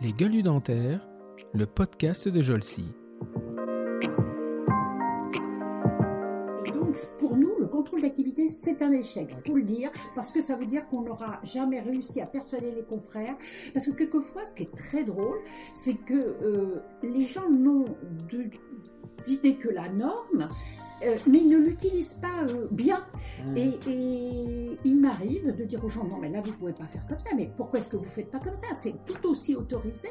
Les gueules dentaires, le podcast de Jolcy. Donc, pour nous, le contrôle d'activité, c'est un échec, il faut le dire, parce que ça veut dire qu'on n'aura jamais réussi à persuader les confrères. Parce que quelquefois, ce qui est très drôle, c'est que euh, les gens n'ont d'idée que la norme, euh, mais ils ne l'utilisent pas euh, bien. Et, et il m'arrive de dire aux gens, non mais là vous pouvez pas faire comme ça, mais pourquoi est-ce que vous faites pas comme ça? C'est tout aussi autorisé.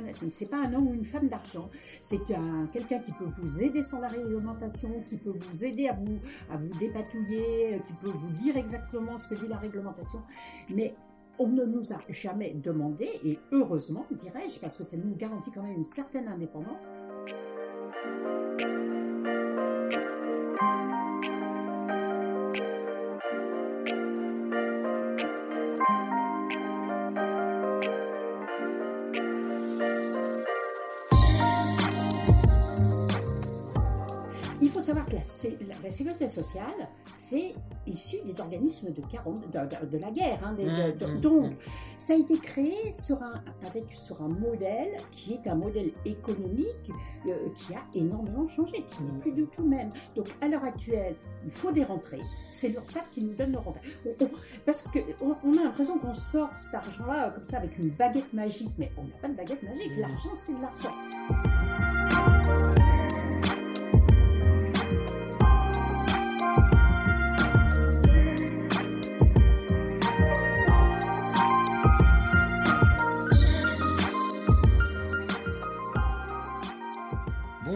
Quelqu'un, c'est pas un homme ou une femme d'argent. C'est un quelqu'un qui peut vous aider sur la réglementation, qui peut vous aider à vous à vous dépatouiller, qui peut vous dire exactement ce que dit la réglementation. Mais on ne nous a jamais demandé, et heureusement, dirais-je, parce que ça nous garantit quand même une certaine indépendance. Savoir que la, sé- la- la sécurité sociale, c'est issu des organismes de, 40 de, de- de la guerre. hein, des- Mmh, mmh, donc, mmh. ça a été créé sur un, avec, sur un modèle qui est un modèle économique euh, qui a énormément changé, qui n'est plus du tout même. Donc, à l'heure actuelle, il faut des rentrées. C'est l'URSSAF qui nous donne nos rentrées. On- on- parce qu'on on a l'impression qu'on sort cet argent-là comme ça avec une baguette magique, mais on n'a pas de baguette magique. L'argent, c'est de l'argent.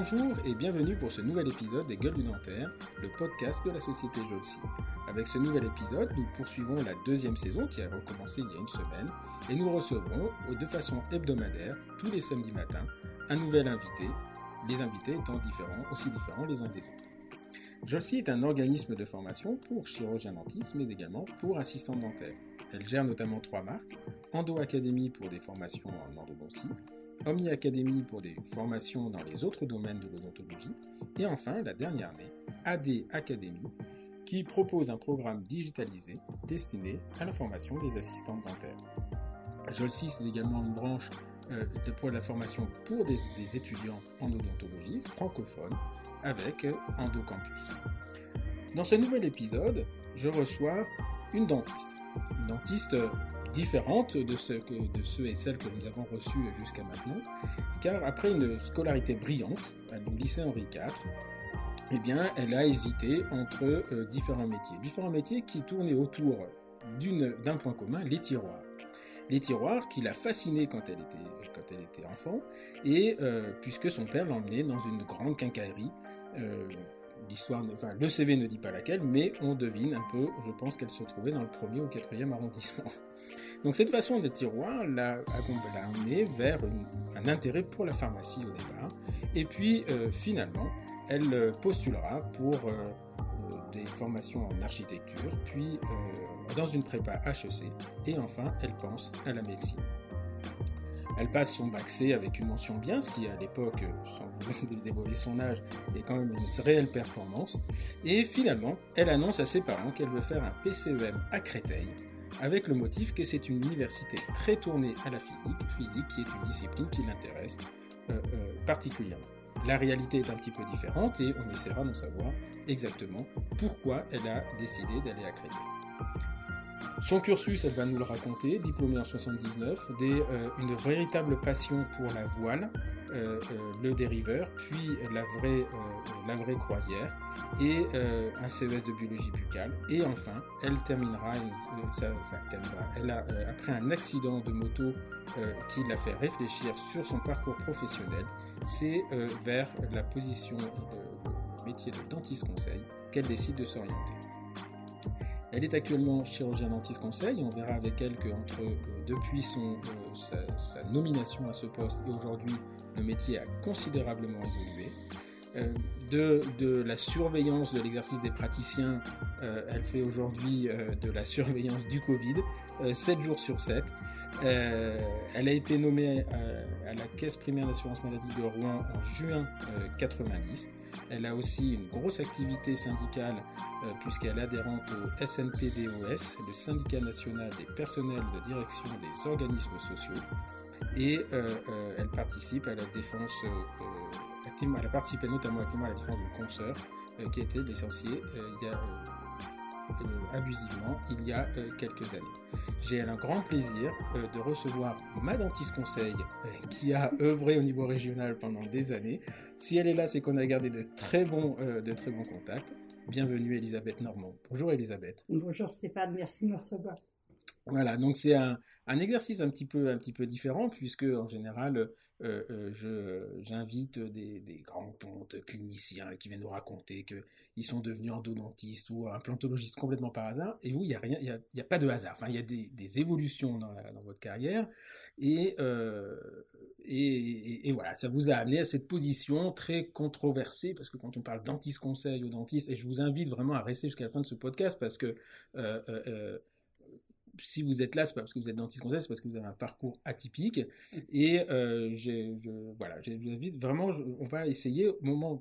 Bonjour et bienvenue pour ce nouvel épisode des Gueules du Dentaire, le podcast de la société Jolcy. Avec ce nouvel épisode, nous poursuivons la deuxième saison qui a recommencé il y a une semaine et nous recevrons de façon hebdomadaire, tous les samedis matins, un nouvel invité, les invités étant différents, aussi différents les uns des autres. Jolcy est un organisme de formation pour chirurgiens dentistes, mais également pour assistants dentaires. Elle gère notamment trois marques, Endo Academy pour des formations en endodontie, Omni Academy pour des formations dans les autres domaines de l'odontologie, et enfin la dernière née, AD Academy, qui propose un programme digitalisé destiné à la formation des assistantes dentaires. Jolcy, c'est également une branche euh, de, la formation pour des, étudiants en odontologie francophones avec euh, Endocampus. Dans ce nouvel épisode, je reçois une dentiste. Une dentiste euh, différente de, ceux et celles que nous avons reçus jusqu'à maintenant, car après une scolarité brillante au lycée Henri IV, eh bien, elle a hésité entre euh, différents métiers. Différents métiers qui tournaient autour d'un point commun, les tiroirs. Les tiroirs qui l'a fascinée quand elle était, quand elle était enfant, et euh, puisque son père l'emmenait dans une grande quincaillerie. euh, L'histoire, enfin, le CV ne dit pas laquelle, mais on devine un peu, je pense qu'elle se trouvait dans le premier ou quatrième arrondissement. Donc cette façon des tiroirs l'a amené vers un intérêt pour la pharmacie au départ, et puis euh, finalement, elle euh, postulera pour euh, des formations en architecture, puis dans une prépa HEC, et enfin, elle pense à la médecine. Elle passe son bac C avec une mention bien, ce qui à l'époque, sans vous dévoiler son âge, est quand même une réelle performance. Et finalement, elle annonce à ses parents qu'elle veut faire un PCEM à Créteil, avec le motif que c'est une université très tournée à la physique, physique qui est une discipline qui l'intéresse euh, euh, particulièrement. La réalité est un petit peu différente et on essaiera d'en savoir exactement pourquoi elle a décidé d'aller à Créteil. Son cursus, elle va nous le raconter, diplômée en 79, des, euh, une véritable passion pour la voile, euh, euh, le dériveur, puis la vraie, croisière, et un CES de biologie buccale. Et enfin, elle terminera, ça- après un accident de moto qui l'a fait réfléchir sur son parcours professionnel, c'est vers la position, le métier de dentiste conseil qu'elle décide de s'orienter. Elle est actuellement chirurgien dentiste conseil. On verra avec elle que entre euh, depuis son, euh, sa, nomination à ce poste et aujourd'hui, le métier a considérablement évolué. de, de, la surveillance de l'exercice des praticiens, elle fait aujourd'hui de la surveillance du Covid, 7 jours sur 7. elle a été nommée à la Caisse primaire d'assurance maladie de Rouen en juin 90. Elle a aussi une grosse activité syndicale euh, puisqu'elle est adhérente au SNPDOS, le syndicat national des personnels de direction des organismes sociaux. Et euh, euh, elle participe à la défense, elle a participé notamment à la défense d'une consoeur qui a été licenciée il y a abusivement il y a euh, quelques années. J'ai un grand plaisir euh, de recevoir ma dentiste conseil qui a œuvré au niveau régional pendant des années. Si elle est là, c'est qu'on a gardé de très bons, de très bons contacts. Bienvenue Elisabeth Normand. Bonjour Elisabeth. Bonjour Stéphane, merci de me recevoir. Voilà, donc c'est un, exercice un petit peu, différent puisque en général euh, euh, j'invite des, grands pontes cliniciens qui viennent nous raconter qu'ils sont devenus endodontistes ou implantologistes complètement par hasard. Et vous, il n'y a il y a, pas de hasard. Enfin, il y a des, évolutions dans, votre carrière. Et, euh, et, et, voilà, ça vous a amené à cette position très controversée parce que quand on parle dentiste conseil ou dentiste, et je vous invite vraiment à rester jusqu'à la fin de ce podcast parce que euh, si vous êtes là, c'est pas parce que vous êtes dentiste conseil, c'est parce que vous avez un parcours atypique. Et euh, je, voilà, j'invite vraiment, on va essayer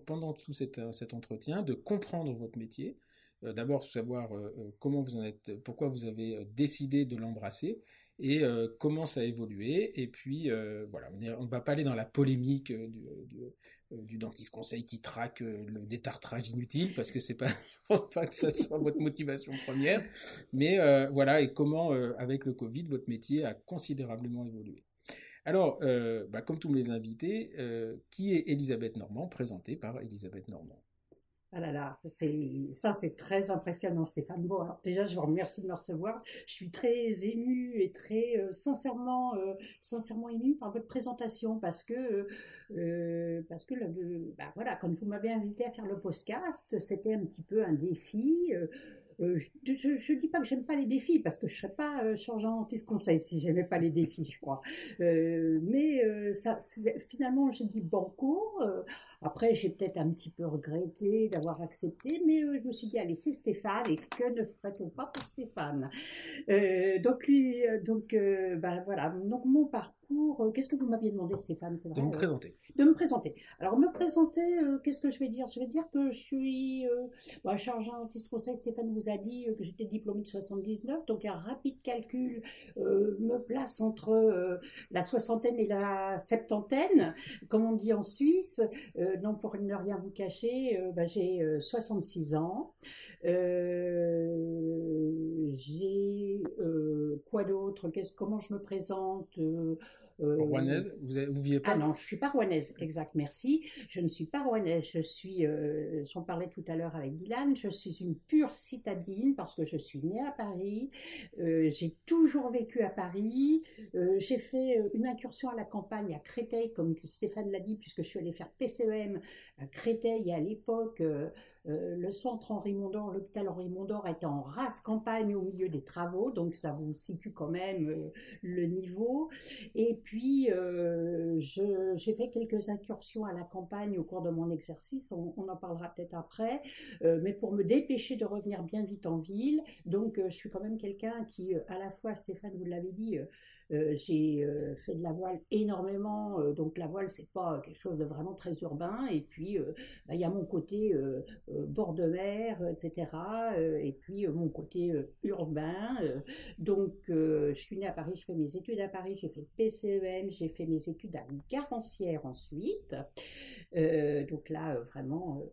pendant tout cet, cet entretien, de comprendre votre métier. Euh, D'abord, savoir euh, euh, comment vous en êtes, pourquoi vous avez euh, décidé de l'embrasser et comment ça a évolué. Et puis, voilà, on ne va pas aller dans la polémique du, du, du dentiste conseil qui traque le détartrage inutile parce que c'est pas pense pas que ça soit votre motivation première. Mais euh, voilà, et comment, euh, avec le Covid, votre métier a considérablement évolué. Alors, euh, bah, comme tous mes invités, qui est Elisabeth Normand, présentée par Elisabeth Normand ah là là, ça c'est très impressionnant Stéphane. Bon, alors déjà je vous remercie de me recevoir. Je suis très émue et très euh, sincèrement, euh, sincèrement émue par votre présentation parce que, euh, parce que bah, voilà, quand vous m'avez invité à faire le podcast, c'était un petit peu un défi. Euh, je ne dis pas que j'aime pas les défis parce que je serais pas euh, changeant conseil si j'aimais pas les défis, je crois. Euh, mais euh, ça, finalement, j'ai dit banco. Après, j'ai peut-être un petit peu regretté d'avoir accepté, mais je me suis dit, allez, c'est Stéphane et que ne ferait-on pas pour Stéphane? Donc lui, donc ben voilà. Donc mon parcours. Qu'est-ce que vous m'aviez demandé, Stéphane De vous présenter. De me présenter. Alors me présenter, qu'est-ce que je vais dire? Je vais dire que je suis euh, bah, chargant conseil. Stéphane vous a dit que j'étais diplômée de 79, donc un rapide calcul euh, me place entre euh, la soixantaine et la septantaine, comme on dit en Suisse. Euh, donc pour ne rien vous cacher, euh, bah, j'ai 66 ans. J'ai quoi d'autre? Comment je me présente euh, rouennaise, vous, vous vivez pas? Ah non, je suis pas rouennaise, exact, merci. Je ne suis pas rouennaise, je suis, euh, j'en parlais tout à l'heure avec Dylan, je suis une pure citadine parce que je suis née à Paris, euh, j'ai toujours vécu à Paris, euh, j'ai fait euh, une incursion à la campagne à Créteil, comme Stéphane l'a dit, puisque je suis allée faire PCEM à Créteil à l'époque. Euh, le centre Henri Mondor, l'hôpital Henri Mondor était en race campagne au milieu des travaux, donc ça vous situe quand même euh, le niveau. Et puis, euh, j'ai fait quelques incursions à la campagne au cours de mon exercice, on, en parlera peut-être après, mais pour me dépêcher de revenir bien vite en ville. Donc, je suis quand même quelqu'un qui, à la fois, Stéphane, vous l'avez dit, j'ai euh, fait de la voile énormément, euh, donc la voile c'est pas quelque chose de vraiment très urbain. Et puis bah, il y a mon côté bord de mer, etc. et puis mon côté urbain. donc je suis née à Paris, je fais mes études à Paris, j'ai fait PCEM, j'ai fait mes études à Garancière ensuite. donc là vraiment.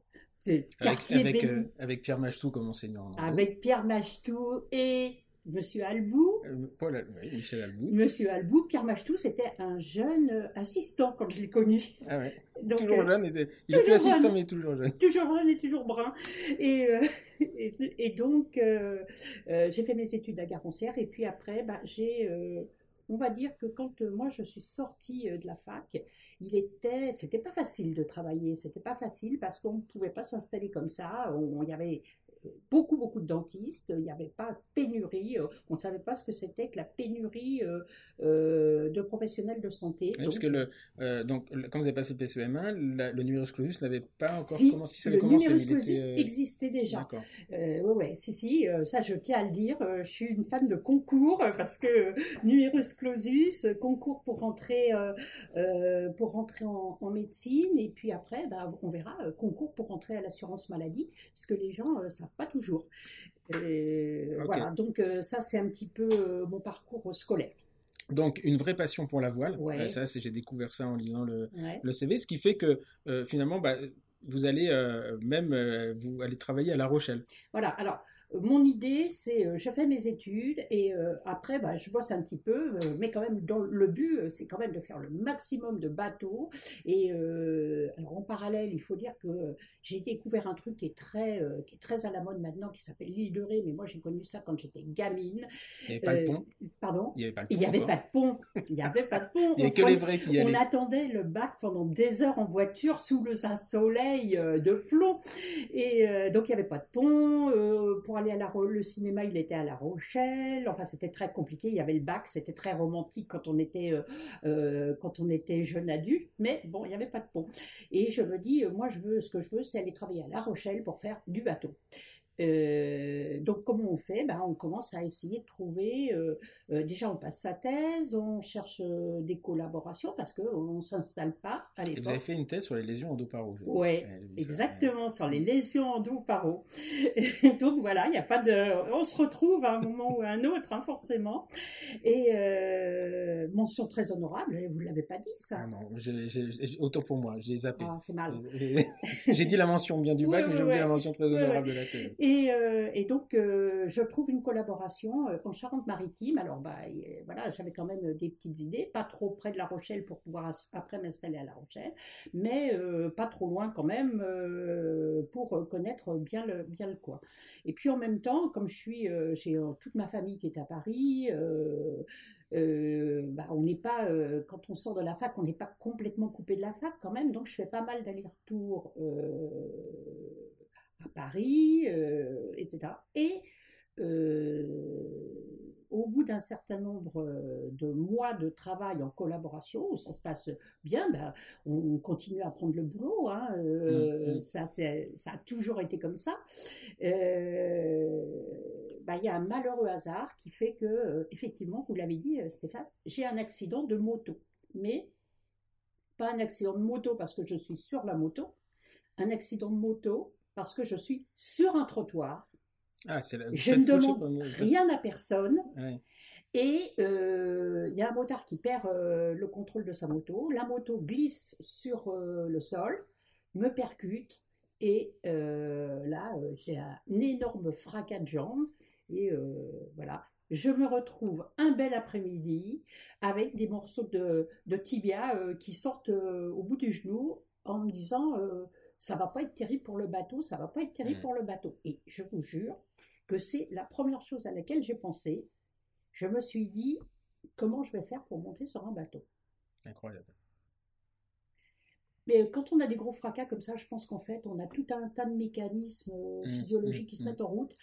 Avec, avec, avec, Pierre Machetou comme enseignant. Avec Pierre Machetou et Monsieur Albou. Euh, Paul, oui, Michel Albou. Monsieur Albou, Pierre Machtou, c'était un jeune euh, assistant quand je l'ai connu. Ah ouais. toujours euh, jeune, était, il est plus assistant mais toujours jeune. Toujours jeune et toujours brun. Et, euh, et, et, donc, j'ai fait mes études à Garancière et puis après, bah, j'ai on va dire que quand moi je suis sortie de la fac, il était, c'était pas facile de travailler, c'était pas facile parce qu'on ne pouvait pas s'installer comme ça. il y avait beaucoup, beaucoup de dentistes. Il n'y avait pas pénurie. On ne savait pas ce que c'était que la pénurie de professionnels de santé. parce que le, donc, quand vous avez passé le PCM1, le numerus clausus n'avait pas encore commencé. le numerus clausus existait déjà. Oui, ouais, si, si, ça je tiens à le dire. je suis une fan de concours parce que numerus clausus, concours pour rentrer, pour rentrer en, en, médecine, et puis après, bah, on verra, concours pour rentrer à l'assurance maladie, ce que les gens euh, savent pas toujours. Voilà, donc euh, ça c'est un petit peu euh, mon parcours scolaire. Donc une vraie passion pour la voile, ça j'ai découvert ça en lisant le, CV, ce qui fait que finalement bah, vous allez même vous allez travailler à La Rochelle. Voilà, alors mon idée, c'est euh, je fais mes études et euh, après, bah, je bosse un petit peu, euh, mais quand même, dans le but, c'est quand même de faire le maximum de bateaux. Et alors, en parallèle, il faut dire que j'ai découvert un truc qui est très, qui est très à la mode maintenant, qui s'appelle l'île de Ré, mais moi j'ai connu ça quand j'étais gamine. Il n'y avait pas le pont? Pardon? Il n'y avait pas Il n'y avait pas de pont. Il n'y avait pas de pont. Il n'y avait que les vrais qui y allaient. On attendait le bac pendant des heures en voiture sous le soleil de plomb. Et donc il n'y avait pas de pont. pour à la, le cinéma, il était à La Rochelle. Enfin, c'était très compliqué. Il y avait le bac, c'était très romantique quand on était euh, euh, quand on était jeune adulte. Mais bon, il n'y avait pas de pont. Et je me dis, euh, moi, je veux ce que je veux, c'est aller travailler à La Rochelle pour faire du bateau. Euh, donc comment on fait? Ben, On commence à essayer de trouver, euh, euh, déjà on passe sa thèse, on cherche des collaborations parce qu'on ne s'installe pas à l'époque. Vous avez fait une thèse sur les lésions endoparo. Oui, exactement, sur les lésions endoparo. donc voilà, il n'y a pas de... On se retrouve à un moment ou à un autre, hein, forcément. Et mention très honorable, vous ne l'avez pas dit ça ah non, autant pour moi, j'ai zappé. Ah, c'est mal. J'ai dit la mention bien du bac, mais j'ai oublié la mention très honorable de la thèse. Euh, et, donc, euh, je trouve une collaboration euh, en Charente-Maritime. Alors, bah, voilà, j'avais quand même des petites idées, pas trop près de La Rochelle pour pouvoir après m'installer à La Rochelle, mais pas trop loin quand même pour connaître bien le, bien le coin. Et puis en même temps, comme je suis, j'ai toute ma famille qui est à Paris. bah, on n'est pas, quand on sort de la fac, on n'est pas complètement coupé de la fac quand même, donc je fais pas mal d'allers-retours à Paris, euh, etc. Et euh, au bout d'un certain nombre euh, de mois de travail en collaboration, où ça se passe bien, ben, on continue à prendre le boulot. Hein, mmh, mmh. ça, ça, a toujours été comme ça. Ben, il y a un malheureux hasard qui fait que, effectivement, vous l'avez dit, Stéphane, j'ai un accident de moto. Mais pas un accident de moto parce que je suis sur la moto, un accident de moto parce que je suis sur un trottoir. Ah, je ne demande rien à personne. Et euh, il y a un motard qui perd euh, le contrôle de sa moto. La moto glisse sur euh, le sol, me percute. Et là, j'ai un énorme fracas de jambes. Et voilà, je me retrouve un bel après-midi avec des morceaux de, de tibia qui sortent au bout du genou en me disant ça va pas être terrible pour le bateau, ça va pas être terrible mm. pour le bateau. Et je vous jure que c'est la première chose à laquelle j'ai pensé. Je me suis dit, comment je vais faire pour monter sur un bateau? Incroyable. Mais quand on a des gros fracas comme ça, je pense qu'en fait, on a tout un tas de mécanismes euh, mm. physiologiques qui se mettent en route.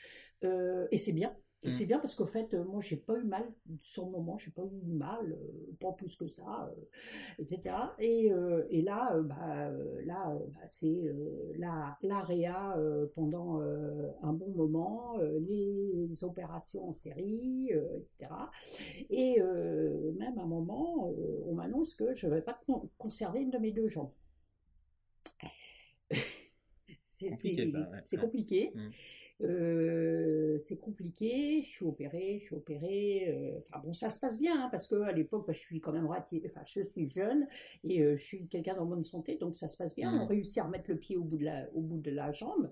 Euh, et c'est bien. Et mm. c'est bien parce qu'au fait, euh, moi, j'ai pas eu mal sur le moment, j'ai pas eu mal, euh, pas plus que ça, euh, etc. Et, et là, bah, là, bah, c'est la l'AREA pendant un bon moment, les opérations en série, etc. Et même à un moment, on m'annonce que je vais pas conserver une de mes deux jambes. c'est compliqué. Mm. Euh, c'est compliqué, je suis opérée, je suis opérée. Euh, enfin bon, ça se passe bien hein, parce que à l'époque, bah, je suis quand même enfin, je suis jeune et euh, je suis quelqu'un en bonne santé, donc ça se passe bien. On mmh. réussit à remettre le pied au bout de la, au bout de la jambe.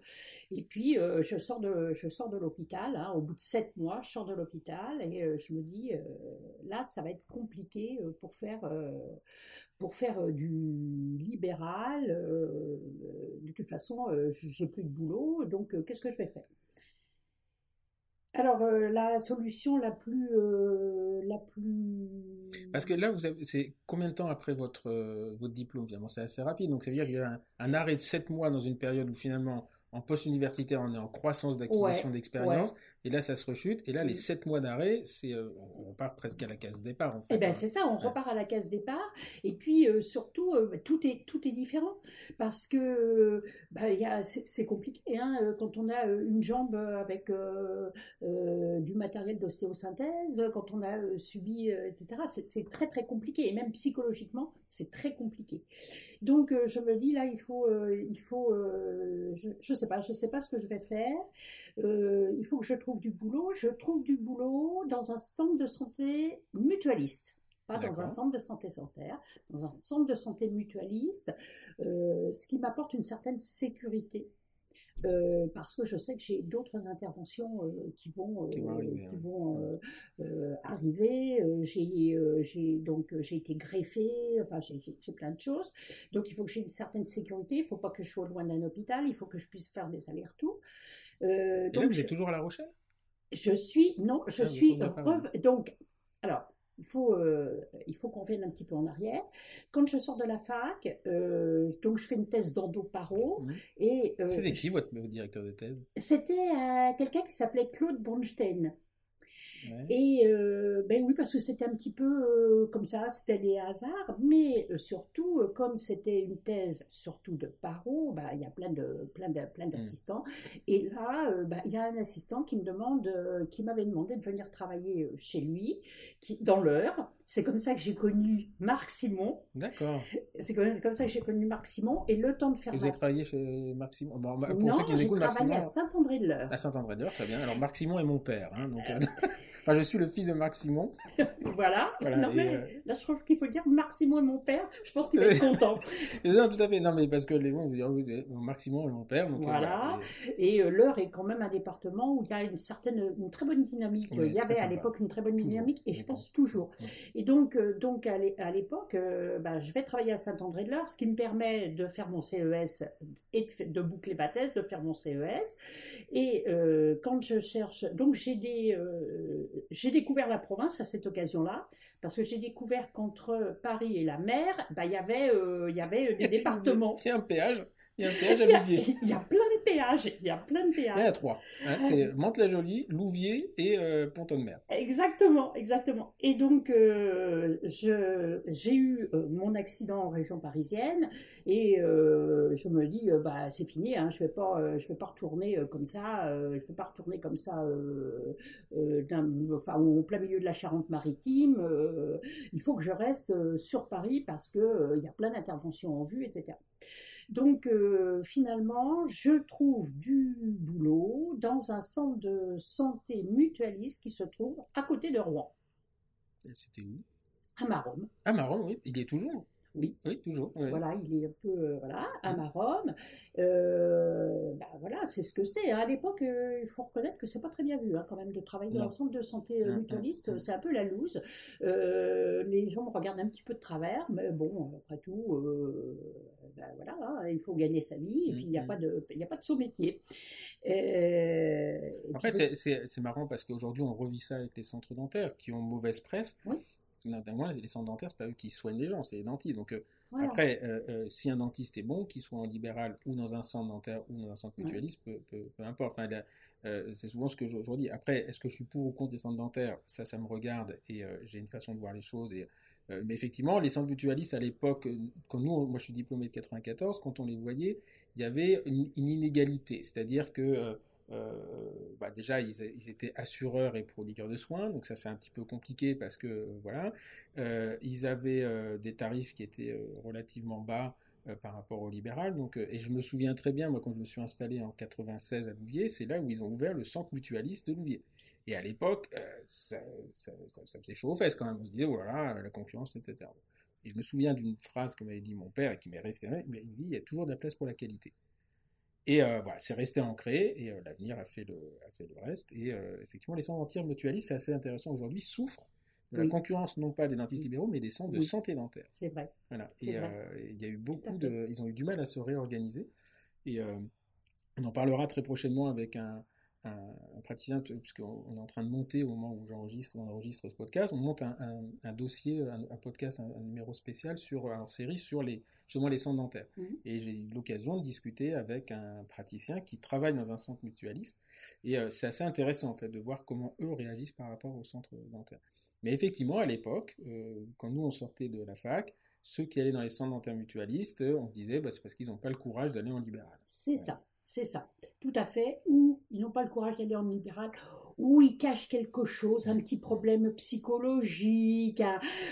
Et puis je sors de, je sors de l'hôpital. Hein, au bout de sept mois, je sors de l'hôpital et je me dis là, ça va être compliqué pour faire pour faire du libéral. de toute façon, j'ai plus de boulot, donc qu'est-ce que je vais faire? Alors, la solution la plus, la plus. Parce que là, vous c'est combien de temps après votre, votre diplôme Finalement, c'est assez rapide. Donc, ça veut dire qu'il y a un, arrêt de 7 mois dans une période où finalement, en post-universitaire, on est en croissance d'acquisition d'expérience, et là, ça se rechute, et là, les sept mois d'arrêt, c'est, euh, on repart presque à la case départ, en fait. Eh ben, c'est ça, on repart à la case départ, et puis euh, surtout, euh, tout, est, tout est différent, parce que bah, c'est compliqué, hein, quand on a une jambe avec du matériel d'ostéosynthèse, quand on a subi, etc., c'est très très compliqué, et même psychologiquement, c'est très compliqué. Donc, je me dis, là, il faut, il faut je ne sais pas, je sais pas ce que je vais faire. Euh, il faut que je trouve du boulot. Je trouve du boulot dans un centre de santé mutualiste. Pas dans un centre de santé sanitaire, dans un centre de santé mutualiste, euh, ce qui m'apporte une certaine sécurité. Euh, parce que je sais que j'ai d'autres interventions qui vont qui vont arriver. J'ai donc j'ai été greffée, enfin j'ai plein de choses. Donc il faut que j'ai une certaine sécurité. Il ne faut pas que je sois loin d'un hôpital. Il faut que je puisse faire des allers-retours. Euh, Et là, vous êtes toujours à La Rochelle? Je suis, non, je ah, suis. donc, alors, il faut, euh, il faut qu'on vienne un petit peu en arrière. Quand je sors de la fac, euh, donc je fais une thèse d'endoparo. Mmh. Et c'était qui votre, directeur de thèse? C'était quelqu'un qui s'appelait Claude Et euh, ben oui, parce que c'était un petit peu euh, comme ça, c'était des hasards, mais euh, surtout, comme c'était une thèse surtout de paro, bah, il y a plein de plein de, plein mm. d'assistants. Et là, bah, il y a un assistant qui me demande, qui m'avait demandé de venir travailler chez lui, qui, dans l'heure. C'est comme ça que j'ai connu Marc Simon. D'accord. C'est comme, ça que j'ai connu Marc Simon. Et le temps de faire. Vous avez travaillé chez Marc Simon? Bon, Pour non, ceux qui j'ai travaillé à Saint-André-de-l'Eure. À Saint-André-de-l'Eure, très bien. Alors Marc Simon est mon père. Hein, donc, Enfin, je suis le fils de Marc Simon. voilà. non, mais, euh, Là, je trouve qu'il faut dire Marc Simon est mon père. Je pense qu'il va être content. non, tout à fait. Non, mais parce que les gens vont dire Marc Simon est mon père. Donc, euh, voilà. Et euh, l'heure est quand même un département où il y a une certaine, une très bonne dynamique. il y avait à l'époque une très bonne dynamique et je pense toujours. Et donc, donc à l'époque, bah, je vais travailler à Saint-André-de-l'Eure, ce qui me permet de faire mon CES et de, boucler ma thèse, de faire mon CES. Et quand je cherche, donc j'ai des j'ai découvert la province à cette occasion-là, parce que j'ai découvert qu'entre Paris et la mer, bah, il y avait, euh, il y avait des départements. C'est un péage. Il y a un péage à Louviers. Il y a plein de péages. Il y a plein de péages. Il y en a trois. Hein, c'est Mantes-la-Jolie, Louviers et euh, Ponton-de-Mer. Exactement, exactement. Et donc, euh, j'ai eu euh, mon accident en région parisienne et je me dis, bah, c'est fini. Hein, je vais pas, je vais pas retourner comme ça. je vais pas retourner comme ça, enfin, au plein milieu de la Charente-Maritime. il faut que je reste sur Paris parce que il y a plein d'interventions en vue, etc. Donc euh, finalement, je trouve du boulot dans un centre de santé mutualiste qui se trouve à côté de Rouen. C'était où? À Marom. À Marom, oui. Il y est toujours. Oui. Oui, toujours. Voilà, il est un peu euh, voilà, à Marom. Euh, bah, voilà, c'est ce que c'est. À l'époque, euh, il faut reconnaître que c'est pas très bien vu hein, quand même de travailler dans un centre de santé mutualiste. C'est un peu la loose. les gens me regardent un petit peu de travers, mais bon, après tout, bah, voilà, hein, il faut gagner sa vie et puis il n'y a pas de, il a pas de saut métier. en fait, c'est marrant parce qu'aujourd'hui, on revit ça avec les centres dentaires qui ont mauvaise presse. Oui les centres dentaires, c'est pas eux qui soignent les gens, c'est les dentistes. Donc euh, après, euh, euh, si un dentiste est bon, qu'il soit en libéral ou dans un centre dentaire ou dans un centre mutualiste, peu, importe. Enfin, c'est souvent ce que je, dis. Après, est-ce que je suis pour ou contre les centres dentaires? Ça, ça me regarde et j'ai une façon de voir les choses. Et, mais effectivement, les centres mutualistes à l'époque, quand nous, moi je suis diplômé de 94, quand on les voyait, il y avait une inégalité. C'est-à-dire que bah déjà, ils, étaient assureurs et prodigueurs de soins, donc ça c'est un petit peu compliqué parce que euh, voilà, euh, ils avaient des tarifs qui étaient relativement bas par rapport au libéral. Donc, et je me souviens très bien, moi, quand je me suis installé en 96 à Louviers, c'est là où ils ont ouvert le centre mutualiste de Louviers. Et à l'époque, ça, faisait chaud aux fesses quand même. On se disait, voilà, la concurrence, etc. Et je me souviens d'une phrase que m'avait dit mon père et qui m'est restée, il m'a dit, il y a toujours de la place pour la qualité. Et euh, voilà, c'est resté ancré et euh, l'avenir a fait le a fait le reste. Et euh, effectivement, les centres dentaires mutualistes, c'est assez intéressant aujourd'hui, souffrent de la concurrence non pas des dentistes libéraux, mais des centres de santé dentaire. C'est vrai. Voilà. Et il y a eu beaucoup de, ils ont eu du mal à se réorganiser. Et on en parlera très prochainement avec un un, praticien, puisqu'on est en train de monter au moment où j'enregistre, on enregistre ce podcast, on monte un, dossier, un, podcast, un, numéro spécial sur hors série sur les justement les centres dentaires. Mmh. Et j'ai eu l'occasion de discuter avec un praticien qui travaille dans un centre mutualiste. Et euh, c'est assez intéressant en fait de voir comment eux réagissent par rapport au centre dentaire. Mais effectivement, à l'époque, euh, quand nous on sortait de la fac, ceux qui allaient dans les centres dentaires mutualistes, on disait bah, c'est parce qu'ils n'ont pas le courage d'aller en libéral. C'est ça. C'est ça, tout à fait. Ou ils n'ont pas le courage d'aller en libéral, ou ils cachent quelque chose, un petit problème psychologique.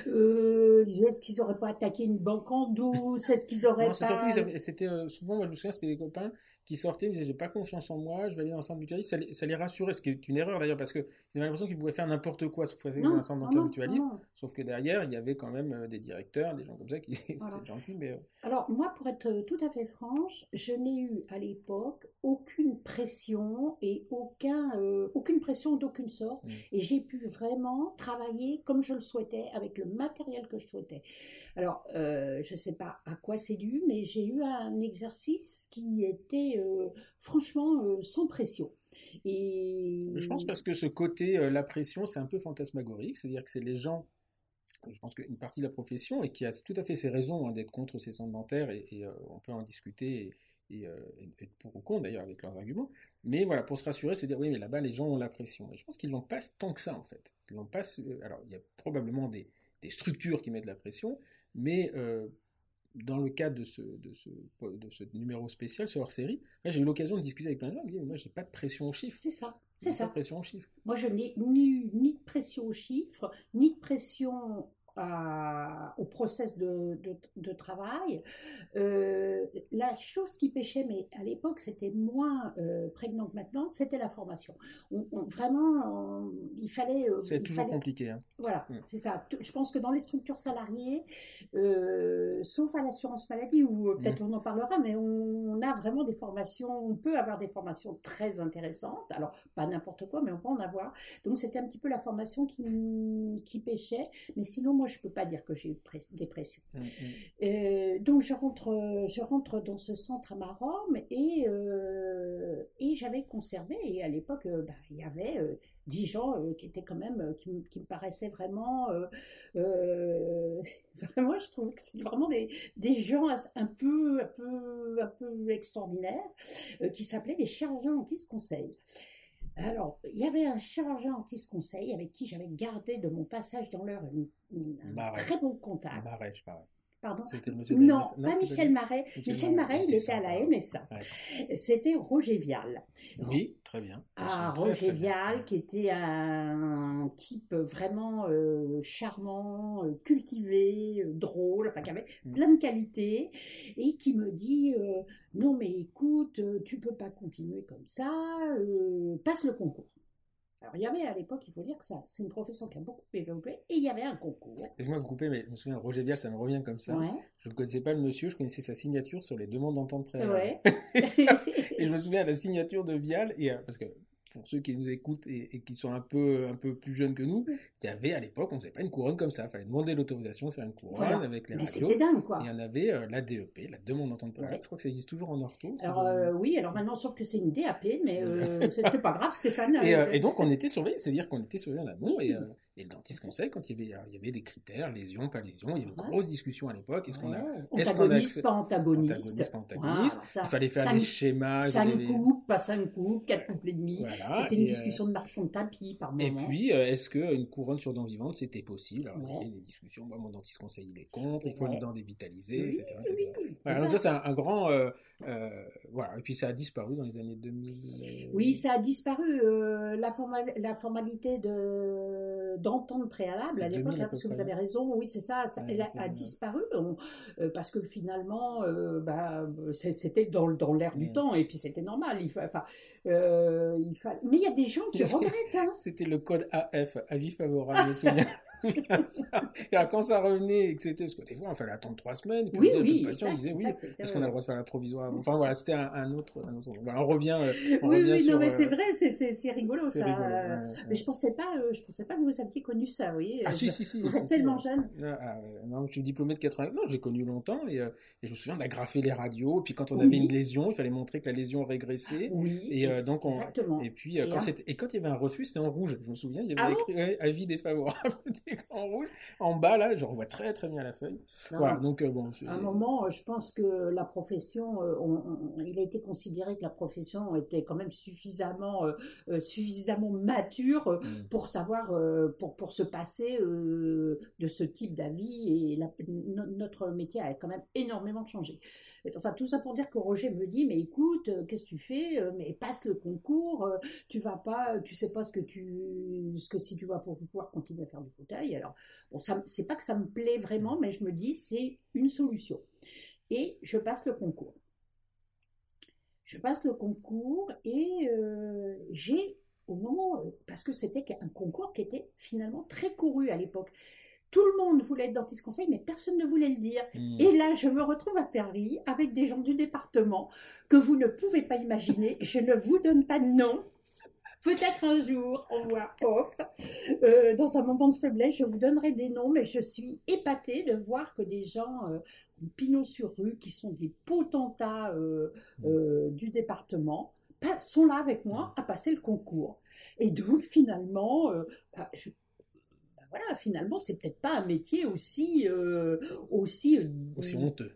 Euh, est-ce qu'ils n'auraient pas attaqué une banque en douce? Est-ce qu'ils auraient pas... C'était euh, souvent, moi je me souviens, c'était des copains qui sortaient, ils disaient j'ai pas confiance en moi, je vais aller dans un centre mutualiste. Ça les, ça les rassurait, ce qui est une erreur d'ailleurs, parce qu'ils avaient l'impression qu'ils pouvaient faire n'importe quoi sauf dans un centre dentaire mutualiste. Sauf que derrière, il y avait quand même euh, des directeurs, des gens comme ça qui étaient gentils. Mais... Euh. Alors, moi, pour être euh, tout à fait franche, je n'ai eu à l'époque aucune pression et aucun, aucune pression d'aucune sorte. Mm. Et j'ai pu vraiment travailler comme je le souhaitais, avec le matériel que je souhaitais. Alors, je ne sais pas à quoi c'est dû, mais j'ai eu un exercice qui était euh, franchement euh, sans pression. Et... Je pense parce que ce côté, euh, la pression, c'est un peu fantasmagorique, c'est-à-dire que c'est les gens, je pense qu'une partie de la profession, et qui a tout à fait ses raisons hein, d'être contre ces centres dentaires, et, on peut en discuter, et, être pour ou contre d'ailleurs avec leurs arguments, mais voilà, pour se rassurer, c'est dire, oui, mais là-bas, les gens ont la pression. Et je pense qu'ils n'ont pas tant que ça, en fait. Ils n'ont pas, alors, il y a probablement des, des, structures qui mettent la pression, mais dans le cadre de ce, de ce, de ce numéro spécial, ce hors-série, j'ai eu l'occasion de discuter avec plein de gens, moi, j'ai pas de pression aux chiffres. C'est ça, c'est ça. Pas de pression aux chiffres. Moi, je n'ai ni, ni de pression aux chiffres, ni de pression au process de, de, travail. Euh, la chose qui pêchait, mais à l'époque c'était moins euh, prégnant que maintenant, c'était la formation. vraiment, il fallait. Euh, c'est toujours compliqué. Hein. Voilà, mm. c'est ça. Je pense que dans les structures salariées, sauf à l'assurance maladie, où peut-être mm. on en parlera, mais on, a vraiment des formations, on peut avoir des formations très intéressantes. Alors, pas n'importe quoi, mais on peut en avoir. Donc c'était un petit peu la formation qui, qui pêchait. Mais sinon, moi, je peux pas dire que j'ai eu des pressions. Mm, mm. Euh, donc je rentre, je rentre dans ce centre à Marom et, euh, et j'avais conservé, et à l'époque, euh, bah, il y avait dix gens qui étaient quand même, qui, me paraissaient vraiment, vraiment, je trouve que c'est vraiment des, des, gens un peu, un peu, un peu extraordinaires, qui s'appelaient des chirurgiens anti-conseil. Alors, il y avait un chirurgien anti-conseil avec qui j'avais gardé de mon passage dans l'heure un très bon contact. Marais, je parle. Pardon Non, pas Michel Marais. Michel, Marais, il était à la MSA. C'était Roger Vial. Oui, très bien. Ah, Roger Vial, qui était un type vraiment euh, charmant, euh, cultivé, euh, drôle, enfin qui avait mm. plein de qualités, et qui me dit non mais écoute, tu peux pas continuer comme ça, passe le concours. Alors, il y avait à l'époque, il faut dire que ça, c'est une profession qui a beaucoup développé, et il y avait un concours. Excuse-moi de vous couper, mais je me souviens, Roger Vial, ça me revient comme ça. Je ne connaissais pas le monsieur, je connaissais sa signature sur les demandes d'entente préalable. Ouais. et je me souviens de la signature de Vial, et, euh, parce que pour ceux qui nous écoutent et, qui sont un peu, un peu plus jeunes que nous, il y avait à l'époque, on ne faisait pas une couronne comme ça. Il fallait demander l'autorisation de faire une couronne avec les radios. C'était dingue, quoi. Et il y en avait euh, la DEP, la demande d'entente préalable. Je crois que ça existe toujours en ortho. Alors, euh, oui, alors maintenant, sauf que c'est une DAP, mais euh, c'est pas grave, Stéphane. et, et, donc, on était surveillés, c'est-à-dire qu'on était surveillés en amont. Et, et le dentiste conseil, quand il y avait, il y avait des critères, lésions, pas lésions, il y avait une grosse discussion à l'époque. Est-ce qu'on a, est-ce qu'on a pas antagoniste, antagoniste, pas antagoniste. il fallait faire des schémas. 5 coupes, pas 5 coupes, 4 coupes et demi. C'était une discussion de marchand de tapis par moment. Et puis, euh, est-ce qu'une couronne sur dents vivantes, c'était possible? Alors, il y avait des discussions. Moi, mon dentiste conseil, il est contre. Il faut une dent dévitalisée, etc. Voilà, donc ça, c'est un, grand. Euh, euh, voilà. Et puis, ça a disparu dans les années 2000. Oui, ça a disparu. la formalité de d'entente préalable à l'époque, parce que vous avez raison, oui, c'est ça, elle a, disparu, euh, parce que finalement, euh, bah, c'était dans, dans l'air du temps, et puis c'était normal. Il, enfin, euh, il Mais il y a des gens qui regrettent. Hein. C'était le code AF, avis favorable, je me souviens. et quand ça revenait, et que c'était, parce que des fois, il fallait attendre trois semaines, puis Oui, le oui, patient disait oui, est-ce qu'on a le droit de faire la provisoire Enfin voilà, c'était un, un autre, un autre- Voilà, on revient, euh, on Oui, revient oui, sur. non, mais c'est euh, vrai, c'est- rigolo ça. rigolo, ouais, ouais. Mais je pensais pas, euh, je pensais pas que vous aviez connu ça, vous voyez. Ah si, si, si. Vous si, êtes si, tellement jeune. Ah, non, je suis diplômé de 80. Non, j'ai connu longtemps et, euh, et je me souviens d'agrafer les radios. Puis quand on avait une lésion, il fallait montrer que la lésion régressait. Oui, Et donc on, exactement. et puis Et quand et quand il y avait un refus, c'était en rouge. Je me souviens, il y avait Ah bon? écrit avis défavorable en rouge. En bas là, je revois très très bien la feuille. Voilà, donc euh, bon. À un moment, euh, je pense que la profession, euh, on- on- il a été considéré que la profession était quand même suffisamment, euh, suffisamment mature Mm. pour savoir, euh, pour, pour se passer de ce type d'avis. Et la- no- notre métier a quand même énormément changé. Enfin, tout ça pour dire que Roger me dit, mais écoute, euh, qu'est-ce que tu fais Euh, Mais passe le concours, euh, tu vas pas, tu sais pas ce que tu, ce que si tu vas pouvoir continuer à faire du fauteuil. Alors, bon, ça, c'est pas que ça me plaît vraiment, mais je me dis, c'est une solution. Et je passe le concours. Je passe le concours et j'ai, au moment, parce que c'était un concours qui était finalement très couru à l'époque. Tout le monde voulait être dentiste conseil, mais personne ne voulait le dire. Mm. Et là, je me retrouve à Paris avec des gens du département que vous ne pouvez pas imaginer. Je ne vous donne pas de nom. Peut-être un jour, off, euh, dans un moment de faiblesse, je vous donnerai des noms, mais je suis épatée de voir que des gens euh, Pinot sur rue, qui sont des potentats euh, euh, du département, pa- sont là avec moi à passer le concours. Et donc, finalement, bah, je- voilà, finalement, c'est peut-être pas un métier aussi, euh, aussi, euh, Aussi honteux.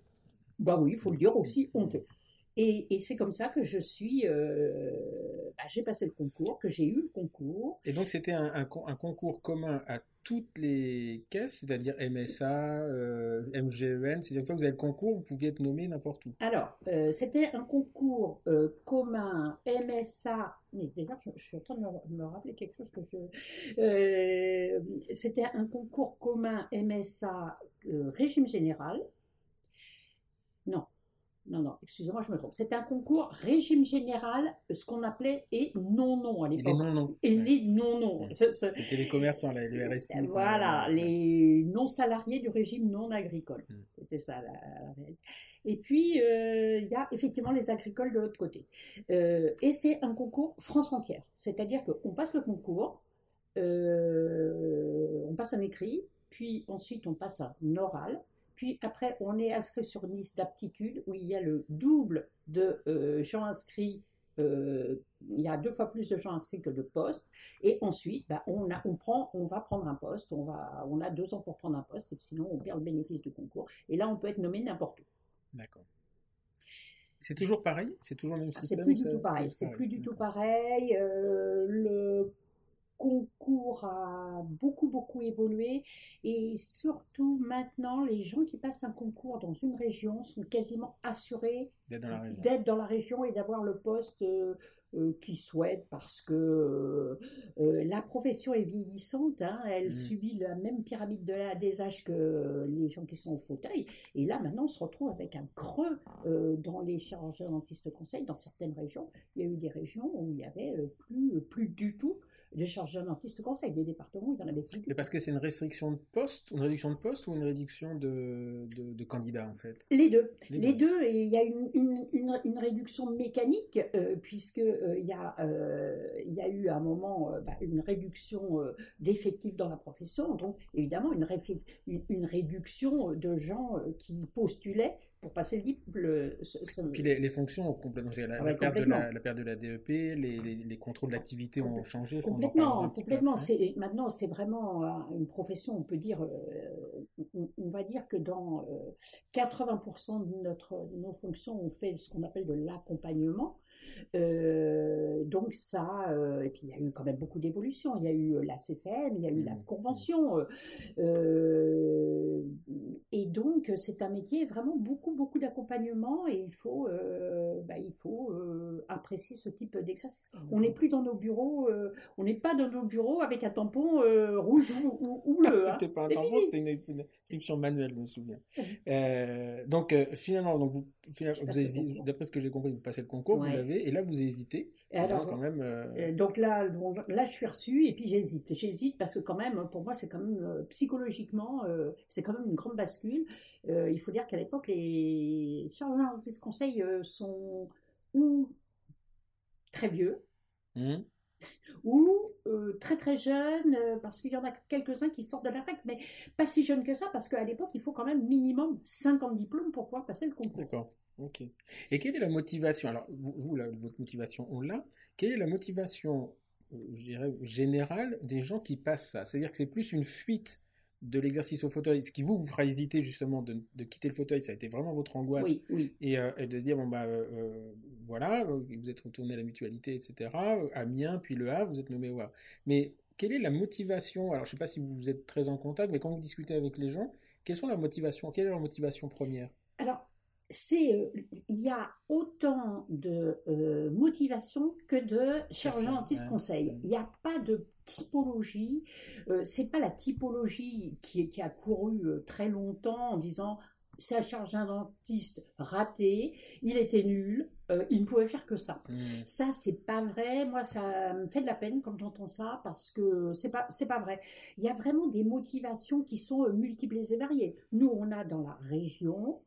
bah oui, il faut le dire aussi honteux. Et, et c'est comme ça que je suis, euh, bah, j'ai passé le concours, que j'ai eu le concours. Et donc c'était un, un con- un concours commun à toutes les caisses, c'est-à-dire MSA, euh, MGEN. C'est-à-dire une fois que vous avez le concours, vous pouviez être nommé n'importe où. Alors, euh, c'était un concours euh, commun MSA. Mais d'ailleurs, je, je suis en train de me, me rappeler quelque chose que je. euh, c'était un concours commun MSA régime général. Non, non, non, excusez-moi, je me trompe. C'était un concours régime général, ce qu'on appelait et non-non à Et les l'époque. non-non. Et Ouais. les non-non. Ouais. C'était les commerçants, là, le RSI. enfin, Voilà, ouais. les non-salariés du régime non agricole. Mm. C'était ça la, la réalité. Et puis, euh, il y a effectivement les agricoles de l'autre côté. Euh, et c'est un concours France entière. C'est-à-dire qu'on passe le concours, euh, on passe un écrit, puis ensuite on passe un oral, puis après on est inscrit sur une liste d'aptitude où il y a le double de euh, gens inscrits. euh, il y a deux fois plus de gens inscrits que de postes. Et ensuite, bah, on, a, on, prend, on va prendre un poste, on, va, on a deux ans pour prendre un poste, et sinon on perd le bénéfice du concours. Et là, on peut être nommé n'importe où. D'accord. C'est toujours pareil? C'est toujours le même Ah, système C'est plus du tout pareil. C'est pareil, plus du tout pareil. Euh, le concours a beaucoup, beaucoup évolué. Et surtout, maintenant, les gens qui passent un concours dans une région sont quasiment assurés D'être dans la région. d'être dans la région et d'avoir le poste euh, euh, qu'ils souhaitent parce que euh, la profession est vieillissante, hein, elle Mhm. subit la même pyramide de la- des âges que les gens qui sont au fauteuil. Et là, maintenant, on se retrouve avec un creux dans les chirurgiens dentistes conseils. Dans certaines régions, il y a eu des régions où il n'y avait plus, plus du tout de chirurgiens dentistes conseils. Des départements il en avait plus. Mais parce que c'est une restriction de poste, une réduction de poste ou une réduction de, de, de candidats en fait? Les deux. Les Les, deux. deux. et il y a une, une, une, une réduction mécanique, euh, puisque euh, il, y a, euh, il y a eu à un moment euh, bah, une réduction d'effectifs dans la profession, donc évidemment une, une, réduction de gens qui postulaient pour passer le le- ce- ce- Puis les, les fonctions ont complètement. c'est La, la ouais, perte de la, complètement. la perte de la DEP, les, les, les contrôles d'activité ont changé. Complètement, complètement. après. C'est maintenant c'est vraiment euh, une profession. On peut dire, euh, on, on va dire que dans euh, 80% de notre de nos fonctions, on fait ce qu'on appelle de l'accompagnement. Euh, donc ça, euh, et puis il y a eu quand même beaucoup d'évolutions. Il y a eu euh, la CCM, il y a eu la Mmh. convention, euh, euh, et donc c'est un métier vraiment beaucoup beaucoup d'accompagnement et il faut bah, il faut apprécier ce type d'exercice. On n'est plus dans nos bureaux, on n'est pas dans nos bureaux avec un tampon rouge ou, ou- ou bleu. hein. C'était pas un tampon, c'était une, une inscription manuelle, je me souviens. Donc finalement, donc vous, finalement, vous d'après ce que j'ai compris, vous passez le concours, Ouais. vous et là vous hésitez. Et alors, hein, quand même. Euh, donc là, là, je suis reçue et puis j'hésite. J'hésite parce que quand même, pour moi, c'est quand même euh, psychologiquement, c'est quand même une grande bascule. il faut dire qu'à l'époque, les chargeurs de conseil sont ou très vieux. Mmh. ou très très jeunes, parce qu'il y en a quelques-uns qui sortent de la fac, mais pas si jeunes que ça, parce qu'à l'époque, il faut quand même minimum 50 diplômes pour pouvoir passer le concours. D'accord. Ok. Et quelle est la motivation? Alors, vous, votre motivation, on l'a. Quelle est la motivation, euh, générale des gens qui passent ça? C'est-à-dire que c'est plus une fuite de l'exercice au fauteuil, ce qui vous, vous fera hésiter justement de, quitter le fauteuil, ça a été vraiment votre angoisse, oui, oui. Et, euh, de dire, bon bah euh, voilà, vous êtes retourné à la mutualité, etc., Amiens, puis Le Havre, vous êtes nommé au Havre. Mais quelle est la motivation? Alors je ne sais pas si vous êtes très en contact, mais quand vous discutez avec les gens, quelles sont la motivation Quelle est leur motivation première? Alors, c'est euh, il y a autant de euh, motivation que de chirurgien dentiste conseil. Il n'y a pas de typologie. Euh, c'est pas la typologie qui, qui a couru très longtemps en disant c'est un chirurgien dentiste raté, il était nul, il ne pouvait faire que ça. Ça, mmh. Ça, c'est pas vrai. Moi, ça me fait de la peine quand j'entends ça parce que c'est pas, c'est pas vrai. Il y a vraiment des motivations qui sont multiples et variées. Nous, on a dans la région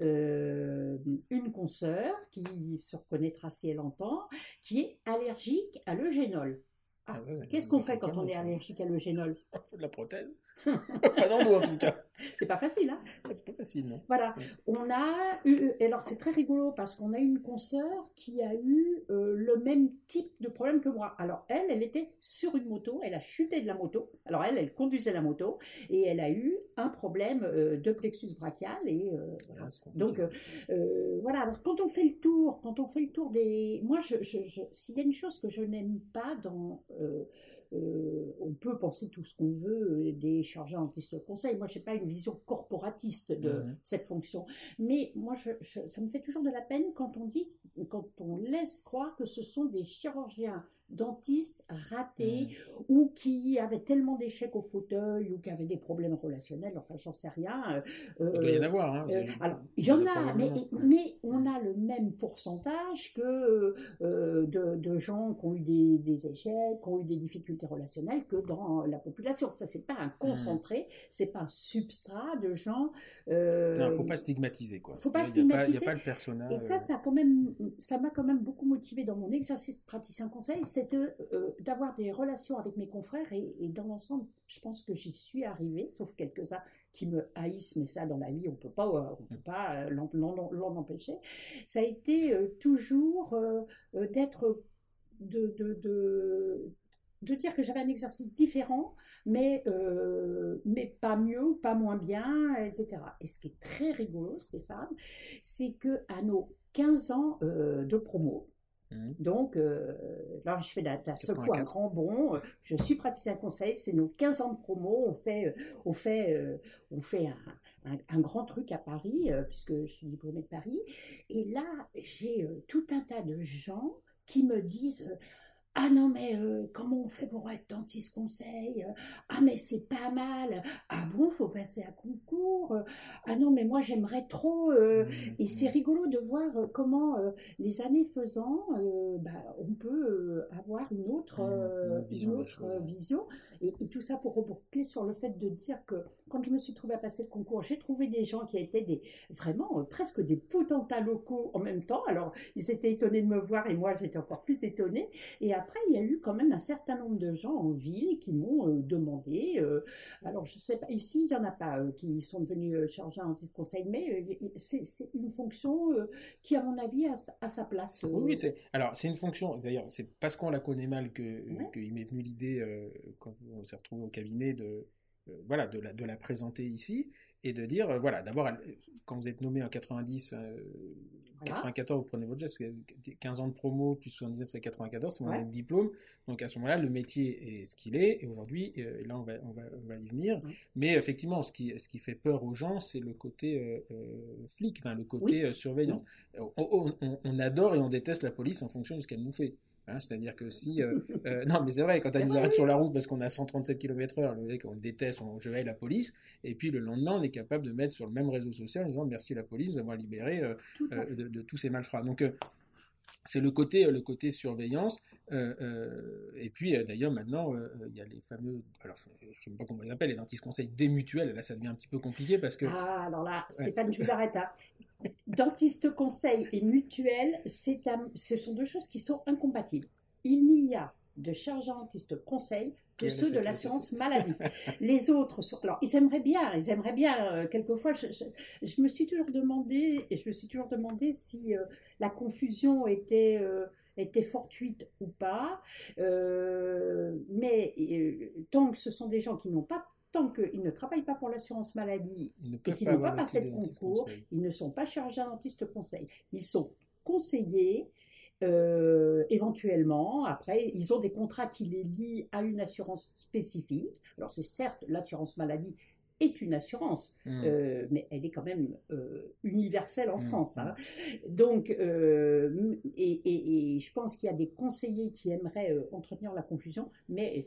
euh, une consoeur qui se reconnaîtra si elle entend, qui est allergique à l'eugénol. Ah, ah Qu'est-ce qu'on fait quand on est allergique à l'eugénol? On fait de la prothèse. pas dans nous en tout cas. C'est pas facile, hein C'est pas facile, non Voilà. On a eu, et alors c'est très rigolo parce qu'on a une consoeur qui a eu euh, le même type de problème que moi. Alors elle, elle était sur une moto, elle a chuté de la moto. Alors elle, elle conduisait la moto et elle a eu un problème euh, de plexus brachial et euh, voilà. Ah, Donc voilà. Alors quand on fait le tour, quand on fait le tour des, moi, je, s'il y a une chose que je n'aime pas dans euh, on peut penser tout ce qu'on veut euh, des chargés antistes conseil. Moi, je n'ai pas une vision corporatiste de cette fonction. Mais moi, ça me fait toujours de la peine quand on dit, quand on laisse croire que ce sont des chirurgiens dentistes ratés mmh. ou qui avaient tellement d'échecs au fauteuil ou qui avaient des problèmes relationnels, enfin j'en sais rien. Euh, il doit y en avoir. Hein, euh, alors, il y en a, mais, mais, on a le même pourcentage que euh, de, gens qui ont eu des, échecs, qui ont eu des difficultés relationnelles que dans la population. Ça, c'est pas un mmh. concentré, c'est pas un substrat de gens. il ne faut pas stigmatiser. Quoi. faut pas stigmatiser. Il n'y a, pas le personnage. Et ça, ça, quand même, ça m'a quand même beaucoup motivé dans mon exercice de praticien conseil. C'est euh, d'avoir des relations avec mes confrères et, dans l'ensemble, je pense que j'y suis arrivée, sauf quelques-uns qui me haïssent, mais ça dans la vie on peut pas, euh, peut pas euh, l'en empêcher. Ça a été toujours d'être de, de, de, dire que j'avais un exercice différent, mais, mais pas mieux, pas moins bien, etc. Et ce qui est très rigolo, Stéphane, c'est que à nos 15 ans de promo, Mmh. Donc, euh, là, je fais la, secoue un grand bond. Je suis praticien conseil. C'est nos 15 ans de promo. On fait, euh, on fait, euh, on fait un, grand truc à Paris, puisque je suis diplômée de Paris. Et là, j'ai tout un tas de gens qui me disent ah non, mais euh, comment on fait pour être dentiste conseil Ah, mais c'est pas mal. Ah bon, faut passer à concours. Ah non, mais moi j'aimerais trop. Euh, mmh, et c'est mmh. rigolo de voir euh, comment, les années faisant, bah, on peut avoir une autre, mmh, vision. Et, tout ça pour reboucler sur le fait de dire que quand je me suis trouvée à passer le concours, j'ai trouvé des gens qui étaient des, vraiment presque des potentats locaux en même temps. Alors, ils étaient étonnés de me voir et moi j'étais encore plus étonnée. Et après, il y a eu quand même un certain nombre de gens en ville qui m'ont euh, demandé. Euh, alors, je sais pas, ici, il n'y en a pas euh, qui sont devenus chargés en conseil, mais c'est une fonction qui, à mon avis, a, sa place. Oui, c'est alors c'est une fonction. D'ailleurs, c'est parce qu'on la connaît mal que qu'il m'est venu l'idée quand on s'est retrouvé au cabinet de voilà de la de la présenter ici et de dire voilà d'abord quand vous êtes nommé en 90 94, vous prenez votre geste, 15 ans de promo, plus 79, c'est 94, c'est mon diplôme. Donc à ce moment-là, le métier est ce qu'il est, et aujourd'hui, euh, là on va, on, va, on va y venir. Mais effectivement, ce qui, ce qui fait peur aux gens, c'est le côté euh, euh, flic, enfin, le côté surveillance. On, on, adore et on déteste la police en fonction de ce qu'elle nous fait. Hein, c'est-à-dire que si. Euh, euh, non, mais c'est vrai, quand elle nous arrête sur la route parce qu'on a 137 km/h, le mec, on le déteste, on, je vais la police, et puis le lendemain, on est capable de mettre sur le même réseau social en disant merci la police, nous avons libéré euh, de, tous ces malfrats. Donc, c'est le côté, le côté surveillance. Euh, euh, et puis d'ailleurs maintenant, il y a les fameux, alors je ne sais pas comment ils appellent, les dentistes conseils des mutuelles. Là, ça devient un petit peu compliqué parce que. Ah, alors là, Stéphane, je vous arrête. Hein. Dentiste conseil et mutuelle, ce sont deux choses qui sont incompatibles. Il n'y a de chargeurs dentiste conseil que ceux de l'assurance maladie. Les autres, sont, alors ils aimeraient bien, ils aimeraient bien. Euh, quelquefois, je, me suis toujours demandé, et je me suis toujours demandé si euh, la confusion était euh, était fortuite ou pas. mais tant que ce sont des gens qui n'ont pas tant qu'ils ne travaillent pas pour l'assurance maladie et qu'ils n'ont pas passé de concours, ils ne sont pas chargés dentiste conseil. Ils sont conseillés euh, éventuellement, après, ils ont des contrats qui les lient à une assurance spécifique. Alors, c'est certes l'assurance maladie est une assurance, mmh. euh, mais elle est quand même euh, universelle en mmh. France. Hein. Donc, euh, et, je pense qu'il y a des conseillers qui aimeraient entretenir la confusion, mais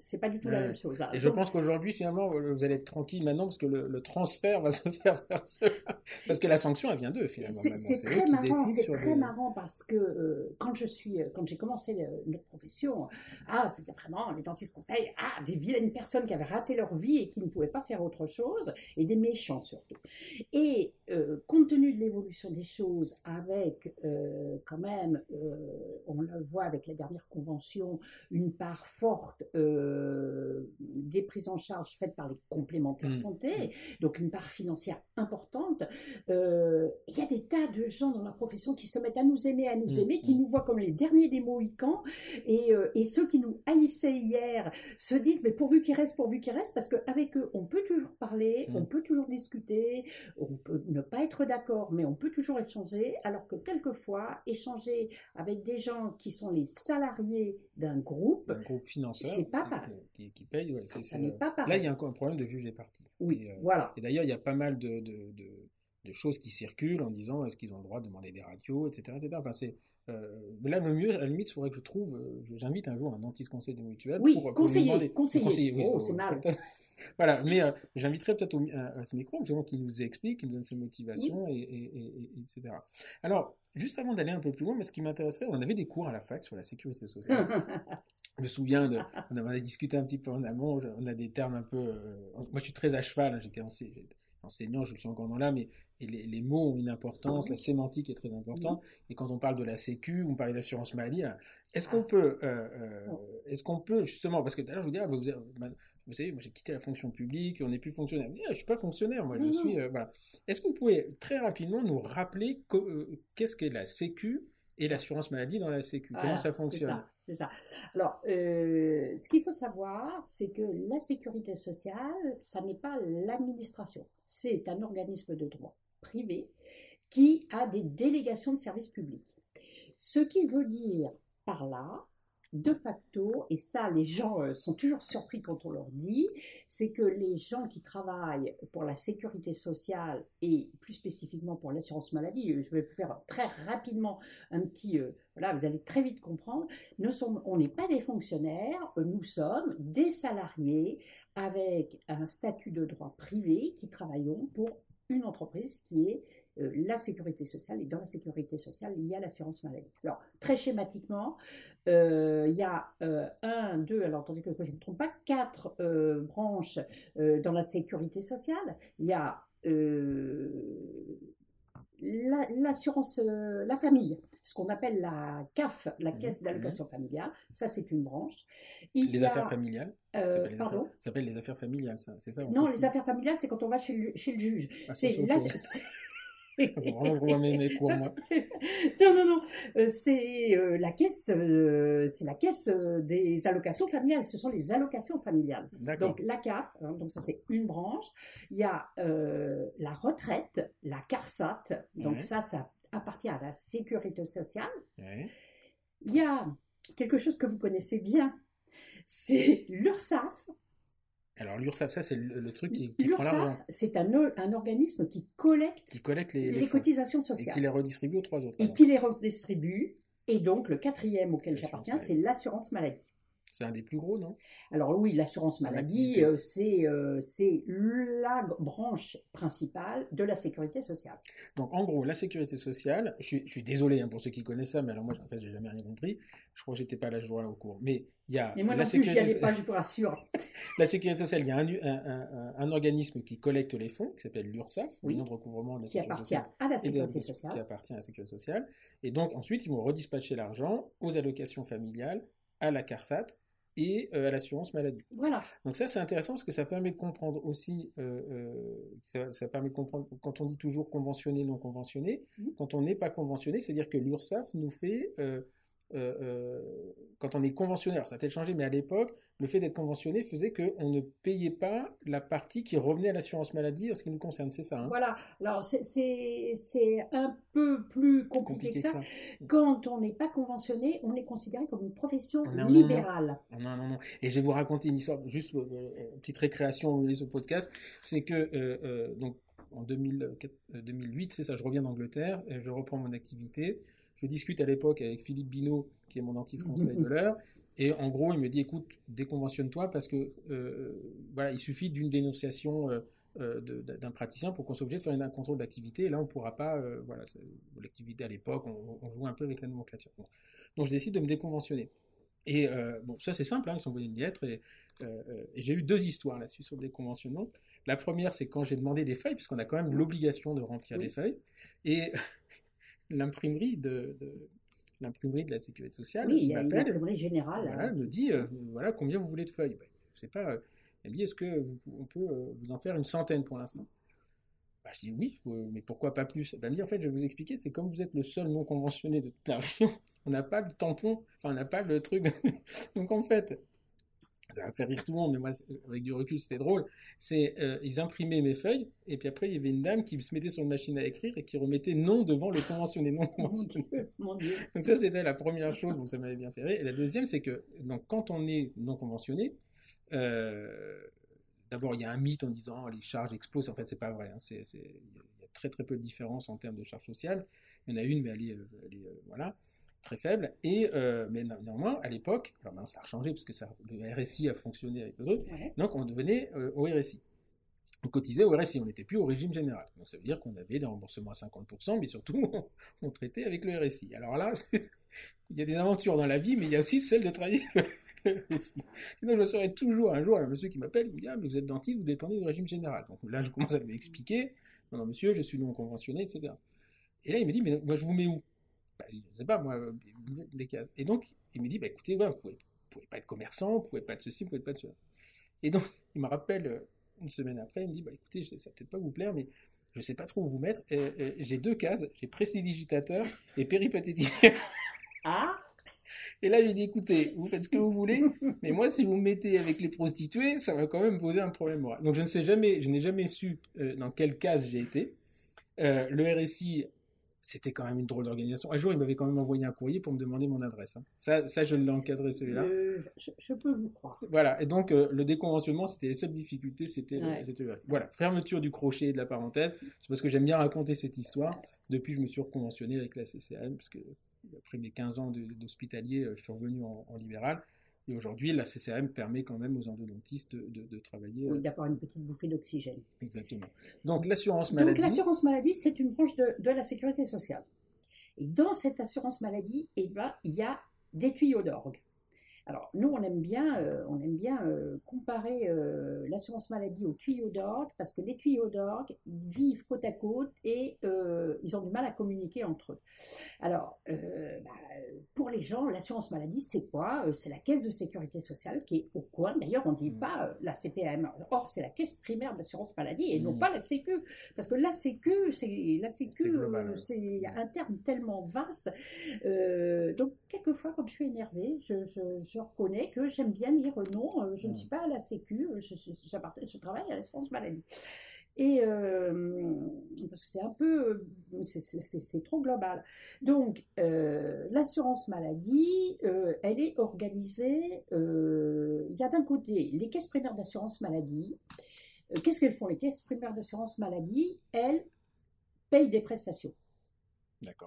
c'est pas du tout la même chose. Hein. Et je pense qu'aujourd'hui, finalement, vous allez être tranquille maintenant parce que le, transfert va se faire vers parce que la sanction, elle vient d'eux finalement. C'est très marrant, c'est très marrant parce que quand je suis, quand j'ai commencé notre profession, ah, c'était vraiment les dentistes conseils, ah, des vilaines personnes qui avaient raté leur vie et qui ne pouvaient pas faire autre chose, et des méchants surtout. Et euh, compte tenu de l'évolution des choses, avec euh, quand même, euh, on le voit avec la dernière convention, une part forte des prises en charge faites par les complémentaires mmh. santé, mmh. donc une part financière importante, il y a des tas de gens dans la profession qui se mettent à nous aimer, à nous mmh. aimer, qui nous voient comme les derniers des Mohicans, et, et ceux qui nous haïssaient hier se disent, mais pourvu qu'ils restent, pourvu qu'ils restent, parce qu'avec eux, on peut toujours parler, on mm. peut toujours discuter, on peut ne pas être d'accord, mais on peut toujours échanger, alors que quelquefois, échanger avec des gens qui sont les salariés d'un groupe, un groupe financier, c'est pas pareil. Qui, qui paye, ça, n'est pas pareil. Là, il y a un, problème de juger parti. Oui, euh, voilà. Et d'ailleurs, il y a pas mal de, choses qui circulent en disant est-ce qu'ils ont le droit de demander des radios, etc. etc. Enfin, c'est euh, mais là, le mieux, à la limite, il faudrait que je trouve, euh, j'invite un jour un dentiste conseil de mutuelle oui, pour, conseiller, demander, conseiller. oui, oh, c'est mal. Voilà, mais euh, j'inviterai peut-être à, ce micro, justement, qui nous explique, qui nous donne ses motivations, et, etc. Alors, juste avant d'aller un peu plus loin, mais ce qui m'intéresserait, on avait des cours à la fac sur la sécurité sociale. je me souviens, de, on avait discuté un petit peu en amont, on a des termes un peu... moi, je suis très à cheval, hein, j'étais enseignant, je le suis encore dans là, mais les, mots ont une importance, la sémantique est très importante. Et quand on parle de la Sécu, on parle d'assurance maladie, est-ce qu'on ah, peut, euh, euh, est-ce qu'on peut justement, parce que tout à l'heure je vous disais, ah, vous, savez, moi j'ai quitté la fonction publique, on n'est plus fonctionnaire. Je je suis pas fonctionnaire, moi je suis, euh, voilà. Est-ce que vous pouvez très rapidement nous rappeler qu'est-ce qu'est la Sécu et l'assurance maladie dans la Sécu? Comment ça fonctionne? c'est ça. Alors, ce qu'il faut savoir, c'est que la sécurité sociale, ça n'est pas l'administration. C'est un organisme de droit privé qui a des délégations de services publics. Ce qui veut dire par là, de facto, et ça les gens euh, sont toujours surpris quand on leur dit, c'est que les gens qui travaillent pour la sécurité sociale et plus spécifiquement pour l'assurance maladie, euh, je vais faire très rapidement un petit, euh, voilà, vous allez très vite comprendre, nous sommes, on n'est pas des fonctionnaires, nous sommes des salariés avec un statut de droit privé qui travaillons pour une entreprise qui est la sécurité sociale. Et dans la sécurité sociale, il y a l'assurance maladie. Alors, très schématiquement, euh, il y a euh, un, deux, alors attendez que, je ne me trompe pas, quatre branches dans la sécurité sociale. Il y a l'assurance, la, famille, ce qu'on appelle la CAF, la mmh Caisse d'allocation mmh familiale, ça c'est une branche. les affaires familiales euh, pardon Ça s'appelle les affaires familiales, c'est ça Non, les affaires familiales, c'est quand on va chez le, chez le juge. Ah, c'est. Vraiment, je vois mes, cours, moi. non, non, non. Euh, c'est euh, la caisse, c'est la caisse des allocations familiales. Ce sont les allocations familiales. Donc la CAF, hein, donc ça c'est une branche. Il y a la retraite, la CARSAT. Donc ça, ça appartient à la sécurité sociale. Il y a quelque chose que vous connaissez bien, c'est l'URSSAF. Alors l'URSSAF, ça c'est le, truc qui, prend l'argent. c'est un, un, organisme qui collecte, qui collecte les, les, cotisations sociales. Et qui les redistribue aux trois autres. Et qui les redistribue. Et donc le quatrième auquel j'appartiens, c'est l'assurance maladie. C'est un des plus gros, non? Alors oui, l'assurance maladie, euh, c'est euh, c'est la branche principale de la sécurité sociale. Donc en gros, la sécurité sociale, je suis, je suis désolé hein, pour ceux qui connaissent ça, mais alors moi, en fait, j'ai jamais rien compris. Je crois que j'étais pas là, je là au cours. Mais il y a moi la non plus, sécurité, allais pas, je vous rassure. la sécurité sociale, il y a un, un- un- un organisme qui collecte les fonds, qui s'appelle l'URSSAF, Oui. l'Union de recouvrement de la qui sécurité appartient sociale. à la et de- sécurité qui sociale. appartient à la sécurité sociale. Et donc ensuite, ils vont redispatcher l'argent aux allocations familiales, à la CARSAT et euh, à l'assurance maladie. Voilà. Donc ça, c'est intéressant parce que ça permet de comprendre aussi, euh, euh, ça, ça permet de comprendre quand on dit toujours conventionné, non conventionné, Mhm. quand on n'est pas conventionné, c'est-à-dire que l'URSSAF nous fait, quand on est conventionné, alors ça a peut-être changé, mais à l'époque, le fait d'être conventionné faisait qu'on ne payait pas la partie qui revenait à l'assurance maladie en ce qui nous concerne, c'est ça hein? Voilà. Alors, c'est- un peu plus compliqué, Compliqué que que ça. Quand on n'est pas conventionné, on est considéré comme une profession un libérale. Non, non, non. Et je vais vous raconter une histoire, juste euh, euh, une petite récréation au ce podcast. C'est que, euh, euh, donc, en 2004 euh, 2008, c'est ça, je reviens d'Angleterre, euh, je reprends mon activité. Je discute à l'époque avec Philippe Binot, qui est mon dentiste conseil de l'heure. Et en gros, il me dit, écoute, déconventionne-toi parce que, euh, voilà, il suffit d'une dénonciation euh, euh, d'un praticien pour qu'on soit obligé de faire un contrôle d'activité. Et là, on ne pourra pas, euh, voilà, l'activité à l'époque, on, on jouait un peu avec la nomenclature. Bon. Donc, je décide de me déconventionner. Et bon, ça c'est simple, hein, ils sont envoyé une lettre et, et j'ai eu deux histoires là-dessus sur le déconventionnement. La première, c'est quand j'ai demandé des feuilles, puisqu'on a quand même l'obligation de remplir Oui. des feuilles, et l'imprimerie de, de- l'imprimerie de la sécurité sociale Oui, il y a une m'appelle, imprimerie générale. voilà, me dit, euh, voilà, combien vous voulez de feuilles Ben, Je sais pas. euh, Elle me dit, est-ce que vous- on peut euh, vous en faire une centaine pour l'instant? Bah, Je dis oui, euh, mais pourquoi pas plus? Ben, Elle me dit, en fait, je vais vous expliquer, c'est comme vous êtes le seul non conventionné de toute la région, on n'a pas le tampon, enfin, on n'a pas le truc. Donc, en fait, ça va faire rire tout le monde, mais moi, avec du recul, c'était drôle. C'est, euh, ils imprimaient mes feuilles, et puis après, il y avait une dame qui se mettait sur une machine à écrire et qui remettait non devant le conventionné, non Mon conventionné. Dieu, mon Dieu. Donc ça, c'était la première chose, donc ça m'avait bien fait rire. Et la deuxième, c'est que donc, quand on est non conventionné, euh, d'abord, il y a un mythe en disant oh, les charges explosent. En fait, c'est pas vrai. hein. C'est- Il y a très très peu de différence en termes de charges sociales. Il y en a une, mais elle est, elle est, euh, voilà, très faible. Et, euh, mais néanmoins, à l'époque, alors maintenant ça a changé parce que ça, le RSI a fonctionné avec le truc, Ouais. donc on devenait euh, au RSI. On cotisait au RSI, on n'était plus au régime général. Donc ça veut dire qu'on avait des remboursements à 50%, mais surtout on, on traitait avec le RSI. Alors là, il y a des aventures dans la vie, mais il y a aussi celle de travailler le RSI. Sinon je serai toujours un jour un monsieur qui m'appelle, il me dit ah mais vous êtes dentiste, vous dépendez du régime général. Donc là je commence à lui expliquer, non non monsieur, je suis non conventionné, etc. Et là il me dit mais moi je vous mets où? Bah, je sais pas, moi, euh, des cases. Et donc, il me dit, bah, écoutez, ouais, vous pouvez, vous pouvez pas être commerçant, vous pouvez pas être ceci, vous pouvez pas être cela. Et donc, il me rappelle euh, une semaine après, il me dit, bah, écoutez, ça va peut-être pas vous plaire, mais je sais pas trop où vous mettre. Et, et j'ai deux cases, j'ai prestidigitateur et péripatéticien. Ah, Et là, j'ai dit, écoutez, vous faites ce que vous voulez, mais moi, si vous me mettez avec les prostituées, ça va quand même poser un problème moral. Donc, je ne sais jamais, je n'ai jamais su euh, dans quelle case j'ai été. Euh, le RSI, c'était quand même une drôle d'organisation. Un jour, il m'avait quand même envoyé un courrier pour me demander mon adresse. hein. Ça, ça, je l'ai encadré celui-là. euh, je, je peux vous croire. Voilà. Et donc, euh, le déconventionnement, c'était les seules difficultés, c'était le- Ouais. Voilà. Fermeture du crochet et de la parenthèse. C'est parce que j'aime bien raconter cette histoire. Depuis, je me suis reconventionné avec la CCM, parce que après mes 15 ans d'hospitalier, euh, je suis revenu en, en libéral. Et aujourd'hui, la CCM permet quand même aux endodontistes de, de- de travailler. euh, Oui, D'avoir une petite bouffée d'oxygène. Exactement. Donc, l'assurance Donc maladie. l'assurance maladie, c'est une branche de, de la sécurité sociale. Et dans cette assurance maladie, eh ben, il y a des tuyaux d'orgue. Alors nous, on aime bien, euh, on aime bien euh, comparer euh, l'assurance maladie aux tuyaux d'orgue parce que les tuyaux d'orgue, ils vivent côte à côte et ils ont du mal à communiquer entre eux. Alors, bah, pour les gens, l'assurance maladie, c'est quoi? C'est la caisse de sécurité sociale qui est au coin. D'ailleurs, on ne dit Mm. pas la CPAM. Or, c'est la caisse primaire d'assurance maladie et non Mm. pas la Sécu. Parce que la Sécu, c'est la Sécu, C'est c'est un terme tellement vaste. Donc, quelquefois, quand je suis énervée, je, je- je reconnais que j'aime bien dire non, euh, je ne Mm. suis pas à la Sécu, euh, je, je, je travaille à l'assurance maladie. Et euh, parce que c'est un peu, c'est- trop global. Donc, euh, l'assurance maladie, euh, elle est organisée. il y a d'un côté les caisses primaires d'assurance maladie. Qu'est-ce qu'elles font Les caisses primaires d'assurance maladie, elles payent des prestations.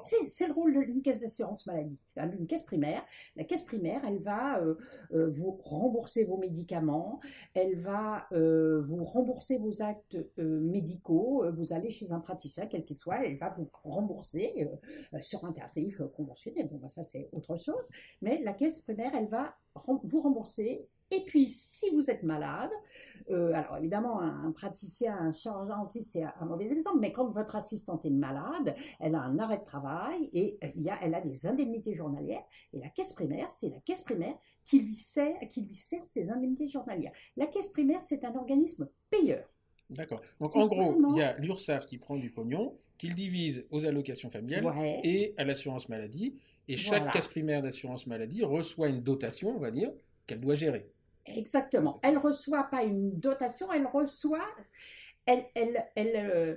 C'est le rôle d'une caisse d'assurance maladie, d'une caisse primaire. La caisse primaire, elle va euh, euh, vous rembourser vos médicaments, elle va euh, vous rembourser vos actes médicaux. Vous allez chez un praticien, quel qu'il soit, elle va vous rembourser sur un tarif conventionnel. Bon, ben, ça c'est autre chose. Mais la caisse primaire, elle va vous rembourser. Et puis, si vous êtes malade, euh, alors évidemment, un, un praticien, un chirurgien c'est un, un mauvais exemple, mais quand votre assistante est malade, elle a un arrêt de travail et euh, il y a, elle a des indemnités journalières. Et la caisse primaire, c'est la caisse primaire qui lui sert, qui lui sert ses indemnités journalières. La caisse primaire, c'est un organisme payeur. D'accord. Donc en gros, vraiment- il y a l'URSSAF qui prend du pognon, qu'il divise aux allocations familiales Ouais. et à l'assurance maladie. Et chaque Voilà. caisse primaire d'assurance maladie reçoit une dotation, on va dire, qu'elle doit gérer. Exactement. Elle reçoit pas une dotation, elle reçoit, elle, elle, elle, euh,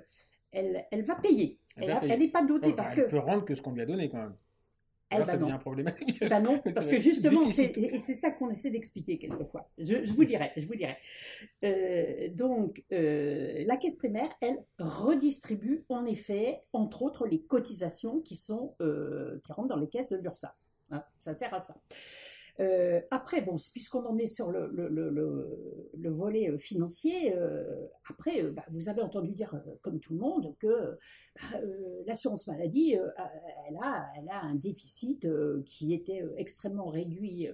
elle, elle va payer. Elle Elle elle n'est pas dotée parce elle que. peut rendre que ce qu'on lui a donné quand même. Eh Alors ben ça non. devient problématique. Ben non, parce que justement, c'est, ça qu'on essaie d'expliquer quelquefois. Je, je vous dirai, je vous dirai. Euh, donc, euh, la caisse primaire, elle redistribue en effet, entre autres, les cotisations qui sont euh, qui rentrent dans les caisses de l'URSSAF. Hein, ça sert à ça. Euh, après, bon, puisqu'on en est sur le, le, le, le- le volet euh, financier, euh, après, bah, vous avez entendu dire, comme tout le monde, que bah, l'assurance maladie, elle, a, elle a un déficit qui était extrêmement réduit,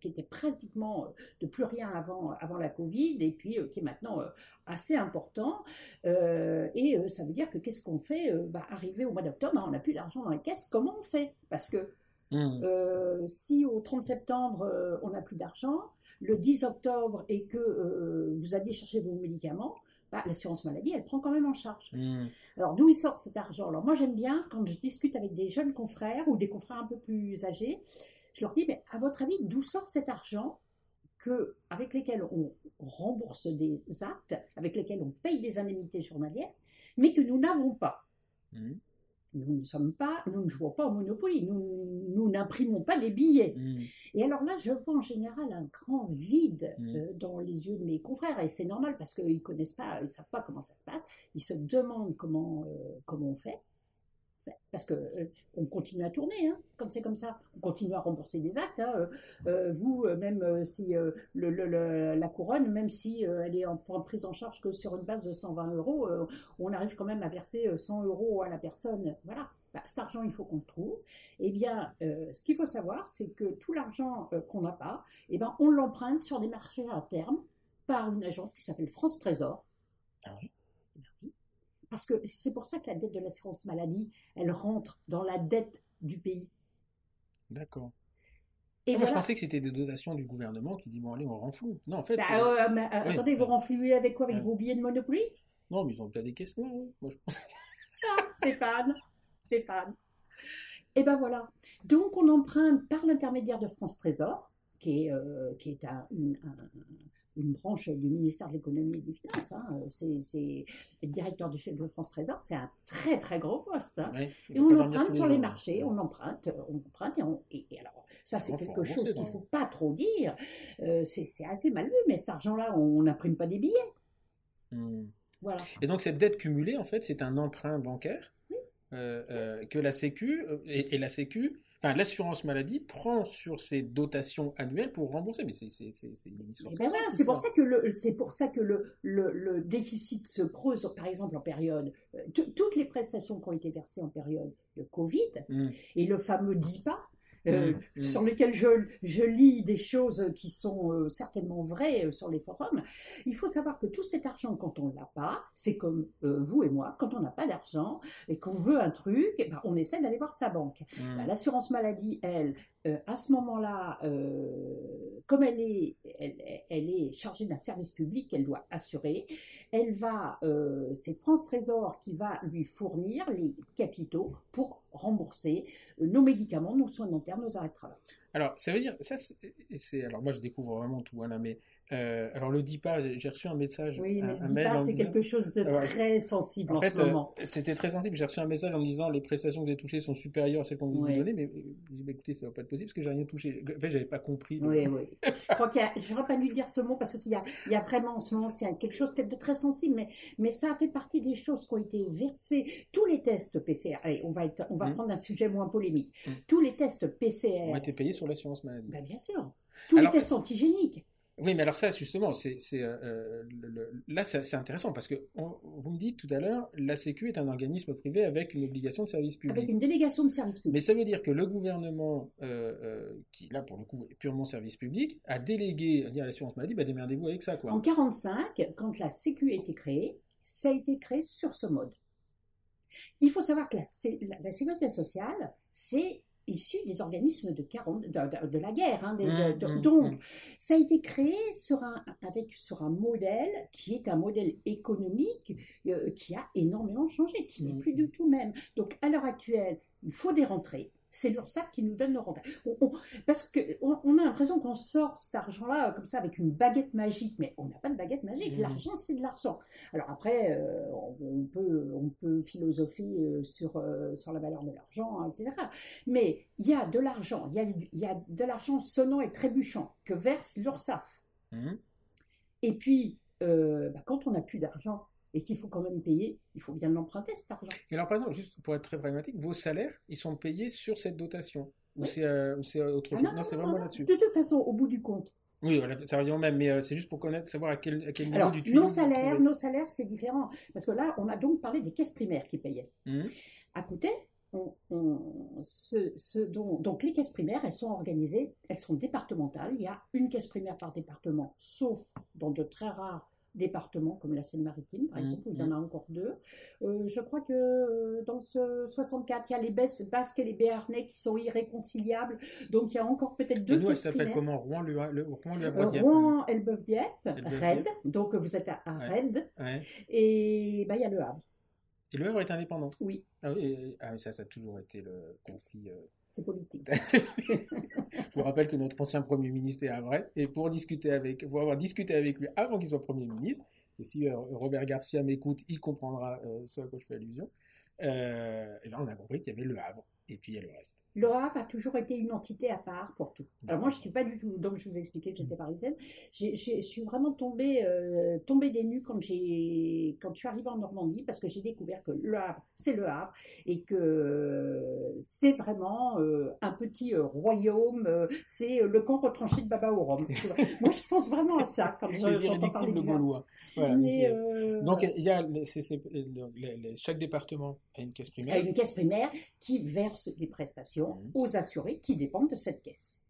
qui était pratiquement de plus rien avant, avant la Covid, et puis qui est maintenant assez important. Et ça veut dire que qu'est-ce qu'on fait bah, Arrivé au mois d'octobre, on n'a plus d'argent dans les caisses, comment on fait? Parce que Hum. euh, si au 30 septembre, euh, on n'a plus d'argent, le 10 octobre, et que euh, vous alliez chercher vos médicaments, bah, l'assurance maladie, elle prend quand même en charge. Hum. Alors, d'où il sort cet argent? Alors, moi, j'aime bien, quand je discute avec des jeunes confrères ou des confrères un peu plus âgés, je leur dis, mais à votre avis, d'où sort cet argent que, avec lesquels on rembourse des actes, avec lesquels on paye des indemnités journalières, mais que nous n'avons pas? Hum. Nous ne sommes pas, nous ne jouons pas au Monopoly, nous, n'imprimons pas des billets. Hum. Et alors là, je vois en général un grand vide Mm. euh, dans les yeux de mes confrères, et c'est normal parce qu'ils connaissent pas, ils savent pas comment ça se passe. Ils se demandent comment euh, comment on fait, parce que euh, on continue à tourner hein, quand c'est comme ça. On continue à rembourser des actes. hein. Euh, euh, vous, euh, même si la couronne, même si elle est en, prise en charge que sur une base de 120 euros, on arrive quand même à verser euh, 100 euros à la personne. Voilà. Bah, cet argent, il faut qu'on le trouve. Eh bien, ce qu'il faut savoir, c'est que tout l'argent qu'on n'a pas, eh ben, on l'emprunte sur des marchés à terme par une agence qui s'appelle France Trésor. Ah oui. Parce que c'est pour ça que la dette de l'assurance maladie, elle rentre dans la dette du pays. D'accord. Et Ah, Moi, je pensais que c'était des dotations du gouvernement qui dit bon allez on renfloue. Non en fait. Bah, euh, euh, mais, oui. attendez, vous renflouez avec quoi? Avec vos billets de Monopoly Non mais ils ont pas des caisses noires. eux. Moi je pense. Ah, Stéphane, Stéphane. Et ben voilà. Donc on emprunte par l'intermédiaire de France Trésor, qui est, euh, qui est un- une branche du ministère de l'économie et des finances. hein. C'est, c'est le directeur de chef de France Trésor, c'est un très très gros poste. hein. Ouais, Et on emprunte sur les jours. marchés, on emprunte, on emprunte et, on, et, et alors ça c'est quelque chose qu'il donc. faut pas trop dire. Euh, c'est, assez mal vu, mais cet argent-là, on n'imprime pas des billets. Hum. Voilà. Et donc cette dette cumulée, en fait, c'est un emprunt bancaire Oui. euh, euh, que la Sécu euh, et, et la Sécu, enfin l'assurance maladie prend sur ses dotations annuelles pour rembourser. Mais c'est c'est. Eh ben c'est pour ça que le c'est pour ça que le, le, le déficit se creuse par exemple en période euh, tout- toutes les prestations qui ont été versées en période de Covid Hum, et le fameux DIPA euh, Mm, mm. sur lesquels je, je lis des choses qui sont euh, certainement vraies euh, sur les forums. Il faut savoir que tout cet argent, quand on ne l'a pas, c'est comme vous et moi, quand on n'a pas d'argent et qu'on veut un truc, eh ben, on essaie d'aller voir sa banque. hum. Bah, L'assurance maladie, elle, à ce moment-là, comme elle est, elle, elle est chargée d'un service public qu'elle doit assurer, elle va, c'est France Trésor qui va lui fournir les capitaux pour rembourser nos médicaments, nos soins dentaires, Alors, ça veut dire, ça, c'est, alors moi je découvre vraiment tout, hein, là, mais euh, alors le DIPA, j'ai reçu un message, Oui, un, mais me c'est disant- quelque chose de ouais. très sensible en, En fait, ce euh, moment. c'était très sensible. J'ai reçu un message en me disant les prestations que vous avez touchées sont supérieures à celles qu'on vous Ouais. a données, mais euh, j'ai dit, bah, écoutez, ça va pas être possible parce que j'ai rien touché. En fait, j'avais pas compris. Oui, oui. Je crois qu'il y a, je pas dû dire ce mot parce qu'il y a, il y a vraiment en ce moment, c'est quelque chose peut-être de très sensible, mais, mais ça fait partie des choses qui ont été versées. Tous les tests PCR, allez, on va être, on va va Mm. prendre un sujet moins polémique. Mm. Tous les tests PCR, ont été payés sur l'assurance maladie. ben, bien sûr, tous Alors, les tests antigéniques, Oui, mais alors ça, justement, c'est, c'est, euh, euh, là, c'est c'est intéressant parce que on- vous me dites tout à l'heure, la Sécu est un organisme privé avec une obligation de service public. avec une délégation de service public. Mais ça veut dire que le gouvernement, euh, euh, qui là pour le coup est purement service public, a délégué à l'assurance maladie, bah démerdez-vous avec ça quoi. En 45, quand la Sécu a été créée, ça a été créé sur ce mode. Il faut savoir que la- la sécurité sociale, c'est issu des organismes de, 40 de, de- de la guerre. hein, des- Mmh, mmh, donc, mmh. ça a été créé sur un, avec, sur un modèle qui est un modèle économique euh, qui a énormément changé, qui n'est plus du tout le même. Donc, à l'heure actuelle, il faut des rentrées. C'est l'URSSAF qui nous donne nos. On- on- parce qu'on on a l'impression qu'on sort cet argent-là euh, comme ça avec une baguette magique, mais on n'a pas de baguette magique. Mmh. L'argent, c'est de l'argent. Alors après, euh, on, peut, on peut philosopher euh, sur, euh, sur la valeur de l'argent, hein, etc. Mais il y a de l'argent, il y a, y a de l'argent sonnant et trébuchant que verse l'URSSAF. Mhm. Et puis, euh, bah, quand on n'a plus d'argent et qu'il faut quand même payer, il faut bien l'emprunter cet argent. Et alors par exemple, juste pour être très pragmatique, vos salaires, ils sont payés sur cette dotation ou Oui. c'est euh, autre Ah chose? Non, c'est vraiment là-dessus. De toute façon, au bout du compte, Oui, voilà, ça revient au même, mais euh, c'est juste pour connaître, savoir à quel, à quel niveau alors du tuyau nos salaires, nos salaires, c'est différent parce que là, on a donc parlé des caisses primaires qui payaient. Mhm. À côté, on, on- ce- ce dont- donc les caisses primaires, elles sont organisées, elles sont départementales. Il y a une caisse primaire par département, sauf dans de très rares départements comme la Seine-Maritime, par Mhm, exemple, où il y en a encore deux. Euh, je crois que euh, dans ce 64, il y a les Bes- Basques et les Béarnais qui sont irréconciliables. Donc il y a encore peut-être Et deux nous, elle s'appelle comment? Rouen, lui, le, Rouen, lui, Euh. Rouen. Rennes. Donc vous êtes à, à Ouais. Rennes. Ouais. Et bah, il y a le Havre. Et le Havre est indépendant? Oui, Ah oui, et- ah ça, ça a toujours été le conflit. euh, politique. Je vous rappelle que notre ancien Premier ministre est à Havre, et pour discuter avec, pour avoir discuté avec lui avant qu'il soit Premier ministre, et si euh, Robert Garcia m'écoute, il comprendra euh, ce à quoi je fais allusion, euh, et on a compris qu'il y avait le Havre, et puis il y a le reste. Le Havre a toujours été une entité à part pour tout. Alors moi, je ne suis pas du tout, donc je vous ai expliqué que j'étais parisienne. J'ai- j'ai- Je suis vraiment tombée, euh, tombée des nues quand, j'ai- quand je suis arrivée en Normandie, parce que j'ai découvert que le Havre, c'est le Havre, et que c'est vraiment euh, un petit euh, royaume, c'est le camp retranché de Baba au moi, je pense vraiment à ça quand je- Les irréductibles gaulois. Voilà, Mais, Donc il y a, c'est- c'est- le- chaque département a une caisse primaire. une caisse primaire qui verse des prestations Mhm. aux assurés qui dépendent de cette caisse.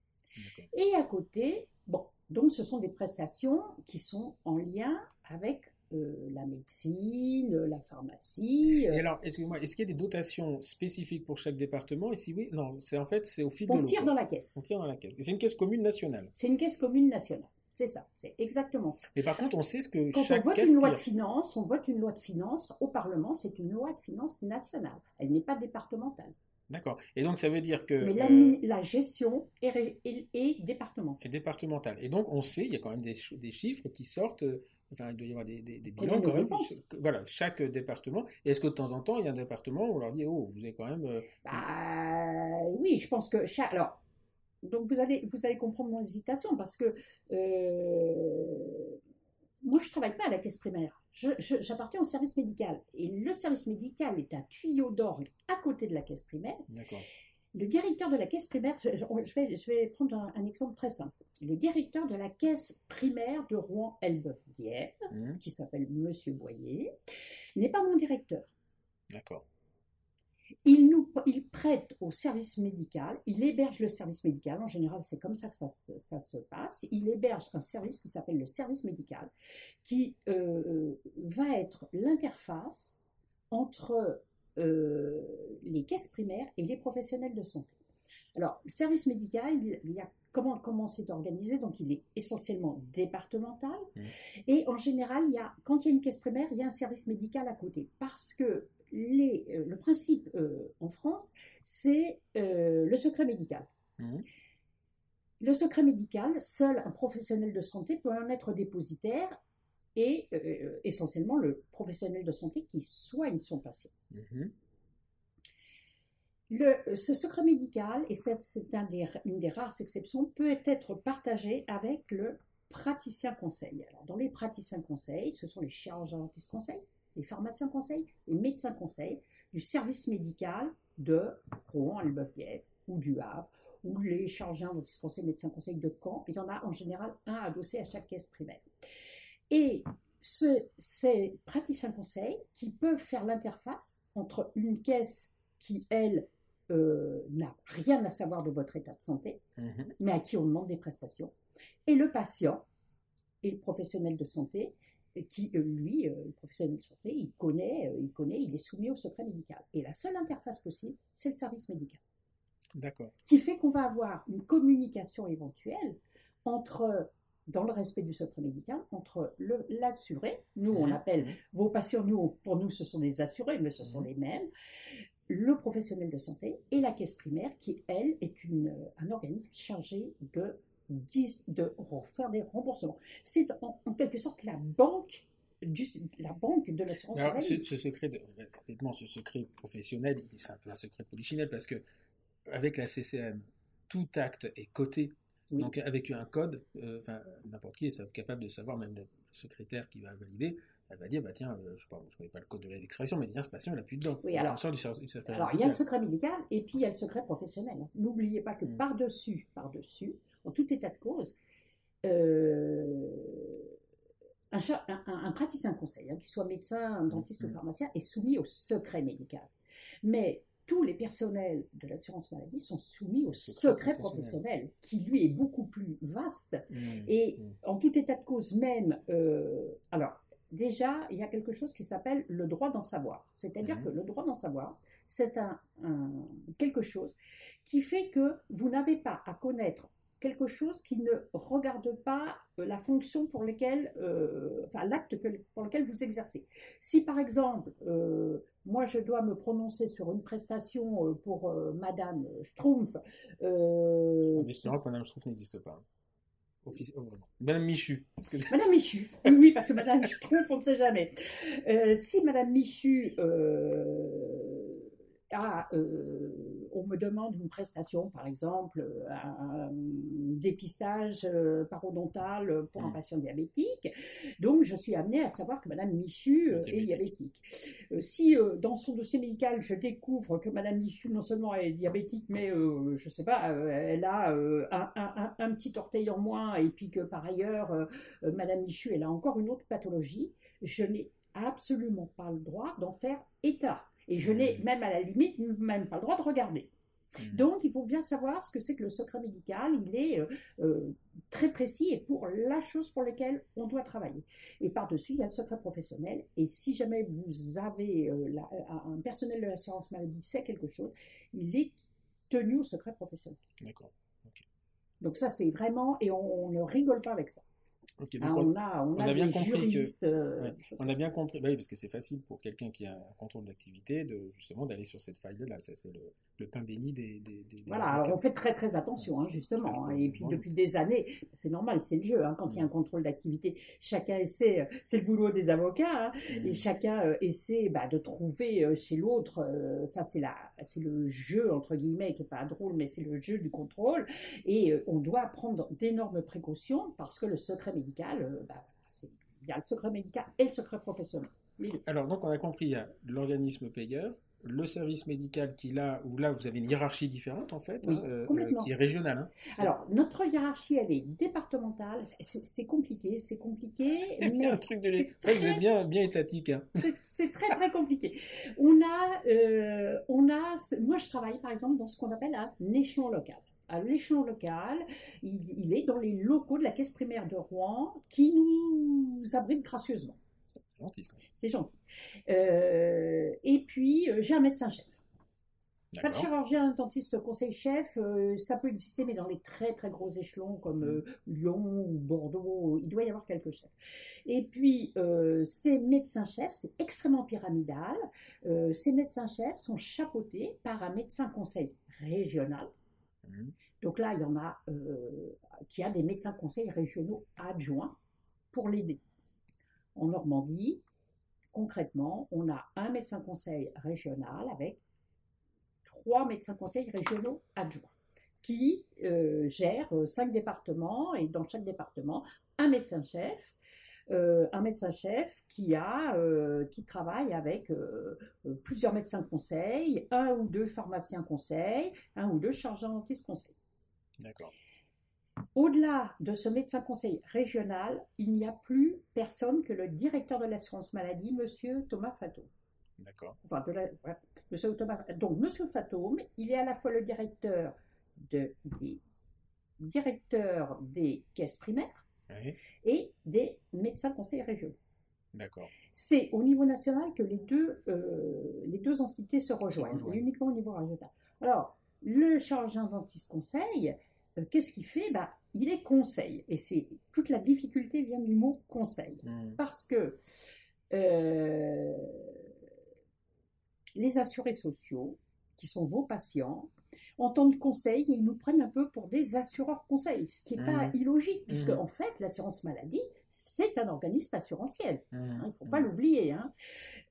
Et à côté, bon, donc ce sont des prestations qui sont en lien avec euh, la médecine, la pharmacie. euh, Et alors, excusez-moi, est-ce qu'il y a des dotations spécifiques pour chaque département? Et si oui, non, c'est en fait c'est au fil de on l'eau. tire quoi. dans la caisse. On tire dans la caisse. Et c'est une caisse commune nationale. C'est une caisse commune nationale. C'est ça, c'est exactement ça. Mais par contre, on sait ce que Quand on vote caisse une loi de tire. finances, on vote une loi de finances au Parlement, c'est une loi de finances nationale. Elle n'est pas départementale. D'accord. Et donc, ça veut dire que. Mais euh, la, la gestion est, ré- est- est départementale. est départementale. Et donc, on sait, il y a quand même des, des chiffres qui sortent. euh, Enfin, il doit y avoir des, des- des bilans quand même. Voilà, chaque département. Est-ce que de temps en temps, il y a un département où on leur dit Oh, vous avez quand même. euh, Bah, oui, je pense que chaque. Alors, donc vous allez, vous allez comprendre mon hésitation parce que euh, moi, je travaille pas à la caisse primaire. J'appartiens au service médical. Et le service médical est un tuyau d'orgue à côté de la caisse primaire. D'accord. Le directeur de la caisse primaire, je, je vais, je vais prendre un, un exemple très simple. Le directeur de la caisse primaire de Rouen-Elbeuf-Dieppe, Mhm. qui s'appelle Monsieur Boyer, n'est pas mon directeur. D'accord. Il, nous, il prête au service médical, il héberge le service médical, en général c'est comme ça que ça, se- ça se passe, il héberge un service qui s'appelle le service médical, qui euh, va être l'interface entre euh, les caisses primaires et les professionnels de santé. Alors, le service médical, il, y a comment, comment c'est organisé, donc il est essentiellement départemental, Mhm. et en général, il y a, quand il y a une caisse primaire, il y a un service médical à côté, parce que les, euh, le principe euh, en France, c'est euh, le secret médical. Mhm. Le secret médical, seul un professionnel de santé peut en être dépositaire et euh, essentiellement le professionnel de santé qui soigne son patient. Le, ce secret médical, et c'est c'est un des- une des rares exceptions, peut être partagé avec le praticien conseil. Alors, dans les praticiens conseils, ce sont les chirurgiens dentistes conseils, les pharmaciens conseils, les médecins conseils, du service médical de Rouen, Elbeuf-Biette ou du Havre, ou les chargés dont ils conseil médecins conseil de Caen. Il y en a en général un adossé à chaque caisse primaire. Et ce, ces praticiens conseils qui peuvent faire l'interface entre une caisse qui, elle, euh, n'a rien à savoir de votre état de santé, Mhm. mais à qui on demande des prestations, et le patient et le professionnel de santé, qui, euh, lui, euh, le professionnel de santé, il connaît, euh, il connaît, il est soumis au secret médical. Et la seule interface possible, c'est le service médical D'accord. qui fait qu'on va avoir une communication éventuelle entre, dans le respect du secret médical, entre l'assuré, nous on Mhm. appelle vos patients, nous, pour nous ce sont des assurés, mais ce sont Mhm. les mêmes, le professionnel de santé et la caisse primaire qui, elle, est une, un organisme chargé de, de faire des remboursements. C'est en, en quelque sorte la banque, du, la banque de l'assurance ce, ce secret, de, ce secret professionnel, c'est un peu un secret polichinelle parce que avec la CCM, tout acte est coté. Oui. Donc, avec un code, euh, n'importe qui est capable de savoir, même le secrétaire qui va valider, elle va dire, bah tiens, euh, je ne connais pas le code de l'extraction, mais tiens, ce patient, il n'a plus de dents. Oui, alors- du, du il y a le secret médical et puis il y a le secret professionnel. N'oubliez pas que Mm. par-dessus, par-dessus, en tout état de cause, euh, un, praticien conseil, hein, qu'il soit médecin, un dentiste ou Mm. pharmacien, est soumis au secret médical. Mais tous les personnels de l'assurance maladie sont soumis au Secret secret professionnel, qui lui est beaucoup plus vaste Mm. et en tout état de cause même, euh, alors déjà, il y a quelque chose qui s'appelle le droit d'en savoir. C'est-à-dire que le droit d'en savoir, c'est un, un- quelque chose qui fait que vous n'avez pas à connaître quelque chose qui ne regarde pas euh, la fonction pour laquelle, euh, enfin l'acte pour lequel vous exercez. Si par exemple, euh, moi je dois me prononcer sur une prestation pour euh, Madame Schtroumpf, En espérant que Madame Schtroumpf n'existe pas. Offici- oh. Madame Michu. Que... Madame Michu. Oui, parce que Madame Michu trompe, on ne sait jamais. Si Madame Michu euh, euh, on me demande une prestation, par exemple, un, dépistage euh, parodontal pour un Mm. patient diabétique, donc je suis amenée à savoir que Madame Michu euh, est Diabétique. si dans son dossier médical, je découvre que Madame Michu non seulement est diabétique, mais je sais pas, elle a un, un- un- un petit orteil en moins, et puis que par ailleurs, Madame Michu, elle a encore une autre pathologie, je n'ai absolument pas le droit d'en faire état. Et je n'ai Mhm. même à la limite même pas le droit de regarder. Mm. Donc il faut bien savoir ce que c'est que le secret médical. Il est euh, euh, très précis et pour la chose pour laquelle on doit travailler. Et par-dessus, il y a le secret professionnel. Et si jamais vous avez euh, la- un personnel de l'assurance maladie sait quelque chose, il est tenu au secret professionnel. D'accord. Donc ça, c'est vraiment, et on, on ne rigole pas avec ça. Ok, donc on- on a, on on a, a bien compris que- euh, Ouais, On a bien compris, bah oui, parce que c'est facile pour quelqu'un qui a un contrôle d'activité de justement d'aller sur cette faille-là. Ça, c'est le, le pain béni des. des, des- Voilà, alors on fait très très attention, hein, justement. hein. Et puis depuis des années, c'est normal, c'est le jeu. hein, quand il y a un contrôle d'activité, chacun essaie, euh, c'est le boulot des avocats, hein, Mm. et chacun euh, essaie bah, de trouver chez l'autre, euh, ça c'est la, c'est le jeu entre guillemets qui est pas drôle, mais c'est le jeu du contrôle. Et euh, on doit prendre d'énormes précautions parce que le secret médical, euh, bah, c'est il y a le secret médical et le secret professionnel. Alors, donc, on a compris, il y a l'organisme payeur, le service médical qui, là, où là, vous avez une hiérarchie différente, en fait, Oui, hein, euh, euh, qui est régionale. hein. C'est- Alors, notre hiérarchie, elle est départementale. C'est- C'est c'est compliqué, c'est compliqué, il y a un mais truc de c'est Ouais, bien, bien étatique. hein. c'est c'est très très compliqué. On a, euh, on a, moi je travaille par exemple dans ce qu'on appelle un échelon local. À l'échelon local, il, il est dans les locaux de la caisse primaire de Rouen qui nous abrite gracieusement. C'est gentil. Euh, et puis, euh, j'ai un médecin-chef. Pas de chirurgien, dentiste, conseil-chef, euh, ça peut exister, mais dans les très très gros échelons comme euh, Lyon ou Bordeaux, il doit y avoir quelques chefs. Et puis, euh, ces médecins-chefs, c'est extrêmement pyramidal. Ces médecins-chefs sont chapeautés par un médecin-conseil régional. Mhm. Donc là, il y en a euh, qui a des médecins-conseils régionaux adjoints pour l'aider. En Normandie, concrètement, on a un médecin-conseil régional avec trois médecins-conseils régionaux adjoints qui euh, gèrent euh, cinq départements et dans chaque département, un médecin-chef euh, un médecin-chef qui, a, euh, qui travaille avec euh, plusieurs médecins conseils, un ou deux pharmaciens conseils, un ou deux chargeurs dentistes conseils. D'accord. Au-delà de ce médecin conseil régional, il n'y a plus personne que le directeur de l'assurance maladie, monsieur Thomas Fato. D'accord. Enfin, de la- voilà, monsieur Thomas- donc, monsieur Fatome, il est à la fois le directeur de, des directeurs des caisses primaires Oui. et des médecins conseils régionaux. D'accord. C'est au niveau national que les deux, euh, les deux entités se rejoignent, et uniquement au niveau régional. Alors, le chargé dentiste conseil, euh, qu'est-ce qu'il fait? Bah, Il est conseil, et c'est toute la difficulté vient du mot conseil. Hmm. Parce que euh, les assurés sociaux, qui sont vos patients, entendent conseil et ils nous prennent un peu pour des assureurs conseils, ce qui n'est pas Mhm. illogique, puisque Mhm. en fait, l'assurance maladie, c'est un organisme assurantiel. Hein, il ne faut pas l'oublier. hein.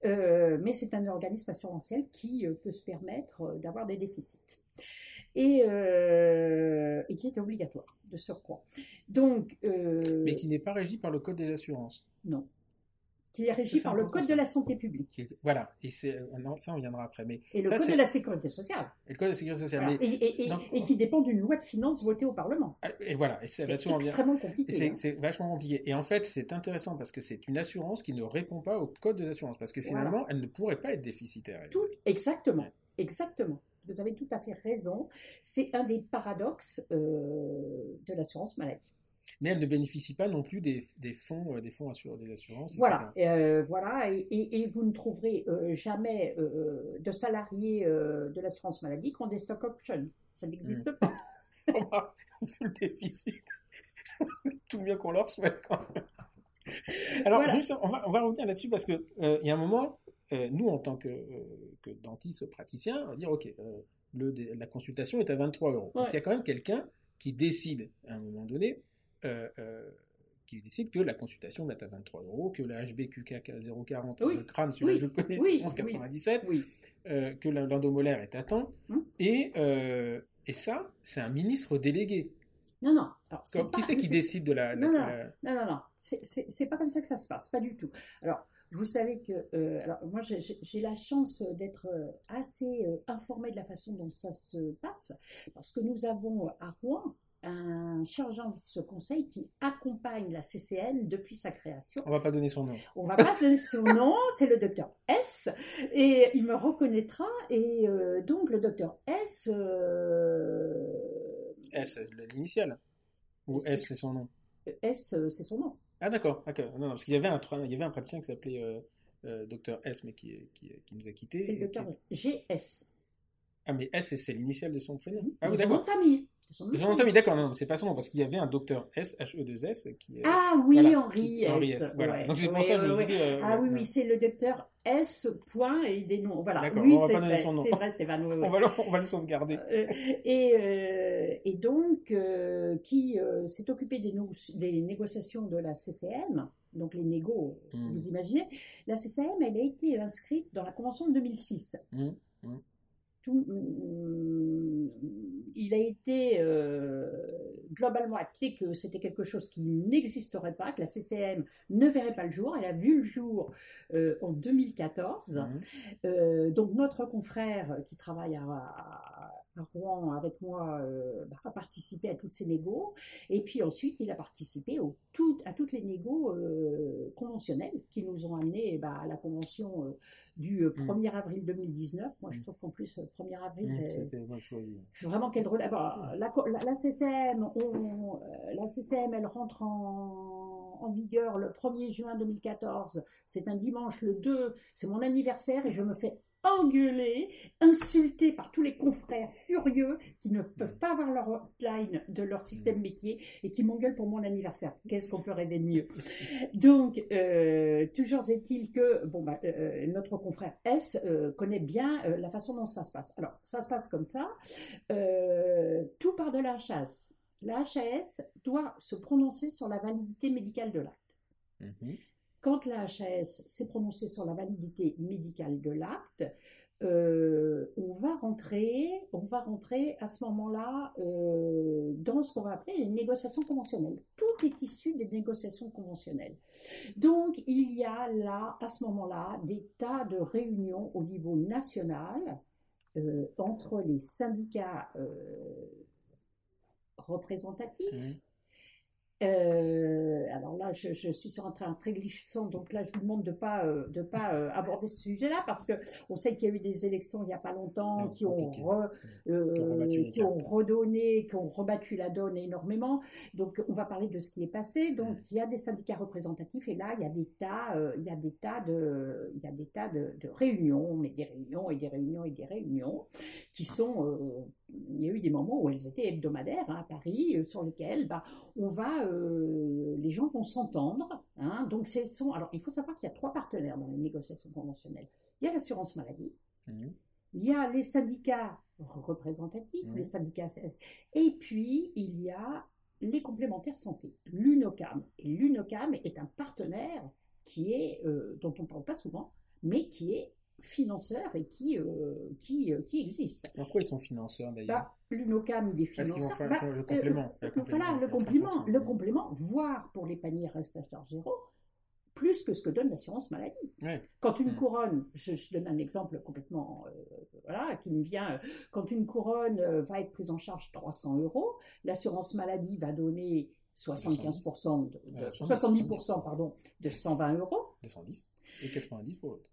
Euh, mais c'est un organisme assurantiel qui euh, peut se permettre euh, d'avoir des déficits. Et, euh, et qui est obligatoire de surcroît. Donc, euh, Mais qui n'est pas régi par le code des assurances. non. Qui est régi par le Code ça. de la santé publique Voilà. Et c'est euh, non, ça on viendra après. Mais et le ça, Code de la sécurité sociale. et le code de la sécurité sociale. Voilà. Mais- Et, et- et- donc- et qui dépend d'une loi de finances votée au Parlement. ah, Et voilà. Et c'est vient. extrêmement compliqué. c'est hein. c'est vachement compliqué. Et en fait, c'est intéressant parce que c'est une assurance qui ne répond pas au code de l'assurance. Parce que finalement, elle ne pourrait pas être déficitaire. elle. Tout, exactement, exactement. Vous avez tout à fait raison. C'est un des paradoxes euh, de l'assurance maladie. Mais elle ne bénéficie pas non plus des, des fonds, euh, des fonds assur- des assurances. Voilà, euh, voilà, et, et- et vous ne trouverez euh, jamais euh, de salariés de l'assurance maladie qui ont des stock options. Ça n'existe pas. On va- le déficit. c'est tout bien qu'on leur souhaite quand même. Alors, Voilà. juste, on va, on va revenir là-dessus parce que euh, il y a un moment, nous, en tant que, que dentiste praticien, on va dire, OK, le, la consultation est à 23 euros. Donc, il y a quand même quelqu'un qui décide, à un moment donné, qui décide que la consultation va être à 23 euros, que la HBQK 040, Oui. le crâne, celui-là, Oui. je le connais, Oui. c'est 11,97, Oui, euh, que l'endomolaire est à temps, Hum. et, euh, et ça, c'est un ministre délégué. non, non. Alors, Comme- qui c'est qui décide de la... de Non, non. la- Non, non, non. C'est- pas comme ça que ça se passe, pas du tout. Alors, vous savez que, euh, alors moi j'ai- la chance d'être euh, assez euh, informée de la façon dont ça se passe, parce que nous avons à Rouen un chargé de ce conseil qui accompagne la CCN depuis sa création. On va pas donner son nom. On va pas donner son nom, c'est le docteur S, et il me reconnaîtra, et euh, donc le docteur S... euh, S, l'initiale. Ou S, c'est son nom. S, euh, c'est son nom. Ah d'accord, d'accord. Non, non, parce qu'il y avait un, il y avait un praticien qui s'appelait euh, euh, Docteur S, mais qui, qui, qui nous a quittés. C'est le docteur qui- GS. Ah mais S, c'est- l'initiale de son prénom. Mhm. Ah oui, d'accord. famille. Son nom son nom d'accord, non, c'est pas son nom, parce qu'il y avait un Docteur S, H-E-2-S, qui. Ah oui, voilà, Henri qui- S. Henri S, voilà. ouais. Donc c'est pour Ouais, ça que ouais, dit... euh, Ah oui, oui, c'est le docteur S. Point et des noms. Voilà. D'accord, Lui, on va c'est pas donner son nom. c'est vrai, Stéphane. On va, le, on va le sauvegarder. Euh, et, euh, et donc, qui s'est occupé des, no- des négociations de la CCM, donc les négos, Mm. vous imaginez, la CCM, elle a été inscrite dans la Convention de 2006. Mm, mm. Tout, il a été euh, globalement acté que c'était quelque chose qui n'existerait pas, que la CCM ne verrait pas le jour. Elle a vu le jour euh, en 2014. Mhm. Euh, donc notre confrère qui travaille à, à- à Rouen avec moi euh, bah, a participé à toutes ces négos et puis ensuite il a participé au, tout- à toutes les négos euh, conventionnelles qui nous ont amené bah, à la convention euh, du euh, Mm. 1er avril 2019. Moi je Mm. trouve qu'en plus euh, 1er avril Mm, c'est C'était mal choisi. Vraiment quel drôle. Ah, La, la, la CCM, on- euh, la CCM, elle rentre en, en vigueur le 1er juin 2014. C'est un dimanche, le 2, c'est mon anniversaire et je me fais engueuler, insulter par tous les confrères furieux qui ne peuvent pas avoir leur hotline de leur système métier et qui m'engueulent pour mon anniversaire. Qu'est-ce qu'on peut rêver de mieux? Donc, euh, toujours est-il que bon, bah, euh, notre confrère S euh, connaît bien la façon dont ça se passe. Alors, ça se passe comme ça. Tout part de la HAS. La HAS doit se prononcer sur la validité médicale de l'acte. Mhm. Quand la HAS s'est prononcée sur la validité médicale de l'acte, euh, on va rentrer, on va rentrer à ce moment-là euh, dans ce qu'on va appeler les négociations conventionnelles. Tout est issu des négociations conventionnelles. Donc il y a là, à ce moment-là, des tas de réunions au niveau national euh, entre les syndicats représentatifs. Euh, alors là, je, suis sur un train très glissant, donc là, je vous demande de pas euh, de pas euh, aborder ce sujet-là parce que on sait qu'il y a eu des élections il n'y a pas longtemps qui, ont qui ont redonné, qui ont rebattu la donne énormément. Donc, on va parler de ce qui est passé. Donc, il y a des syndicats représentatifs et là, il y a des tas, il y a des tas de, il y a des tas de, de, réunions, mais des réunions et des réunions et des réunions qui sont il y a eu des moments où elles étaient hebdomadaires hein, à Paris, sur lesquelles bah, on va euh, les gens vont s'entendre. Hein. donc, sont, alors, il faut savoir qu'il y a trois partenaires dans les négociations conventionnelles. Il y a l'assurance maladie, mmh. il y a les syndicats représentatifs, mmh. les syndicats, et puis il y a les complémentaires santé, l'UNOCAM. Et l'UNOCAM est un partenaire qui est, euh, dont on ne parle pas souvent, mais qui est financeurs et qui, euh, qui, euh, qui existent. Pourquoi ils sont financeurs d'ailleurs? Bah, L'UNOCAM, il est financeur. Faire, bah, le complément. Euh, voilà, le complément, le complément, voire pour les paniers reste à charge zéro, plus que ce que donne l'assurance maladie. Quand une mm. couronne, je, donne un exemple complètement, voilà, qui me vient, quand une couronne va être prise en charge 300 euros, l'assurance maladie va donner 75%, de, 70%, pardon, de 120 euros. 210 et 90 pour l'autre.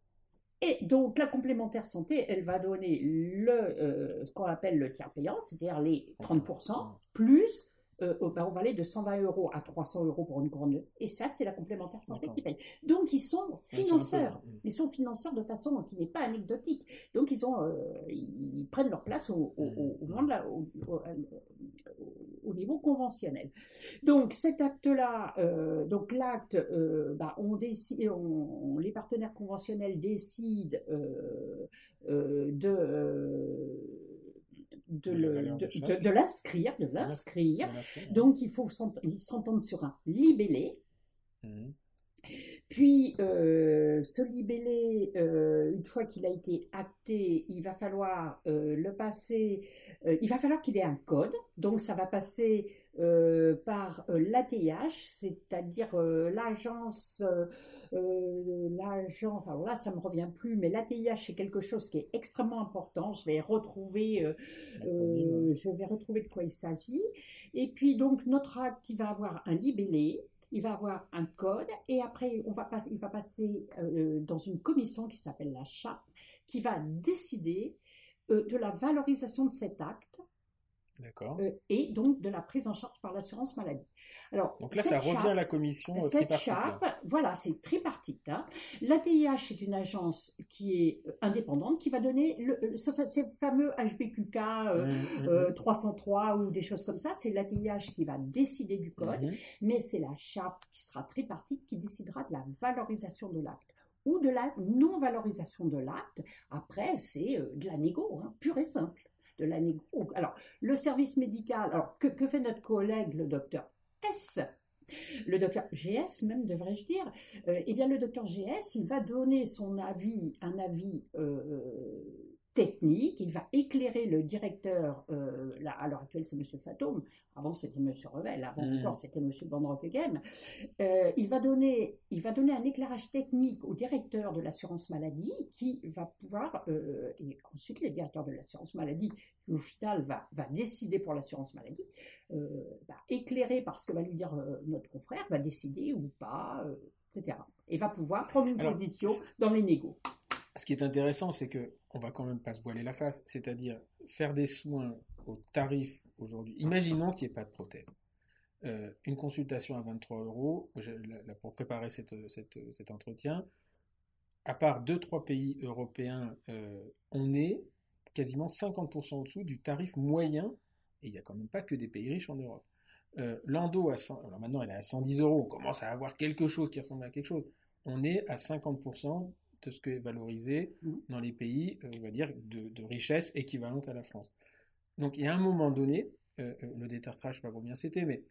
Et donc la complémentaire santé, elle va donner le, euh, ce qu'on appelle le tiers payant, c'est-à-dire les 30%, plus euh, on va aller de 120 euros à 300 euros pour une couronne. Et ça, c'est la complémentaire santé qui paye. Donc, ils sont financeurs. Ils sont financeurs de façon qui n'est pas anecdotique. Donc, ils, ont, euh, ils prennent leur place au, au, au, niveau conventionnel. Donc, cet acte-là, euh, donc l'acte, bah, on décide, on, les partenaires conventionnels décident de de, l'inscrire, de l'inscrire. Donc il faut s'entendre sur un libellé. Mmh. Puis euh, ce libellé, euh, une fois qu'il a été acté, il va falloir euh, le passer. il va falloir qu'il ait un code. Donc ça va passer par l'ATH, c'est-à-dire l'agence euh, l'agent, enfin voilà, ça me revient plus, mais l'ATIH c'est quelque chose qui est extrêmement important. Je vais retrouver, euh, euh, je vais retrouver de quoi il s'agit. Et puis donc notre acte, il va avoir un libellé, il va avoir un code, et après on va passer, il va passer dans une commission qui s'appelle la CHAP, qui va décider de la valorisation de cet acte. Et donc de la prise en charge par l'assurance maladie. Donc là, ça revient à la commission euh, tripartite. voilà, c'est tripartite. Hein. L'ATIH est une agence qui est euh, indépendante, qui va donner le, euh, ce, ces fameux HBQK 303 mmh, mmh, mmh. ou des choses comme ça. C'est l'ATIH qui va décider du code, mais c'est la CHAP qui sera tripartite qui décidera de la valorisation de l'acte ou de la non-valorisation de l'acte. Après, c'est de la négo, hein, pure et simple. De la. Alors, le service médical, alors que, fait notre collègue, le docteur le docteur GS, même devrais-je dire, euh, eh bien le docteur GS, il va donner son avis, un avis euh, technique, il va éclairer le directeur, euh, là, à l'heure actuelle c'est M. Fatome, avant c'était M. Revel, avant mmh. encore c'était M. Van euh, il, va donner, il va donner un éclairage technique au directeur de l'assurance maladie qui va pouvoir, euh, et ensuite le directeur de l'assurance maladie, qui au final va, va décider pour l'assurance maladie, va éclairer par ce que va lui dire notre confrère, va décider ou pas, etc. Et va pouvoir prendre une position dans les négos ce qui est intéressant, c'est que on va quand même pas se voiler la face, c'est-à-dire faire des soins au tarif aujourd'hui. Imaginons qu'il n'y ait pas de prothèse. Euh, une consultation à 23 euros, pour préparer cet entretien, à part deux trois pays européens, euh, on est quasiment 50% en dessous du tarif moyen, et il n'y a quand même pas que des pays riches en Europe. Euh, L'Ando, maintenant elle est à 110 euros, on commence à avoir quelque chose qui ressemble à quelque chose. On est à 50% de ce que est valorisé mmh. dans les pays, euh, on va dire, de, richesse équivalente à la France. Donc il y a un moment donné, euh, euh, le détartrage, je ne sais pas combien c'était, mais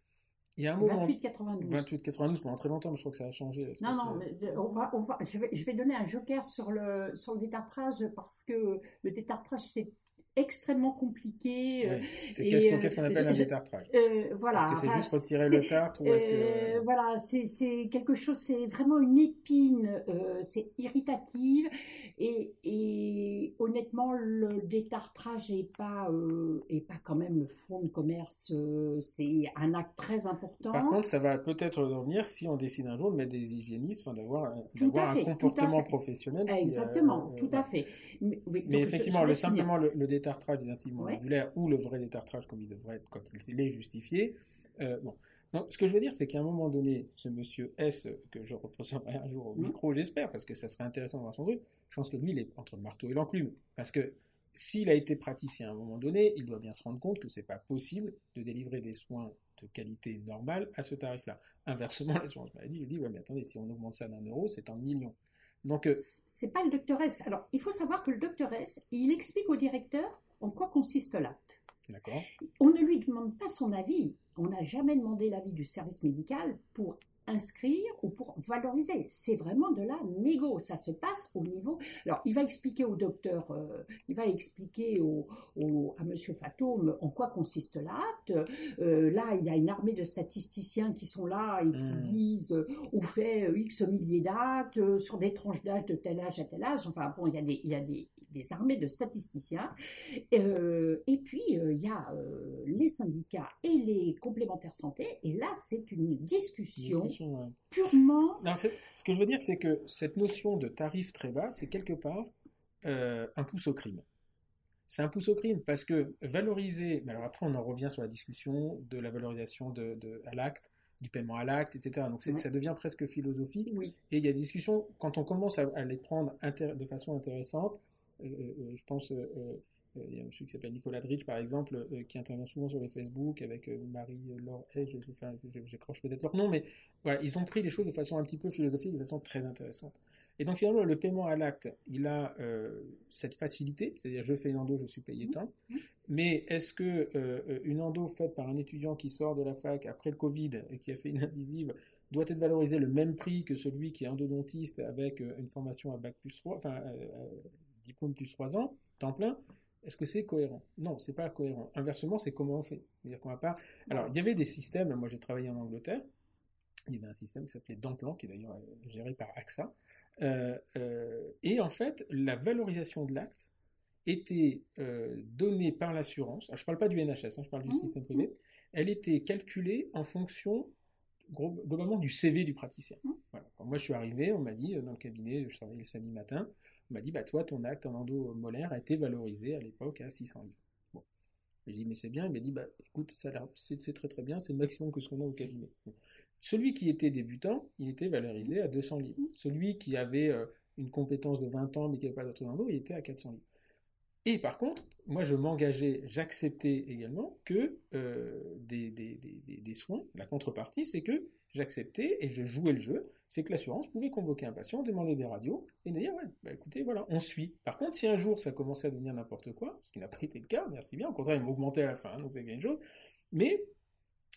Il y a un moment. 28,92. 28,92 pendant très longtemps, mais je crois que ça a changé. Non, non, mais de- on va, on va, je, vais, je vais donner un joker sur le, sur le détartrage parce que le détartrage, c'est extrêmement compliqué. euh, Ouais. C'est et, qu'est-ce qu'on euh, appelle un détartrage euh, voilà. Est-ce que c'est juste retirer le tartre ou est-ce que. Euh, voilà, c'est quelque chose, c'est vraiment une épine, euh, c'est irritative et, et honnêtement, le détartrage est pas, est pas quand même le fond de commerce, c'est un acte très important. Par contre, ça va peut-être revenir si on décide un jour de mettre des hygiénistes, enfin, d'avoir un, comportement professionnel. Exactement, tout à fait. Mais, oui, Mais donc, je- effectivement, je le, simplement le, le détartrage des incives Ouais. mandibulaires ou le vrai détartrage comme il devrait être quand il est justifié. euh, bon. Donc, ce que je veux dire, c'est qu'à un moment donné, ce monsieur S, que je représenterai un jour au Mhm. micro, j'espère, parce que ça serait intéressant de voir son truc, je pense que lui, il est entre le marteau et l'enclume. Parce que s'il a été praticien à un moment donné, il doit bien se rendre compte que c'est pas possible de délivrer des soins de qualité normale à ce tarif-là. Inversement, l'assurance maladie lui dit, ouais, mais attendez, si on augmente ça d'un euro, c'est en millions. Donc, euh, C'est pas le docteur S. Alors, il faut savoir que le docteur S, il explique au directeur en quoi consiste l'acte. d'accord. On ne lui demande pas son avis. On n'a jamais demandé l'avis du service médical pour inscrire ou pour valoriser. C'est vraiment de la négo. Ça se passe au niveau. Alors, il va expliquer au docteur, euh, il va expliquer au, au- à Monsieur Fatome en quoi consiste l'acte. Euh, là, il y a une armée de statisticiens qui sont là et qui Mm. disent euh, on fait X milliers d'actes sur des tranches d'âge de tel âge à tel âge. Enfin, bon, il y a des, il y a des, des armées de statisticiens. Euh, et puis, euh, il y a euh, les syndicats et les complémentaires santé. Et là, c'est une discussion Discussion, ouais. purement. Non, en fait, ce que je veux dire, c'est que cette notion de tarif très bas, c'est quelque part euh, un pouce au crime. C'est un pouce au crime parce que valoriser, mais alors après on en revient sur la discussion de la valorisation de, de- à l'acte, du paiement à l'acte, etc. Donc Ouais. ça devient presque philosophique. Oui. Et il y a des discussions, quand on commence à, à les prendre de façon intéressante, je pense, euh, euh, il y a un monsieur qui s'appelle Nicolas Dridge, par exemple, euh, qui intervient souvent sur les Facebook avec euh, Marie-Laure Hay, je, je, enfin, je- j'écroche peut-être leur nom, mais voilà, ils ont pris les choses de façon un petit peu philosophique, de façon très intéressante. Et donc finalement, le paiement à l'acte, il a euh, cette facilité, c'est-à-dire je fais une endo, je suis payé tant. Mhm. Mais est-ce que euh, une endo faite par un étudiant qui sort de la fac après le Covid et qui a fait une incisive doit être valorisée le même prix que celui qui est endodontiste avec euh, une formation à bac plus 3, enfin euh, euh, diplôme plus 3 ans, temps plein est-ce que c'est cohérent? Non, c'est pas cohérent. Inversement, c'est comment on fait. C'est-à-dire qu'on va pas. Alors, il y avait des systèmes. Moi, j'ai travaillé en Angleterre. Il y avait un système qui s'appelait Damplan, qui est d'ailleurs euh, géré par AXA. Euh, euh, et en fait, la valorisation de l'acte était euh, donnée par l'assurance. Alors, je parle pas du NHS, hein, je parle du Mmh, système privé. Elle était calculée en fonction globalement du CV du praticien. Mmh. Voilà. Quand moi, je suis arrivé, on m'a dit dans le cabinet, je travaillais le samedi matin, m'a dit, bah, toi, ton acte en endo molaire a été valorisé à l'époque à 600 livres. Bon. J'ai dit, mais c'est bien. Il m'a dit, bah, écoute, ça c'est très très bien, c'est le maximum que ce qu'on a au cabinet. Celui qui était débutant, il était valorisé à 200 livres. Celui qui avait euh, une compétence de 20 ans mais qui n'avait pas d'autre endo, il était à 400 livres. Et par contre, moi je m'engageais, j'acceptais également que euh, des, des, des- des soins, la contrepartie, c'est que j'acceptais et je jouais le jeu, c'est que l'assurance pouvait convoquer un patient, demander des radios et dire ouais, bah écoutez, voilà, on suit. Par contre, si un jour ça commençait à devenir n'importe quoi, ce qui n'a pas été le cas, merci bien, au contraire, ils m'augmentaient à la fin, donc c'est bien une chose. Mais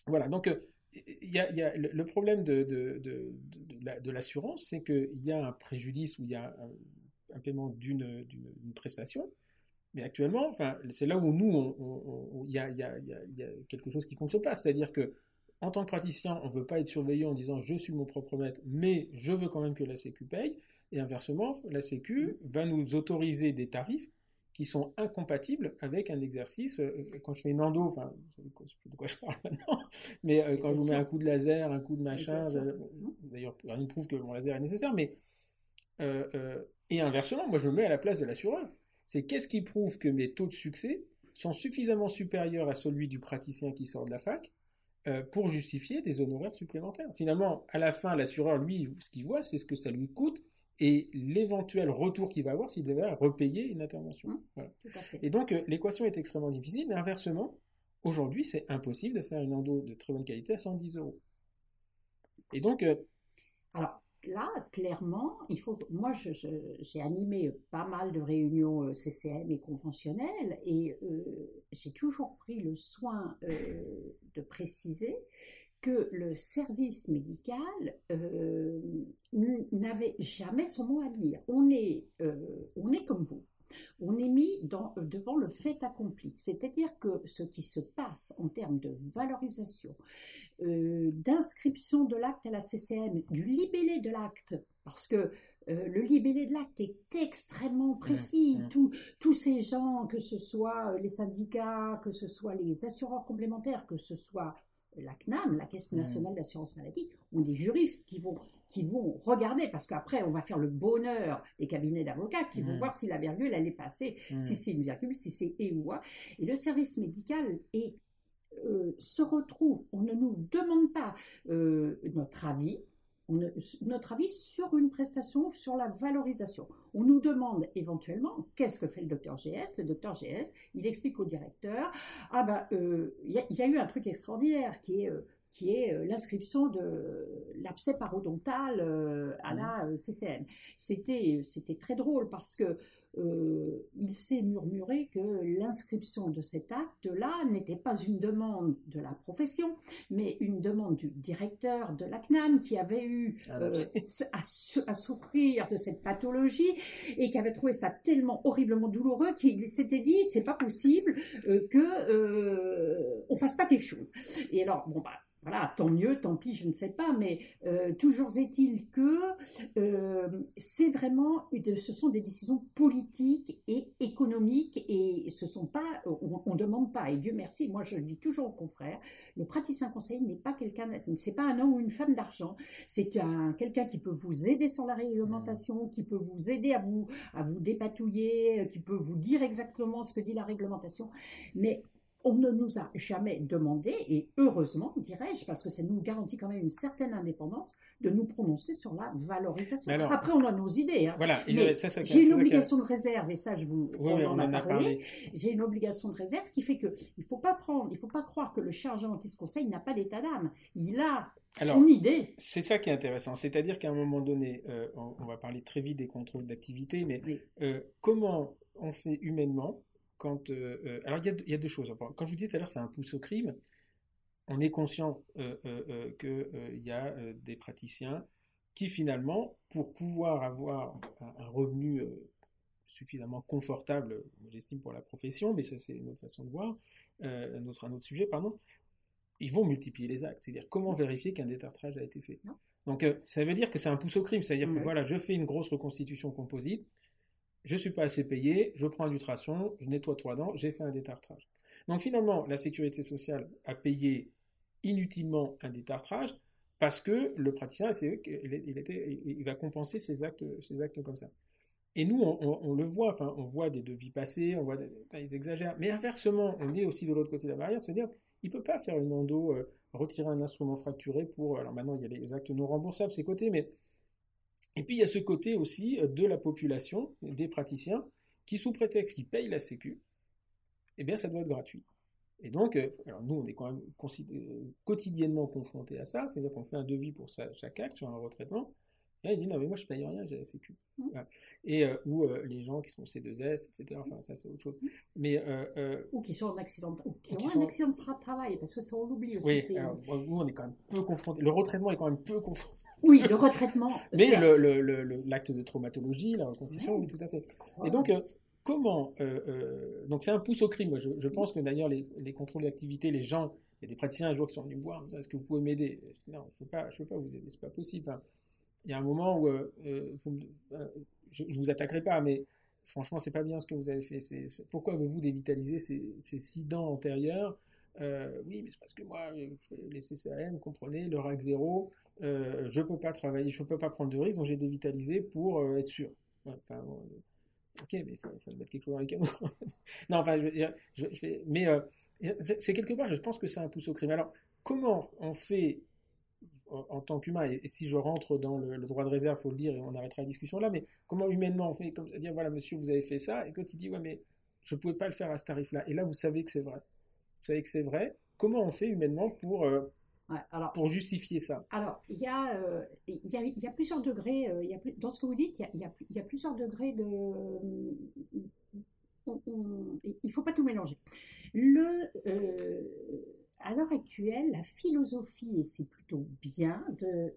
voilà, donc euh, y a, le problème de, de, de, de, la- de l'assurance, c'est qu'il y a un préjudice ou il y a un, paiement d'une prestation. Mais actuellement, enfin, c'est là où nous, il y, a, y a quelque chose qui ne fonctionne pas. C'est-à-dire que, en tant que praticien, on ne veut pas être surveillé en disant je suis mon propre maître, mais je veux quand même que la Sécu paye. Et inversement, la Sécu va nous autoriser des tarifs qui sont incompatibles avec un exercice. euh, Quand je fais une endo, enfin, vous savez de quoi je parle maintenant, mais euh, quand je vous mets un coup de laser, un coup de machin, euh, d'ailleurs, rien ne prouve que mon laser est nécessaire, mais. euh, euh, et inversement, moi je me mets à la place de l'assureur. C'est qu'est-ce qui prouve que mes taux de succès sont suffisamment supérieurs à celui du praticien qui sort de la fac pour justifier des honoraires supplémentaires. Finalement, à la fin, l'assureur, lui, ce qu'il voit, c'est ce que ça lui coûte et l'éventuel retour qu'il va avoir s'il devait repayer une intervention. Mmh. Voilà. Et donc, euh, l'équation est extrêmement difficile, mais inversement, aujourd'hui, c'est impossible de faire une endo de très bonne qualité à 110 euros. Et donc, euh, Alors là, clairement, il faut. Moi, j'ai animé pas mal de réunions euh, CCM et conventionnelles, et euh, j'ai toujours pris le soin euh, de préciser que le service médical n'avait jamais son mot à dire. On est, on est comme vous. On est mis dans, devant le fait accompli. C'est-à-dire que ce qui se passe en termes de valorisation, euh, d'inscription de l'acte à la CCM, du libellé de l'acte, parce que le libellé de l'acte est extrêmement précis. tous ces gens, que ce soit les syndicats, que ce soit les assureurs complémentaires, que ce soit la CNAM, la Caisse nationale d'assurance maladie, ont des juristes qui vont, qui vont regarder, parce qu'après, on va faire le bonheur des cabinets d'avocats qui vont mm. voir si la virgule, elle est passée, mm. si c'est une virgule, si c'est et ou a. Et le service médical est, euh, se retrouve, on ne nous demande pas euh, notre avis, notre avis sur une prestation, sur la valorisation. On nous demande éventuellement qu'est-ce que fait le docteur GS. Le docteur GS, il explique au directeur ah ben il y, a eu un truc extraordinaire qui est euh, qui est euh, l'inscription de l'abcès parodontal à mmh. la CCM. C'était c'était très drôle parce que euh, il s'est murmuré que l'inscription de cet acte-là n'était pas une demande de la profession, mais une demande du directeur de la CNAM qui avait eu ah, euh, à, souffrir de cette pathologie et qui avait trouvé ça tellement horriblement douloureux qu'il s'était dit c'est pas possible euh, que on fasse pas quelque chose. Et alors bon bah voilà, tant mieux, tant pis, je ne sais pas, mais euh, toujours est-il que euh, c'est vraiment, ce sont des décisions politiques et économiques et ce sont pas, on, ne demande pas, et Dieu merci, moi je le dis toujours aux confrères, le praticien conseil n'est pas quelqu'un, c'est pas un homme ou une femme d'argent, c'est un, quelqu'un qui peut vous aider sur la réglementation, qui peut vous aider à vous, à vous dépatouiller, qui peut vous dire exactement ce que dit la réglementation, mais on ne nous a jamais demandé, et heureusement, dirais-je, parce que ça nous garantit quand même une certaine indépendance, de nous prononcer sur la valorisation. Après, on a nos idées. Hein. Voilà, j'ai une obligation de réserve, et ça, je vous on en, a, parlé. J'ai une obligation de réserve qui fait que il faut pas prendre, il faut pas croire que le chargé anti-conseil n'a pas d'état d'âme. Il a son idée. C'est ça qui est intéressant, c'est-à-dire qu'à un moment donné, euh, on, va parler très vite des contrôles d'activité, mais euh, comment on fait humainement quand, euh, euh, alors il y, a deux choses. Quand je vous disais tout à l'heure, c'est un pouce au crime. On est conscient euh, qu'il y a des praticiens qui finalement, pour pouvoir avoir un, revenu suffisamment confortable, j'estime pour la profession, mais ça c'est une autre façon de voir, un, autre, un autre sujet, pardon, ils vont multiplier les actes. C'est-à-dire comment vérifier qu'un détartrage a été fait? Donc ça veut dire que c'est un pouce au crime, c'est-à-dire que voilà, je fais une grosse reconstitution composite, je suis pas assez payé, je prends un ultrason, je nettoie trois dents, j'ai fait un détartrage. Donc finalement, la sécurité sociale a payé inutilement un détartrage parce que le praticien, il, va compenser ses actes, comme ça. Et nous, on, le voit, on voit des devis passés, on voit, des, ils exagèrent. Mais inversement, on est aussi de l'autre côté de la barrière, c'est-à-dire, il peut pas faire une endo, euh, retirer un instrument fracturé pour, alors maintenant, il y a les actes non remboursables, c'est côté, mais et puis il y a ce côté aussi euh, de la population, des praticiens, qui sous prétexte qu'ils payent la Sécu, eh bien ça doit être gratuit. Et donc, euh, alors nous, on est quand même euh, quotidiennement confrontés à ça, c'est-à-dire qu'on fait un devis pour chaque acte sur un retraitement, et il dit non mais moi je paye rien, j'ai la Sécu. Mmh. Et ou les gens qui sont C2S, etc. Enfin ça c'est autre chose. Mmh. Mais ou qui sont en accident, ou qui, ont un accident de travail, parce que ça on l'oublie aussi. Oui, alors, nous on est quand même peu confrontés. Le retraitement est quand même peu confronté oui, le retraitement. Mais l'acte de traumatologie, la reconstitution, oui, tout à fait. Et donc, euh, comment euh, euh, Donc, c'est un pouce au crime. Je, pense que d'ailleurs, les, contrôles d'activité, les gens, il y a des praticiens un jour qui sont venus me voir, est-ce que vous pouvez m'aider? Non, je ne peux, pas, peux pas vous aider, c'est pas possible. il y a un moment où je, ne vous attaquerai pas, mais franchement, c'est pas bien ce que vous avez fait. pourquoi avez-vous dévitaliser ces, ces six dents antérieures? Oui, mais c'est parce que moi, les CCAM, comprenez, le RAC 0, euh, je peux pas travailler, je peux pas prendre de risque, donc j'ai dévitalisé pour euh, être sûr. enfin, ok, mais il faut, mettre quelque chose dans les canaux. non, enfin, je, mais euh, c'est quelque part, je pense que c'est un pouce au crime. Alors, comment on fait en, tant qu'humain, et, si je rentre dans le, droit de réserve, faut le dire, et on arrêtera la discussion là, mais comment humainement on fait, comme dire, voilà, monsieur, vous avez fait ça, et quand il dit, ouais, mais je pouvais pas le faire à ce tarif-là, et là, vous savez que c'est vrai. Vous savez que c'est vrai. Comment on fait humainement pour alors, pour justifier ça Alors, il y, a, euh, il, y a, il y a plusieurs degrés, euh, il y a, dans ce que vous dites, il y a, il y a, il y a plusieurs degrés de... il ne faut pas tout mélanger. Le, euh, à l'heure actuelle, la philosophie, et c'est plutôt bien, de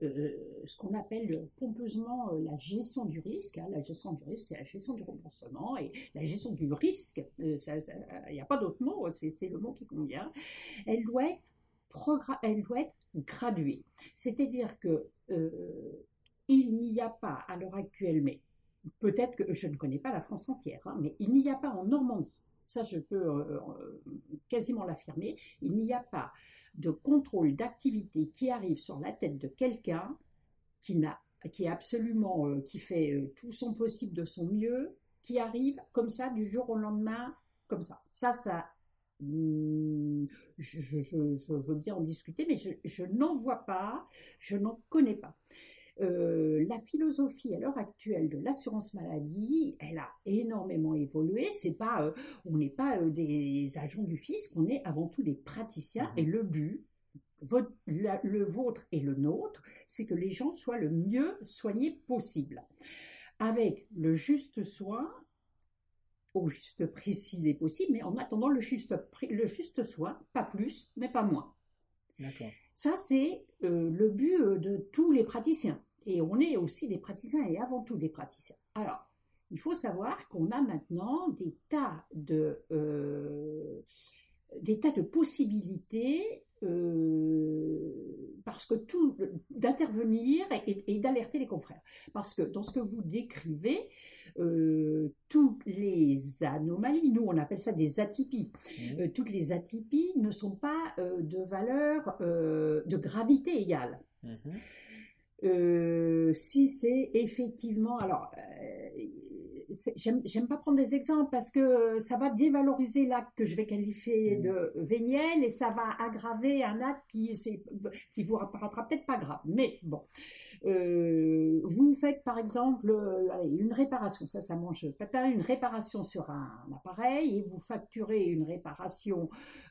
ce qu'on appelle pompeusement la gestion du risque. Hein. La gestion du risque, c'est la gestion du remboursement et la gestion du risque, il n'y a pas d'autre mot, c'est le mot qui convient. Elle doit être, elle doit être graduée. C'est-à-dire que il n'y a pas à l'heure actuelle, mais peut-être que je ne connais pas la France entière, hein, mais il n'y a pas en Normandie ça je peux euh, euh, quasiment l'affirmer, il n'y a pas de contrôle d'activité qui arrive sur la tête de quelqu'un qui n'a qui est absolument euh, qui fait tout son possible de son mieux, qui arrive comme ça du jour au lendemain comme ça. Ça ça hmm, je, veux bien en discuter, mais je, je n'en vois pas, je n'en connais pas. Euh, la philosophie à l'heure actuelle de l'assurance maladie, elle a énormément évolué. C'est pas, euh, on n'est pas euh, des agents du fisc, on est avant tout des praticiens. Et le but, le vôtre et le nôtre, c'est que les gens soient le mieux soignés possible, avec le juste soin au juste prix s'il est possible, mais en attendant le juste, le juste soin, pas plus, mais pas moins. Ça, c'est le but de tous les praticiens. Et on est aussi des praticiens et avant tout des praticiens. Alors, il faut savoir qu'on a maintenant des tas de, euh, des tas de possibilités euh, parce que tout d'intervenir et, d'alerter les confrères. Parce que dans ce que vous décrivez, euh, toutes les anomalies, nous on appelle ça des atypies, mmh. toutes les atypies ne sont pas de valeur de gravité égale. Mmh. Euh, si c'est effectivement, alors, euh, j'aime pas prendre des exemples parce que ça va dévaloriser l'acte que je vais qualifier mmh. de véniel et ça va aggraver un acte qui, qui vous apparaîtra peut-être pas grave. Mais bon, euh, vous faites par exemple euh, une réparation, ça, ça mange pas une réparation sur un, appareil et vous facturez une réparation.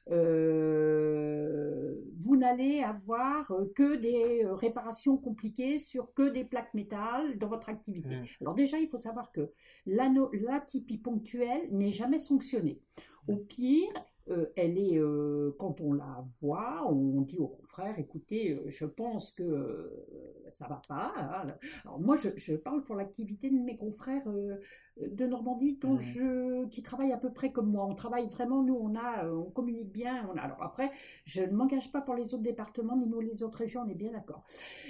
Euh, vous n'allez avoir que des réparations compliquées sur que des plaques métal dans votre activité. Mmh. Alors déjà, il faut savoir que l'atypie ponctuelle n'est jamais sanctionnée. Au pire, euh, elle est, euh, quand on la voit, on dit au confrère, écoutez, euh, je pense que ça va pas. Hein. Alors moi, je, parle pour l'activité de mes confrères de Normandie, dont mmh. je, qui travaillent à peu près comme moi. On travaille vraiment, nous, on a, on communique bien. alors après, je ne m'engage pas pour les autres départements ni nous les autres régions, on est bien d'accord.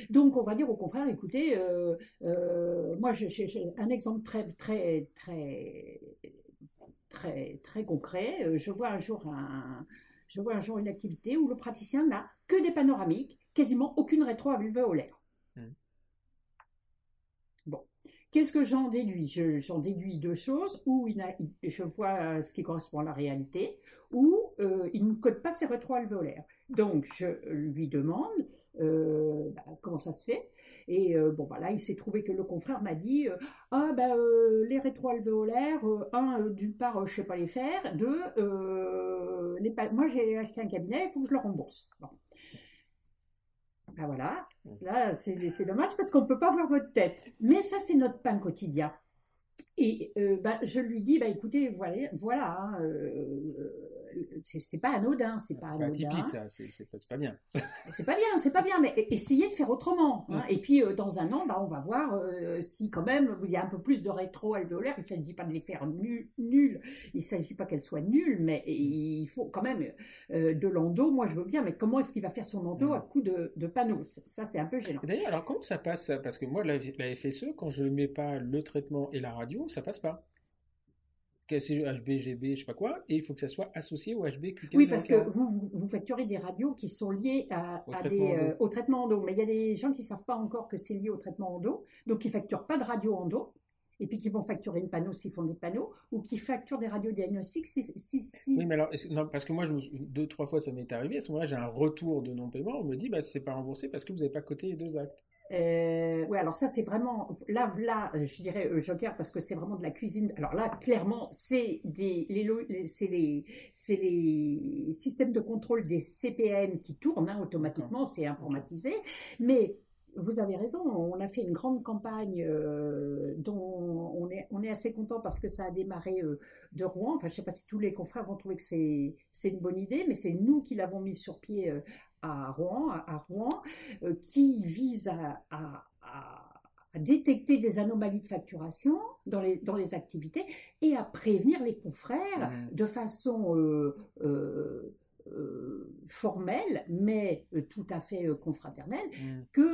Donc on va dire au confrère, écoutez, moi, j'ai un exemple très, très, très très, très concret. Euh, je vois un jour un, je vois un jour une activité où le praticien n'a que des panoramiques, quasiment aucune rétro-alvéolaire. Mmh. Bon, qu'est-ce que j'en déduis? J'en déduis deux choses, ou il je vois ce qui correspond à la réalité, ou euh, il ne code pas ses rétro-alvéolaires. Donc je lui demande euh, bah, comment ça se fait Et euh, bon, bah, là, il s'est trouvé que le confrère m'a dit euh, Ah, ben, les rétroalvéolaires, un, d'une part, je sais pas les faire, deux, les moi j'ai acheté un cabinet, il faut que je le rembourse. Bon. Ben voilà, là, c'est dommage parce qu'on ne peut pas voir votre tête. Mais ça, c'est notre pain quotidien. Et bah, je lui dis, bah, écoutez, voilà, voilà hein, c'est pas anodin, c'est pas, pas atypique ça, c'est pas bien. c'est pas bien, c'est pas bien, mais essayez de faire autrement. Hein. Et puis euh, dans un an, bah, on va voir euh, si quand même il y a un peu plus de rétro-alvéolaires. Il ne s'agit pas de les faire nuls, il ne s'agit pas qu'elles soient nulles, mais il faut quand même euh, de l'endo. Moi je veux bien, mais comment est-ce qu'il va faire son endo à coup de, panneaux? Ça c'est un peu gênant. D'ailleurs, alors comment ça passe? Parce que moi la, la FSE, quand je ne mets pas le traitement et la radio, ça passe pas. HB, GB, je sais pas quoi, et il faut que ça soit associé au HB Oui, parce que vous, vous, facturez des radios qui sont liées à, au, traitement des, au traitement endo. Mais il y a des gens qui ne savent pas encore que c'est lié au traitement endo, donc ils facturent pas de radio endo, et puis qui vont facturer une panneau s'ils font des panneaux, ou qui facturent des radiodiagnostics si, si, si... Oui, mais alors, non, parce que moi, je deux, trois fois, ça m'est arrivé. À ce moment-là, j'ai un retour de non-paiement. On me dit, bah, c'est pas remboursé parce que vous n'avez pas coté les deux actes. Euh, oui, alors ça c'est vraiment là, là, je dirais euh, Joker parce que c'est vraiment de la cuisine. Alors là, clairement, c'est des, les, c'est les, c'est les systèmes de contrôle des CPM qui tournent hein, automatiquement, c'est informatisé. Mais vous avez raison, on a fait une grande campagne euh, dont on est, on est assez content parce que ça a démarré euh, de Rouen. Enfin, je ne sais pas si tous les confrères vont trouver que c'est, c'est une bonne idée, mais c'est nous qui l'avons mis sur pied euh, à Rouen, à, Rouen qui vise à, à, à, détecter des anomalies de facturation dans les, dans les activités et à prévenir les confrères mmh. de façon formelle, mais tout à fait confraternelle, mmh. que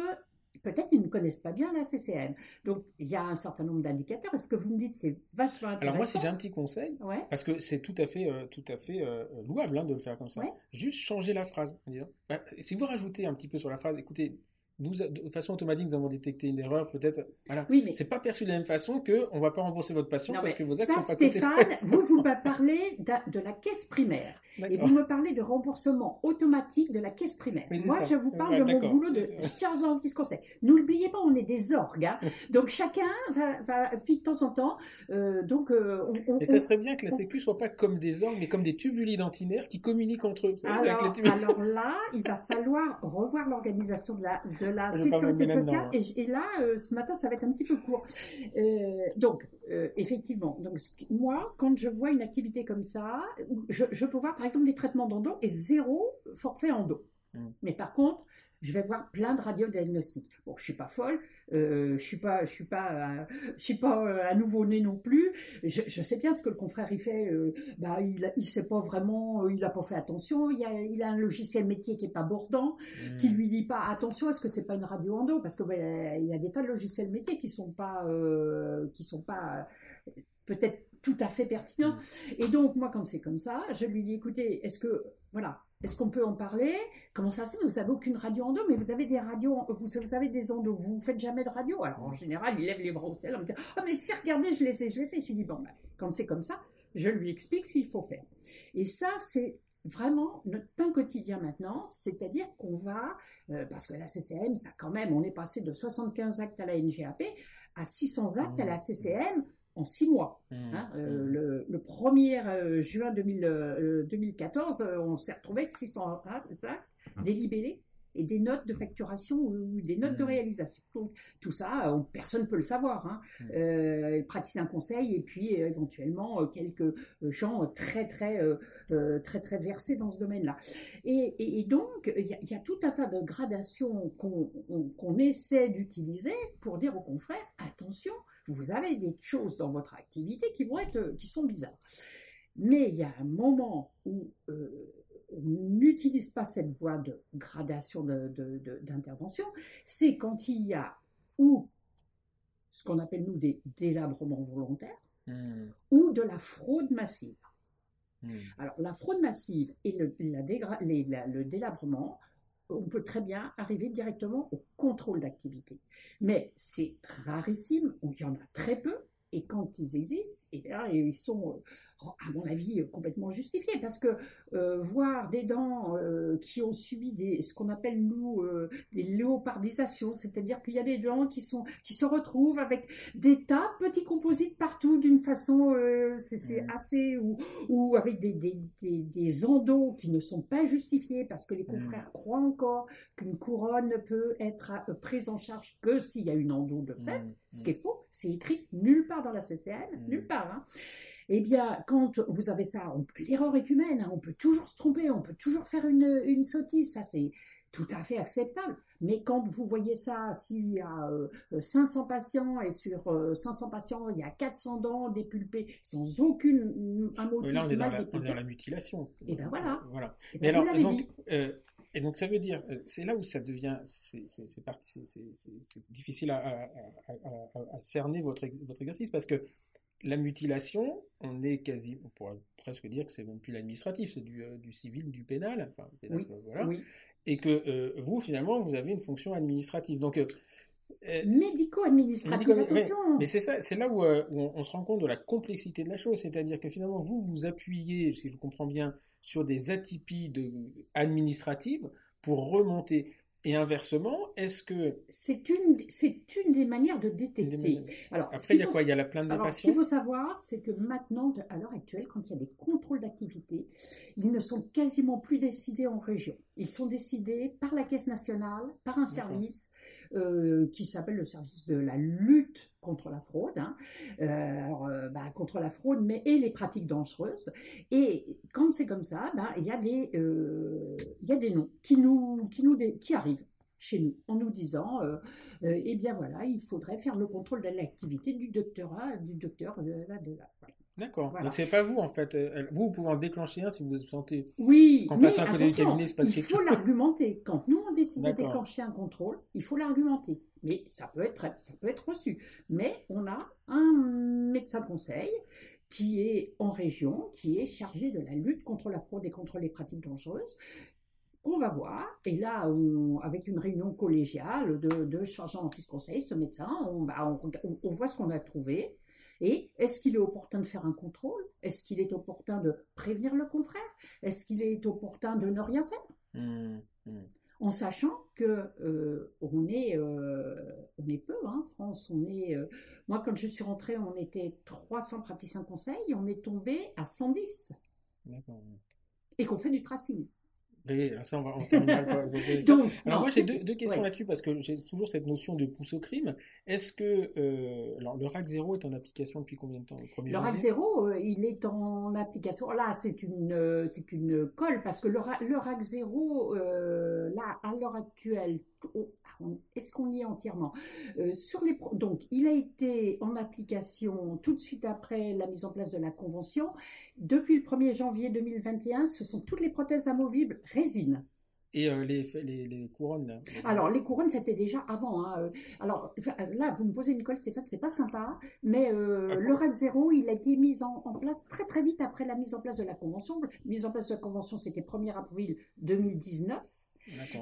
peut-être qu'ils ne connaissent pas bien la CCM. Donc, il y a un certain nombre d'indicateurs. Est-ce que vous me dites c'est vachement intéressant Alors moi, si j'ai un petit conseil, parce que c'est tout à fait, euh, tout à fait euh, louable hein, de le faire comme ça, juste changer la phrase. Bah, si vous rajoutez un petit peu sur la phrase, écoutez, nous, de façon automatique, nous avons détecté une erreur, peut-être. Voilà. Oui, mais c'est pas perçu de la même façon que on va pas rembourser votre patient parce que vos actes ça, sont pas Stéphane, vous vous parlez de, la caisse primaire et vous me parlez de remboursement automatique de la caisse primaire. Moi, je vous parle de mon boulot de charge en conseil. N'oubliez pas, on est des orgues, hein. donc chacun va, va, puis de temps en temps, euh, donc. Euh, on, et ça serait bien que la Sécu soit pas comme des orgues, mais comme des tubules identitaires qui communiquent entre eux. Alors, alors là, il va falloir revoir l'organisation de la de la sécurité sociale. Et, là, euh, ce matin, ça va être un petit peu court. Euh, donc, euh, effectivement, donc, moi, quand je vois une activité comme ça, je, je peux voir par exemple des traitements d'endo et zéro forfait endo. Mmh. Mais par contre, je vais voir plein de radiodiagnostics. Bon, je suis pas folle, euh, je suis pas, je suis pas, je suis pas euh, à nouveau né non plus. Je, je, sais bien ce que le confrère il fait. Euh, bah, il, il sait pas vraiment, il a pas fait attention. Il a, il a un logiciel métier qui est pas bordant, mmh. qui lui dit pas attention, est-ce que c'est pas une radio endo? Parce que bah, il y a des tas de logiciels métiers qui sont pas, qui sont pas peut-être tout à fait pertinents. Mmh. Et donc moi, quand c'est comme ça, je lui dis écoutez, est-ce que voilà, est-ce qu'on peut en parler? Comment ça se fait? Vous avez aucune radio endo, mais vous avez des radios, vous, vous avez des endos. Vous ne faites jamais de radio? Alors en général, il lève les bras au ciel en me disant Ah, mais si, regardez, je l'ai je l'ai Je lui dis Bon, ben, quand c'est comme ça, je lui explique ce qu'il faut faire. Et ça, c'est vraiment notre pain quotidien maintenant, c'est-à-dire qu'on va, euh, parce que la CCM, ça quand même, on est passé de 75 actes à la NGAP à 600 actes à la CCM en six mois. Mmh, hein. euh, mmh. le, le, 1er euh, juin 2014, euh, on s'est retrouvé avec 600 mmh. délibérés et des notes de facturation ou des notes de réalisation. Donc, tout ça, personne ne peut le savoir. Hein. Euh, praticien conseil et puis éventuellement quelques gens très très très très versés dans ce domaine-là. Et, et, donc, il y, y, a tout un tas de gradations qu'on essaie d'utiliser pour dire aux confrères attention vous avez des choses dans votre activité qui vont être, qui sont bizarres. Mais il y a un moment où euh, on n'utilise pas cette voie de gradation d'intervention, c'est quand il y a ou ce qu'on appelle nous des délabrements volontaires hmm. ou de la fraude massive. Hmm. Alors la fraude massive et le, le délabrement, on peut très bien arriver directement au contrôle d'activité. Mais c'est rarissime, il y en a très peu, et quand ils existent, et eh ils sont à mon avis, complètement justifié, parce que euh, voir des dents euh, qui ont subi des, ce qu'on appelle nous euh, des léopardisations, c'est-à-dire qu'il y a des dents qui sont qui se retrouvent avec des tas de petits composites partout d'une façon, c'est mmh. assez ou, ou avec des, des, des, des, endos qui ne sont pas justifiés parce que les mmh. confrères croient encore qu'une couronne ne peut être prise en charge que s'il y a une endo de fait, mmh. ce qui est faux, c'est écrit nulle part dans la CCM, nulle part. Hein. Eh bien, quand vous avez ça, l'erreur est humaine, hein, on peut toujours se tromper, on peut toujours faire une, une sottise, ça c'est tout à fait acceptable. Mais quand vous voyez ça, s'il y a 500 euh, patients et sur 500 euh, patients, il y a 400 dents dépulpées sans aucune un mot Là, on est, dans la, on est dans la mutilation. Et eh ben voilà. voilà. Et ben alors, donc, euh, et donc ça veut dire, c'est là où ça devient, c'est difficile à, à, à, à, cerner votre, votre exercice parce que la mutilation, on est quasi, on pourrait presque dire que c'est même plus l'administratif, c'est du, euh, du, civil du pénal, enfin, pénal voilà, et que euh, vous, finalement, vous avez une fonction administrative. Donc, euh, médico-administrative, attention. Mais c'est ça, c'est là où, on, on, se rend compte de la complexité de la chose, c'est-à-dire que finalement, vous vous appuyez, si je comprends bien, sur des atypies de, administratives pour remonter. Et inversement, est-ce que... C'est une, c'est une des manières de détecter. Alors, Après, il y a quoi? Il y a la plainte des patients Ce qu'il faut savoir, c'est que maintenant, à l'heure actuelle, quand il y a des contrôles d'activité, ils ne sont quasiment plus décidés en région. Ils sont décidés par la Caisse nationale, par un service, euh, qui s'appelle le service de la lutte contre la fraude, hein. euh, bah, contre la fraude, mais et les pratiques dangereuses. Et quand c'est comme ça, bah, il y a des, y a des noms qui nous, qui nous, qui arrivent chez nous en nous disant, eh bien voilà, il faudrait faire le contrôle de l'activité du doctorat, du docteur de là, de là. D'accord. Donc c'est pas vous en fait. Euh, vous, vous pouvez en déclencher un si vous vous sentez. Oui. Qu'en passant à côté du cabinet, c'est Il faut l'argumenter. Quand nous on décide de déclencher un contrôle, il faut l'argumenter. Mais ça peut être ça peut être reçu. Mais on a un médecin conseil qui est en région, qui est chargé de la lutte contre la fraude et contre les pratiques dangereuses, qu'on va voir. Et là, avec une réunion collégiale de, de changeants conseil, ce médecin, bah, on, on voit ce qu'on a trouvé. Et est-ce qu'il est opportun de faire un contrôle? Est-ce qu'il est opportun de prévenir le confrère? Est-ce qu'il est opportun de ne rien faire? Mmh, mmh. En sachant que euh, on est euh, on est peu, hein, France. On est euh, moi quand je suis rentrée, on était 300 praticiens conseils, on est tombé à 110. Et qu'on fait du tracing. Oui, alors ça, on va en alors moi, j'ai deux, questions là-dessus parce que j'ai toujours cette notion de pousse au crime. Est-ce que euh, alors, le RAC 0 est en application depuis combien de temps Le, le RAC 0, euh, il est en application. Là, c'est une, euh, c'est une colle parce que le, le RAC 0, là, à l'heure actuelle, est-ce qu'on y est entièrement sur les Donc, il a été en application tout de suite après la mise en place de la convention. Depuis le 1er janvier 2021, ce sont toutes les prothèses amovibles résine. Et euh, les, les, couronnes Alors, les couronnes, c'était déjà avant. Hein. Alors, là, vous me posez une colle, Stéphane, c'est pas sympa, mais euh, ah le RAD 0, il a été mis en, place très très vite après la mise en place de la convention. Mise en place de la convention, c'était 1er avril 2019.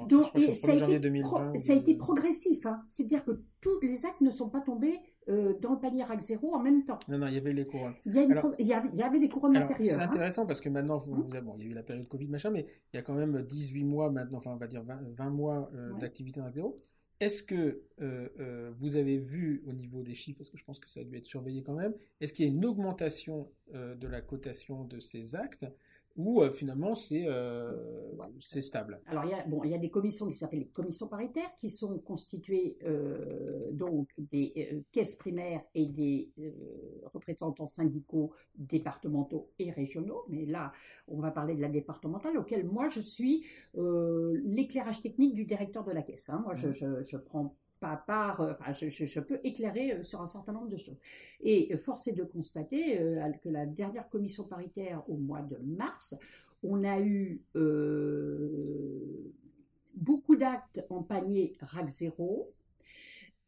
Donc, ça, a été ça a été progressif. Hein. C'est-à-dire que tous les actes ne sont pas tombés euh, dans le panier RAC 0 en même temps. Non, non, il y avait les couronnes. Il y, avait, des couronnes intérieures. C'est hein. intéressant parce que maintenant, vous, mmh. bon, il y a eu la période Covid, machin, mais il y a quand même 18 mois maintenant, enfin, on va dire 20, mois euh, d'activité RAC 0. Est-ce que euh, vous avez vu au niveau des chiffres, parce que je pense que ça a dû être surveillé quand même, est-ce qu'il y a une augmentation de la cotation de ces actes? Ou euh, finalement c'est euh, c'est stable. Alors il y a bon il y a des commissions qui s'appellent les commissions paritaires qui sont constituées euh, donc des caisses primaires et des représentants syndicaux départementaux et régionaux mais là on va parler de la départementale auquel moi je suis l'éclairage technique du directeur de la caisse. Hein. Moi je, mmh. je, je prends part, euh, enfin, je, peux éclairer euh, sur un certain nombre de choses. Et euh, force est de constater que la dernière commission paritaire au mois de mars, on a eu beaucoup d'actes en panier RAC 0,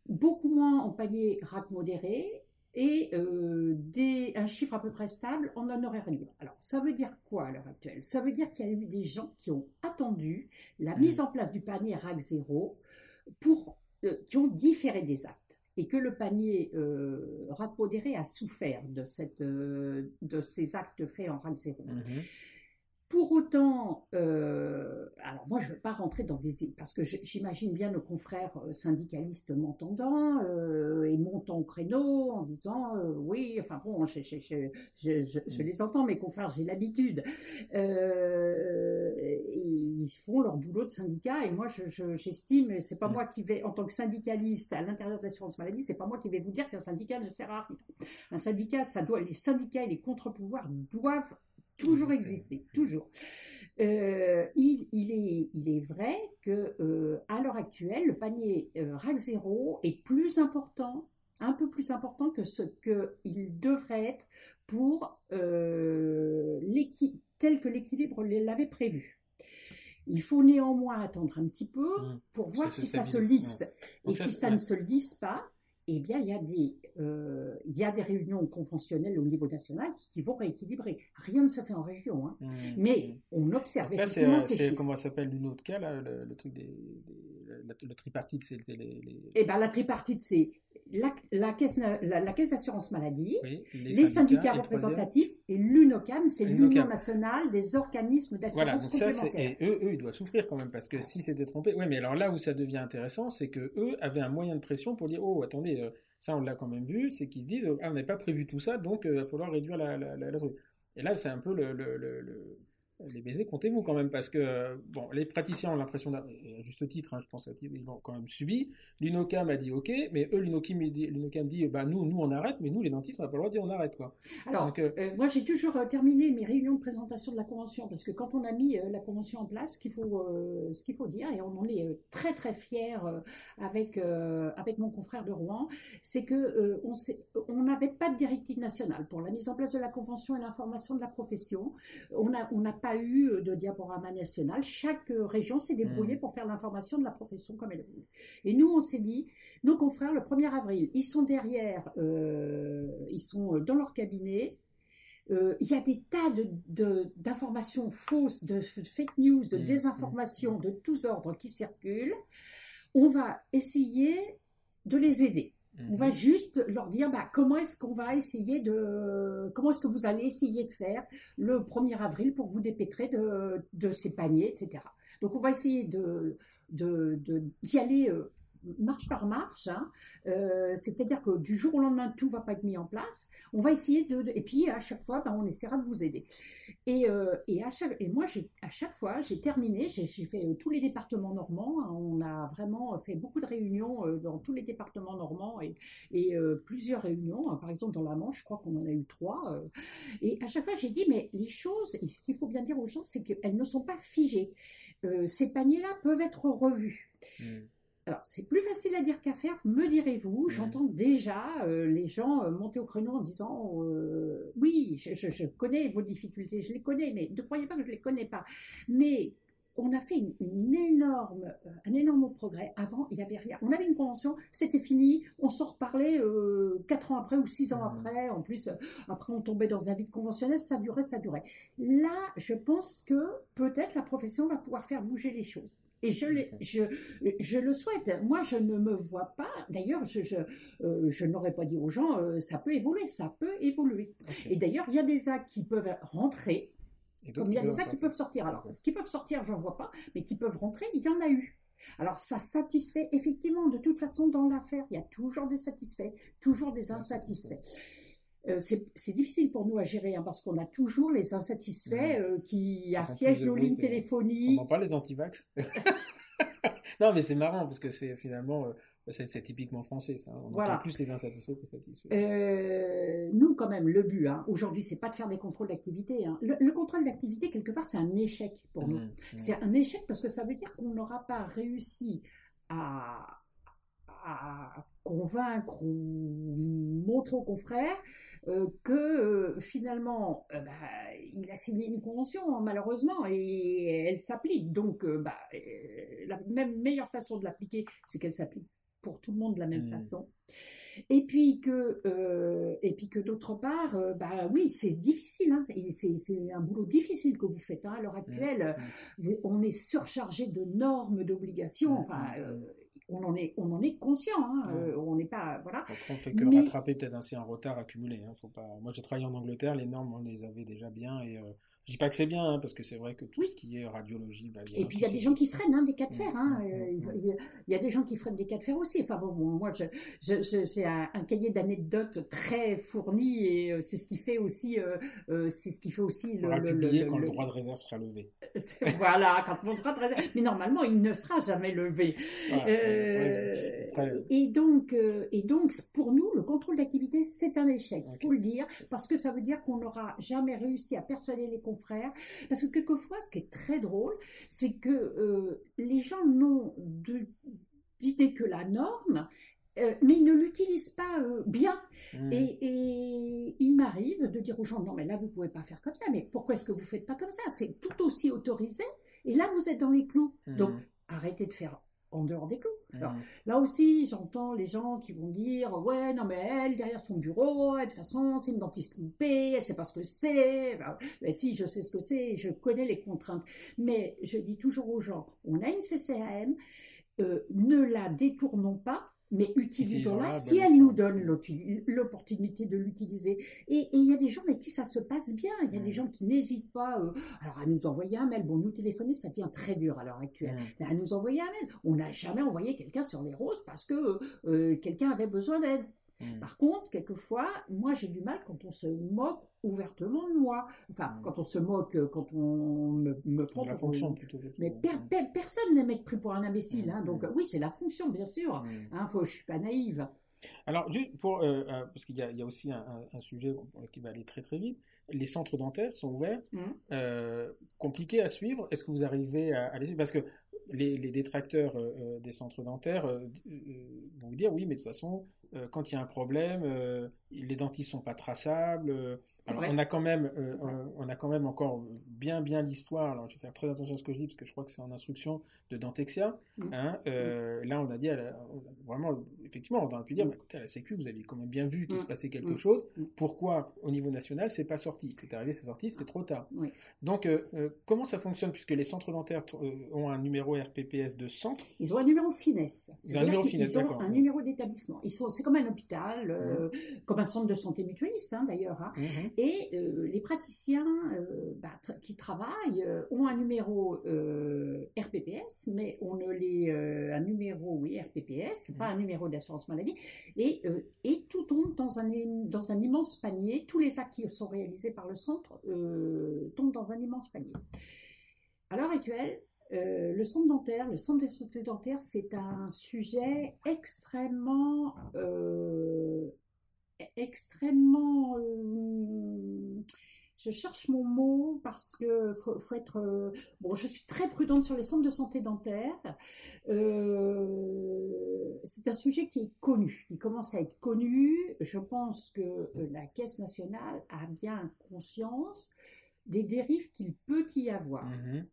beaucoup moins en panier RAC modéré et des, un chiffre à peu près stable en honoraire libre. Alors, ça veut dire quoi à l'heure actuelle? Ça veut dire qu'il y a eu des gens qui ont attendu la mmh. mise en place du panier RAC 0 pour euh, qui ont différé des actes et que le panier euh, a souffert euh, de ces actes faits en RAC 0. Pour autant, euh, alors moi je ne veux pas rentrer dans des... parce que j'imagine bien nos confrères euh, syndicalistes m'entendant euh, et montant au créneau en disant oui, enfin bon, je, je, les entends, mes confrères, j'ai l'habitude. ils font leur boulot de syndicat et moi j'estime, je, c'est pas moi qui vais, en tant que syndicaliste à l'intérieur de l'assurance maladie, c'est pas moi qui vais vous dire qu'un syndicat ne sert à rien. Un syndicat, ça doit, les syndicats et les contre-pouvoirs doivent toujours existé, toujours. Euh, il, est, il, est, vrai que euh, à l'heure actuelle, le panier euh, RAC 0 est plus important, un peu plus important que ce qu'il devrait être pour tel que l'équilibre l'avait prévu. Il faut néanmoins attendre un petit peu mmh. pour voir si ça se lisse. Et si ça ne se lisse pas, eh bien, il y, a des, euh, il y a des réunions conventionnelles au niveau national qui, vont rééquilibrer. Rien ne se fait en région, hein. Mmh. mais on observe là, effectivement c'est, Comment s'appelle une autre cas, là, le, truc des, le tripartite, c'est les, Eh ben, la tripartite, c'est la, caisse, la, caisse d'assurance maladie, les, syndicats, représentatifs et l'UNOCAM, c'est l'Union nationale des organismes d'assurance voilà, ça, et eux, eux, ils doivent souffrir quand même parce que si c'était trompé, oui, mais alors là où ça devient intéressant, c'est que eux avaient un moyen de pression pour dire oh attendez, euh, ça on l'a quand même vu, c'est qu'ils se disent ah, on n'avait pas prévu tout ça, donc euh, il va falloir réduire la, la, Et là c'est un peu le, le, les baisers, comptez-vous quand même, parce que bon, les praticiens ont l'impression, à juste titre, hein, je pense qu'ils l'ont quand même subi. L'UNOCAM a dit OK, mais eux, l'UNOCAM dit, dit bah, nous, nous, on arrête, mais nous, les dentistes, on n'a pas le droit de dire on arrête. Quoi. Alors, euh, euh, moi, j'ai toujours terminé mes réunions de présentation de la Convention, parce que quand on a mis la Convention en place, ce qu'il faut, ce qu'il faut dire, et on en est très, très fiers avec, avec mon confrère de Rouen, c'est que on n'avait pas de directive nationale pour la mise en place de la Convention et l'information de la profession. On n'a on pas eu euh, de diaporama national. Chaque euh, région s'est débrouillée hmm. pour faire l'information de la profession comme elle voulait. Et nous, on s'est dit, nos confrères, le 1er avril, ils sont derrière, euh, ils sont dans leur cabinet. il y a des tas d'informations de, fausses, de fake news, de hmm. désinformation de tous ordres qui circulent. On va essayer de les aider. On va juste leur dire bah, comment est-ce qu'on va essayer de comment est-ce que vous allez essayer de faire le 1er avril pour vous dépêtrer de, de ces paniers, etc. Donc on va essayer de d'y aller euh, marche par marche. Hein. Euh, c'est-à-dire que du jour au lendemain, tout va pas être mis en place. On va essayer de, et puis à chaque fois, ben, on essaiera de vous aider. Et, euh, et, à chaque, moi, à chaque fois, j'ai terminé. J'ai fait euh, tous les départements normands. Hein. On a vraiment fait beaucoup de réunions dans tous les départements normands et, plusieurs réunions. Par exemple, dans la Manche, je crois qu'on en a eu trois. et à chaque fois, j'ai dit, mais les choses, et ce qu'il faut bien dire aux gens, c'est qu'elles ne sont pas figées. ces paniers-là peuvent être revus. Mmh. Alors, c'est plus facile à dire qu'à faire, me direz-vous. J'entends déjà euh, les gens euh, monter au créneau en disant euh, Oui, je, connais vos difficultés, je les connais, mais ne croyez pas que je ne les connais pas. Mais on a fait une, énorme, un énorme progrès. Avant, il n'y avait rien. On avait une convention, c'était fini, on s'en reparlait quatre ans après ou six ans mmh. après. En plus, après, on tombait dans un vide conventionnel, ça durait, ça durait. Là, je pense que peut-être la profession va pouvoir faire bouger les choses. Et je, je, je, le souhaite. Moi, je ne me vois pas. D'ailleurs, je, je, euh, je n'aurais pas dit aux gens, euh, ça peut évoluer, ça peut évoluer. Et d'ailleurs, il y a des actes qui peuvent rentrer, comme il y a des actes qui peuvent sortir. Alors, ce qui peuvent sortir, j'en vois pas, mais qui peuvent rentrer, il y en a eu. Alors, ça satisfait effectivement, de toute façon, dans l'affaire, il y a toujours des satisfaits, toujours des insatisfaits. Euh, c'est difficile pour nous à gérer hein, parce qu'on a toujours les insatisfaits euh, qui assiègent nos lignes téléphoniques. On pas les antivax. non, mais c'est marrant parce que c'est finalement, euh, c'est typiquement français ça. On entend plus les insatisfaits que les satisfaits. nous, quand même, le but hein, aujourd'hui, c'est pas de faire des contrôles d'activité. Hein. Le, contrôle d'activité, quelque part, c'est un échec pour nous. Mmh, mmh. C'est un échec parce que ça veut dire qu'on n'aura pas réussi à, à convaincre ou montrer aux confrères euh, que euh, finalement, euh, bah, il a signé une convention, malheureusement, et elle s'applique. Donc, bah, la même meilleure façon de l'appliquer, c'est qu'elle s'applique pour tout le monde de la même mmh. façon. Et puis que, et puis que d'autre part, bah oui, c'est difficile. Hein, c'est un boulot difficile que vous faites hein, à l'heure mmh. actuelle. Mmh. On est surchargé de normes, d'obligations. Enfin, on en est, on en est conscient. Hein, euh, on n'est pas, voilà. Après, on fait que rattraper peut-être ainsi un retard accumulé. Hein, faut pas... Moi, j'ai travaillé en Angleterre, les normes, on les avait déjà bien et euh, je dis pas que c'est bien, hein, parce que c'est vrai que tout ce qui est radiologie, bah, et puis il y a des gens qui freinent hein, des cas de fer. Hein, mm, mm, euh, mm, il y a des gens qui freinent des cas de fer aussi. Enfin bon, moi, je, j'ai un, cahier d'anecdotes très fourni et euh, c'est ce qui fait aussi, euh, c'est ce qui fait aussi le, le, le, quand le, droit de réserve sera levé. voilà, quand mon droit de réserve. Mais normalement, il ne sera jamais levé. et donc, et donc, pour nous, le contrôle d'activité, c'est un échec. Il faut le dire, parce que ça veut dire qu'on n'aura jamais réussi à persuader les frères. Parce que quelquefois, ce qui est très drôle, c'est que euh, les gens n'ont d'idée que la norme, euh, mais ils ne l'utilisent pas euh, bien. Mmh. Et, il m'arrive de dire aux gens, non, mais là, vous pouvez pas faire comme ça. Mais pourquoi est-ce que vous faites pas comme ça? C'est tout aussi autorisé. Et là, vous êtes dans les clous. Mmh. Donc, arrêtez de faire en dehors des clous. Alors, là aussi, j'entends les gens qui vont dire Ouais, non, mais elle, derrière son bureau, de toute façon, c'est une dentiste loupée, elle sait pas ce que c'est. mais si, je sais ce que c'est, je connais les contraintes. Mais je dis toujours aux gens On a une CCAM, euh, ne la détournons pas mais utilisons-la si elle nous donne l'opportunité de l'utiliser. Et il y a des gens avec qui ça se passe bien. Il y a des gens qui n'hésitent pas euh, alors à nous envoyer un mail. Bon, nous téléphoner, ça devient très dur à l'heure actuelle. Mais à nous envoyer un mail. On n'a jamais envoyé quelqu'un sur les roses parce que euh, quelqu'un avait besoin d'aide. Mmh. Par contre, quelquefois, moi j'ai du mal quand on se moque ouvertement de moi. Enfin, mmh. quand on se moque, quand on me, prend la fonction plutôt. Mais personne n'est mec pris pour un imbécile. Hein, donc oui, c'est la fonction, bien sûr. Hein, faut, je suis pas naïve. Alors, juste pour, euh, euh, parce qu'il y, a aussi un, sujet qui va aller très très vite. Les centres dentaires sont ouverts, mmh. euh, compliqués à suivre. Est-ce que vous arrivez à, à les suivre? Parce que les, détracteurs des centres dentaires vont vous dire oui, mais de toute façon, quand il y a un problème, les dentistes sont pas traçables on a quand même, euh, on a quand même encore bien bien l'histoire. Alors je vais faire très attention à ce que je dis parce que je crois que c'est en instruction de Dantexia. Mm. Hein, euh, là, on a dit, vraiment, effectivement, on aurait pu dire, mm. bah, écoutez, à la Sécu, vous aviez quand même bien vu qu'il se mm. passait quelque chose. Pourquoi au niveau national, c'est pas sorti? C'est arrivé, c'est sorti, c'était trop tard. Donc, euh, comment ça fonctionne? Puisque les centres dentaires ont un numéro RPPS de centre Ils ont un numéro finesse. Ils ont un numéro finesse, Ils ont un numéro d'établissement. Ils sont, c'est comme un hôpital, comme un centre de santé mutualiste, hein, d'ailleurs. Hein. Et euh, les praticiens euh, bah, qui travaillent euh, ont un numéro RPPS, mais on ne les un numéro oui RPPS, pas un numéro d'assurance maladie, et, et tout tombe dans un dans un immense panier. Tous les actes qui sont réalisés par le centre tombent dans un immense panier. À l'heure actuelle, le centre dentaire, le centre des santé dentaires, c'est un sujet extrêmement extrêmement. Euh, je cherche mon mot parce que faut, être. Euh, bon, je suis très prudente sur les centres de santé dentaire. Euh, c'est un sujet qui est connu, qui commence à être connu. Je pense que la Caisse nationale a bien conscience des dérives qu'il peut y avoir. Mm-hmm.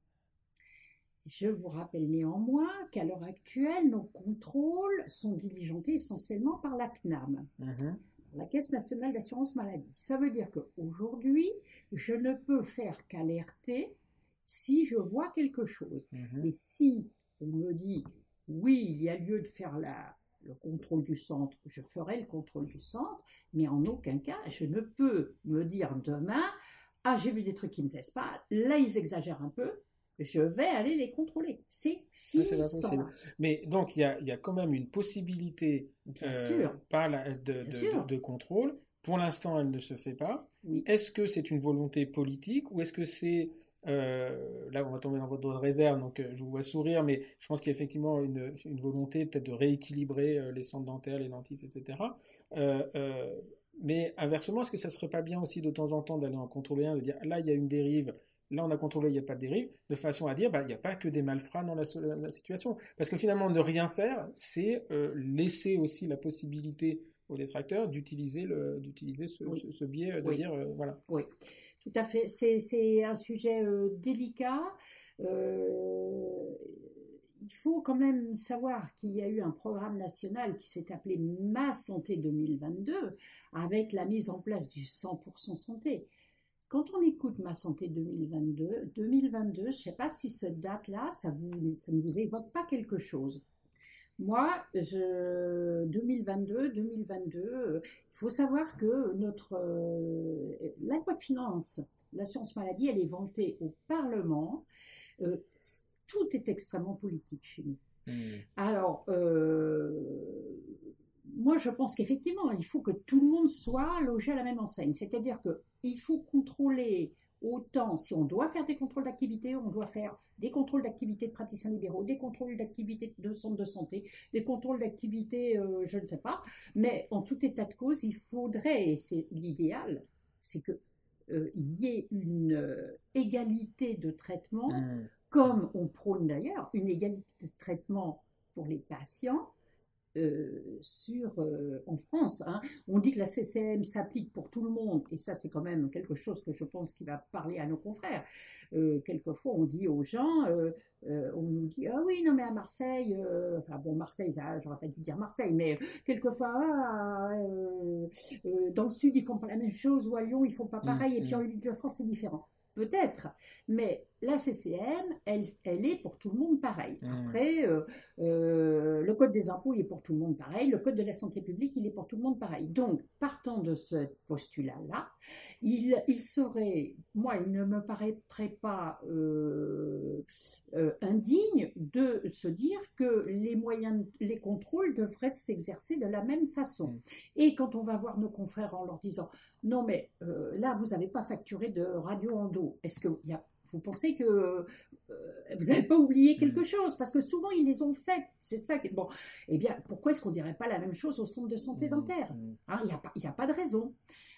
Je vous rappelle néanmoins qu'à l'heure actuelle, nos contrôles sont diligentés essentiellement par la CNAM. Mm-hmm la Caisse nationale d'assurance maladie. Ça veut dire qu'aujourd'hui, je ne peux faire qu'alerter si je vois quelque chose. Mhm. Et si on me dit, oui, il y a lieu de faire le contrôle du centre, je ferai le contrôle du centre, mais en aucun cas, je ne peux me dire demain, ah, j'ai vu des trucs qui ne me plaisent pas, là, ils exagèrent un peu, je vais aller les contrôler. C'est fini. Mais donc, il y a, quand même une possibilité euh, Par de, contrôle. Pour l'instant, elle ne se fait pas. Est-ce que c'est une volonté politique ou est-ce que c'est... Euh, là, on va tomber dans votre réserve, donc euh, je vous vois sourire, mais je pense qu'il y a effectivement une, volonté peut-être de rééquilibrer les centres dentaires, les dentistes, etc. mais inversement, est-ce que ça serait pas bien aussi de temps en temps d'aller en contrôler un, de dire là, il y a une dérive, Là, on a contrôlé, il n'y a pas de dérive, de façon à dire, bah, il n'y a pas que des malfrats dans la, situation. Parce que finalement, ne rien faire, c'est euh, laisser aussi la possibilité aux détracteurs d'utiliser d'utiliser ce, biais de dire, euh, voilà. Oui, tout à fait. C'est un sujet euh, délicat. il faut quand même savoir qu'il y a eu un programme national qui s'est appelé Ma Santé 2022, avec la mise en place du 100% santé. Quand on écoute Ma Santé 2022, 2022, je ne sais pas si cette date-là, ça, vous, ça ne vous évoque pas quelque chose. Moi, je, 2022, 2022, il faut savoir que notre, euh, la loi de finances, l'assurance maladie, elle est vantée au Parlement. Euh, tout est extrêmement politique chez nous. Hmm. Alors, euh, moi, je pense qu'effectivement, il faut que tout le monde soit logé à la même enseigne. C'est-à-dire qu'il faut contrôler autant, si on doit faire des contrôles d'activité, on doit faire des contrôles d'activité de praticiens libéraux, des contrôles d'activité de centres de santé, des contrôles d'activité, euh, je ne sais pas. Mais en tout état de cause, il faudrait, et c'est l'idéal, c'est qu'il euh, y ait une euh, égalité de traitement, mmh. comme on prône d'ailleurs, une égalité de traitement pour les patients euh, sur, euh, en France. Hein. On dit que la CCM s'applique pour tout le monde, et ça c'est quand même quelque chose que je pense qui va parler à nos confrères. Euh, quelquefois on dit aux gens, on nous dit ah oui non mais à Marseille, enfin bon Marseille, j'aurais pas dû dire Marseille, mais quelquefois ah, dans le sud ils font pas la même chose ou à Lyon ils font pas mmh, pareil, et puis mmh. en Ile-de-France c'est différent. Peut-être, mais la CCM, elle, elle est pour tout le monde pareil. Après, euh, euh, le code des impôts, il est pour tout le monde pareil. Le code de la santé publique, il est pour tout le monde pareil. Donc, partant de ce postulat-là, il, il, serait, moi, il ne me paraîtrait pas euh, indigne de se dire que les moyens, les contrôles devraient s'exercer de la même façon. Et quand on va voir nos confrères en leur disant, non mais là, vous n'avez pas facturé de radio en dos, est-ce qu'il y a vous pensez que euh, vous n'avez pas oublié quelque mm. chose parce que souvent ils les ont faites. C'est ça qui bon. Eh bien, pourquoi est-ce qu'on dirait pas la même chose au centre de santé mm. dentaire mm. hein, Il n'y a, pas, a pas de raison.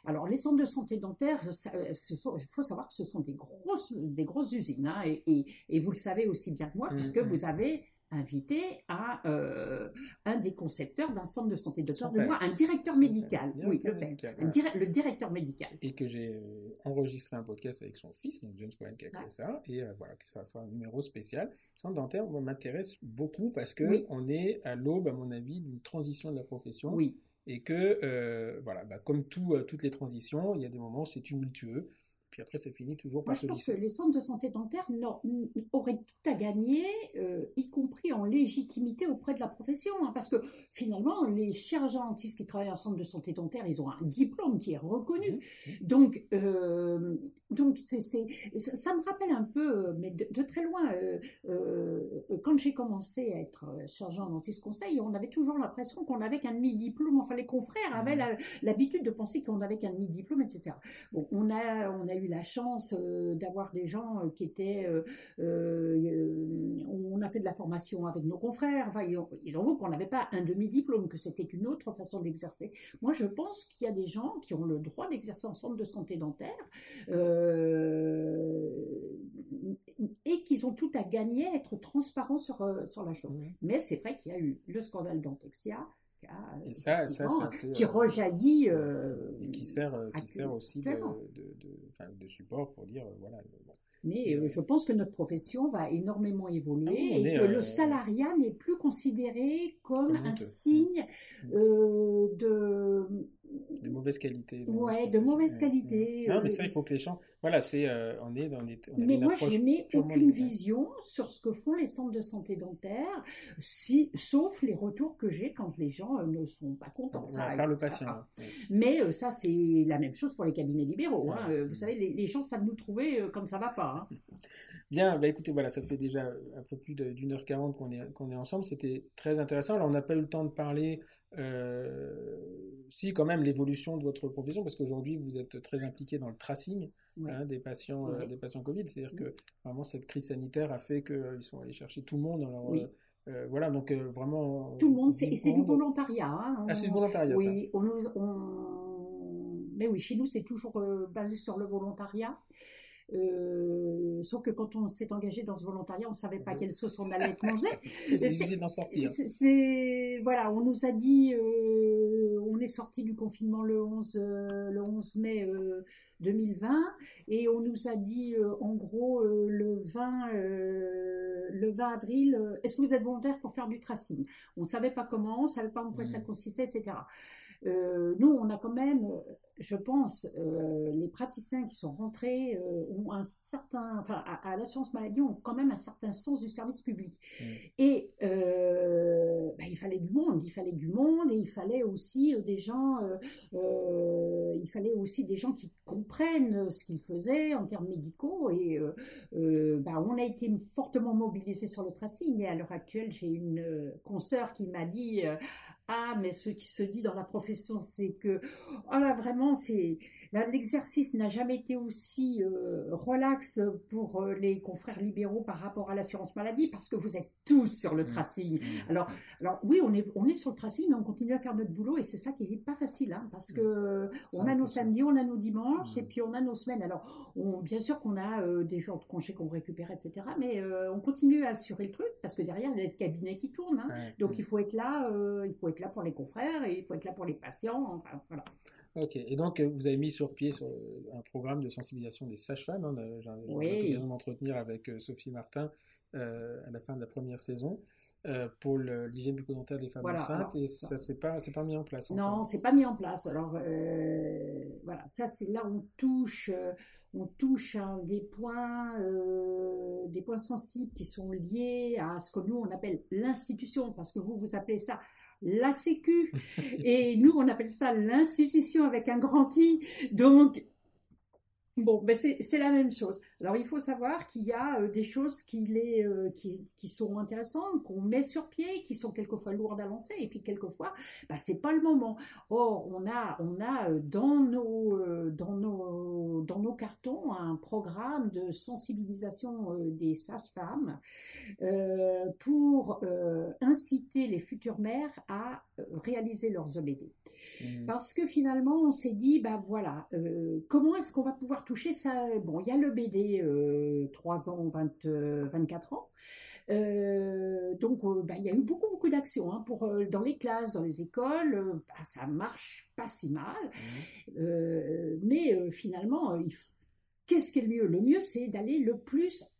Alors les centres de santé dentaire, euh, il faut savoir que ce sont des grosses, des grosses usines, hein, et, et, vous le savez aussi bien que moi, puisque vous avez invité à euh, un des concepteurs d'un centre de santé, docteur de moi, un directeur médical. oui, le, médical, le directeur médical. Et que j'ai euh, enregistré un podcast avec son fils, donc James Cohen qui a créé ça, et euh, voilà, que ça va faire un numéro spécial. Le centre dentaire m'intéresse beaucoup parce que on est à l'aube, à mon avis, d'une transition de la profession. Oui. Et que, voilà, bah, comme tout, toutes les transitions, il y a des moments où c'est tumultueux. Puis après, c'est fini toujours par Moi, je pense que les centres de santé dentaire auraient tout à gagner, euh, y compris en légitimité auprès de la profession. Hein, parce que finalement, les chirurgiens dentistes qui travaillent en centre de santé dentaire, ils ont un diplôme qui est reconnu. Mmh, mmh. Donc, euh, donc c'est, ça, me rappelle un peu, mais de, très loin, euh, quand j'ai commencé à être chirurgien dentiste conseil, on avait toujours l'impression qu'on avait qu'un demi-diplôme. Enfin, les confrères avaient mmh. l'habitude de penser qu'on avait qu'un demi-diplôme, etc. Bon, on a, on a eu la chance euh, d'avoir des gens euh, qui étaient. Euh, on a fait de la formation avec nos confrères. Enfin, ils ont, vu qu'on n'avait pas un demi-diplôme, que c'était une autre façon d'exercer. Moi, je pense qu'il y a des gens qui ont le droit d'exercer en centre de santé dentaire et qu'ils ont tout à gagner à être transparents sur, sur la chose. Mmh. Mais c'est vrai qu'il y a eu le scandale Dentexia et ça, ça, ça qui euh, rejaillit. Euh, et qui sert, euh, qui sert aussi de, de, de, support pour dire voilà. Mais je pense que notre profession va énormément évoluer ah et que le salariat n'est plus considéré comme, un signe mm. de de mauvaise qualité. Ouais, de mauvaise qualité. Non, mais ça, il faut que les gens. Voilà, c'est, on est dans les. mais moi, je n'ai aucune vision sur ce que font les centres de santé dentaire, si, sauf les retours que j'ai quand les gens ne sont pas contents. Ça, par le patient. Mais ça, c'est la même chose pour les cabinets libéraux. Hein. Vous savez, les, gens savent nous trouver comme ça va pas. Hein. Bien, bah écoutez, voilà, ça fait déjà un peu plus d'une heure quarante qu'on est, qu'on est ensemble. C'était très intéressant. Alors, on n'a pas eu le temps de parler, euh, si, quand même, l'évolution de votre profession, parce qu'aujourd'hui, vous êtes très impliqué dans le tracing hein, des, patients, euh, des patients Covid. C'est-à-dire que, vraiment, cette crise sanitaire a fait qu'ils sont allés chercher tout le monde. Alors, euh, voilà, donc vraiment. Tout le monde, c'est du volontariat. Hein. Ah, c'est du volontariat, oui, ça. On, Mais oui, chez nous, c'est toujours basé sur le volontariat. Euh, sauf que quand on s'est engagé dans ce volontariat, on ne savait pas quelle sauce on allait manger. c'est d'en sortir. C'est voilà, on nous a dit, euh, on est sorti du confinement le 11 euh, le 11 mai 2020 et on nous a dit en gros le 20 le 20 avril, est-ce que vous êtes volontaire pour faire du tracing? On ne savait pas comment, on ne savait pas en quoi ça mmh. consistait, etc. nous, on a quand même je pense, euh, les praticiens qui sont rentrés euh, ont un certain, enfin, à, l'assurance maladie ont quand même un certain sens du service public. Mm. Et euh, bah, il fallait du monde, il fallait du monde, et il fallait aussi des gens, il fallait aussi des gens qui comprennent ce qu'ils faisaient en termes médicaux. Et bah, on a été fortement mobilisés sur le tracing. Et à l'heure actuelle, j'ai une consoeur qui m'a dit ah, mais ce qui se dit dans la profession, c'est que, oh là, vraiment, c'est l'exercice n'a jamais été aussi euh, relax pour euh, les confrères libéraux par rapport à l'assurance maladie, parce que vous êtes tous sur le mmh. tracing. Mmh. Alors, alors oui, on est, on est sur le tracing, mais on continue à faire notre boulot, et c'est ça qui est pas facile, hein, parce mmh. que on a nos samedis, on a nos dimanches, et puis on a nos semaines. Alors, on, bien sûr qu'on a euh, des jours de congés qu'on récupère, etc., mais on continue à assurer le truc, parce que derrière, il y a le cabinet qui tourne, hein. donc il faut être là, il faut être là pour les confrères et il faut être là pour les patients. Enfin, voilà. Ok, et donc euh, vous avez mis sur pied sur, un programme de sensibilisation des sages-femmes. Hein, J'ai oui. l'occasion d'entretenir avec euh, Sophie Martin euh, à la fin de la première saison. pour l'hygiène bucco-dentaire des femmes enceintes et ça c'est pas c'est pas mis en place. Non, c'est pas mis en place. Alors voilà, ça c'est là on touche on touche à des points, euh, des points sensibles qui sont liés à ce que nous on appelle l'institution, parce que vous vous appelez ça la Sécu, et nous on appelle ça l'institution avec un grand I. Donc Bon, ben c'est la même chose. Alors il faut savoir qu'il y a euh, des choses qui, les, euh, qui, qui, sont intéressantes, qu'on met sur pied, qui sont quelquefois lourdes à lancer, et puis quelquefois, ben, c'est pas le moment. Or, on a, on a euh, dans, nos, dans, nos, dans nos cartons un programme de sensibilisation des sages-femmes pour inciter les futures mères à réaliser leurs OBD. Mmh. Parce que finalement, on s'est dit, ben voilà, comment est-ce qu'on va pouvoir toucher ça? Bon, il y a le BD 3 ans, 20, 24 ans. Euh, donc, ben, il y a eu beaucoup, beaucoup d'actions hein, pour dans les classes, dans les écoles. Bah, ça marche pas si mal, mmh. mais finalement, qu'est-ce qui est le mieux? Le mieux, c'est d'aller le plus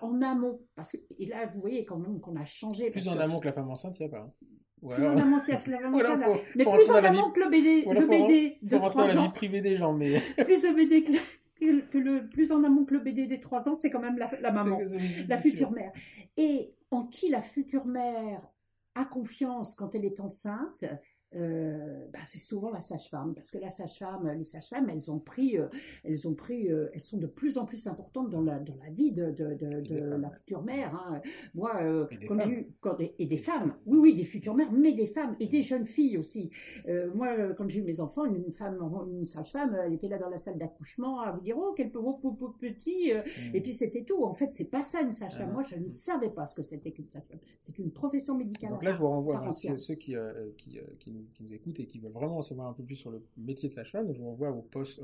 en amont, parce que et là, vous voyez quand même qu'on a changé. Plus en amont que la femme enceinte, il n'y a pas. Hein. Plus en amont que la femme enceinte, mais plus en amont que le BD, le BD de 3 ans. la vie privée des gens, mais plus le BD que que le plus en amont que le BD des 3 ans, c'est quand même la, maman, la future mère. Et en qui la future mère a confiance quand elle est enceinte, euh, bah, c'est souvent la sage-femme parce que la sage-femme, les sages-femmes, elles ont pris, euh, elles ont pris, euh, elles sont de plus en plus importantes dans la dans la vie de, de, de, la future mère. Hein. Moi, et des, quand quand, et des femmes, oui oui, des futures mères, mais des femmes et des jeunes filles aussi. moi, quand j'ai eu mes enfants, une femme, une sage-femme, elle était là dans la salle d'accouchement à vous dire oh quel beau, petit, mmh. et puis c'était tout. En fait, c'est pas ça une sage-femme. Ah moi, je ne savais pas ce que c'était qu'une sage-femme. C'est une profession médicale. Donc là, je vous renvoie à ceux, qui, qui, qui qui nous écoutent et qui veulent vraiment en savoir un peu plus sur le métier de sage-femme, je vous renvoie au post,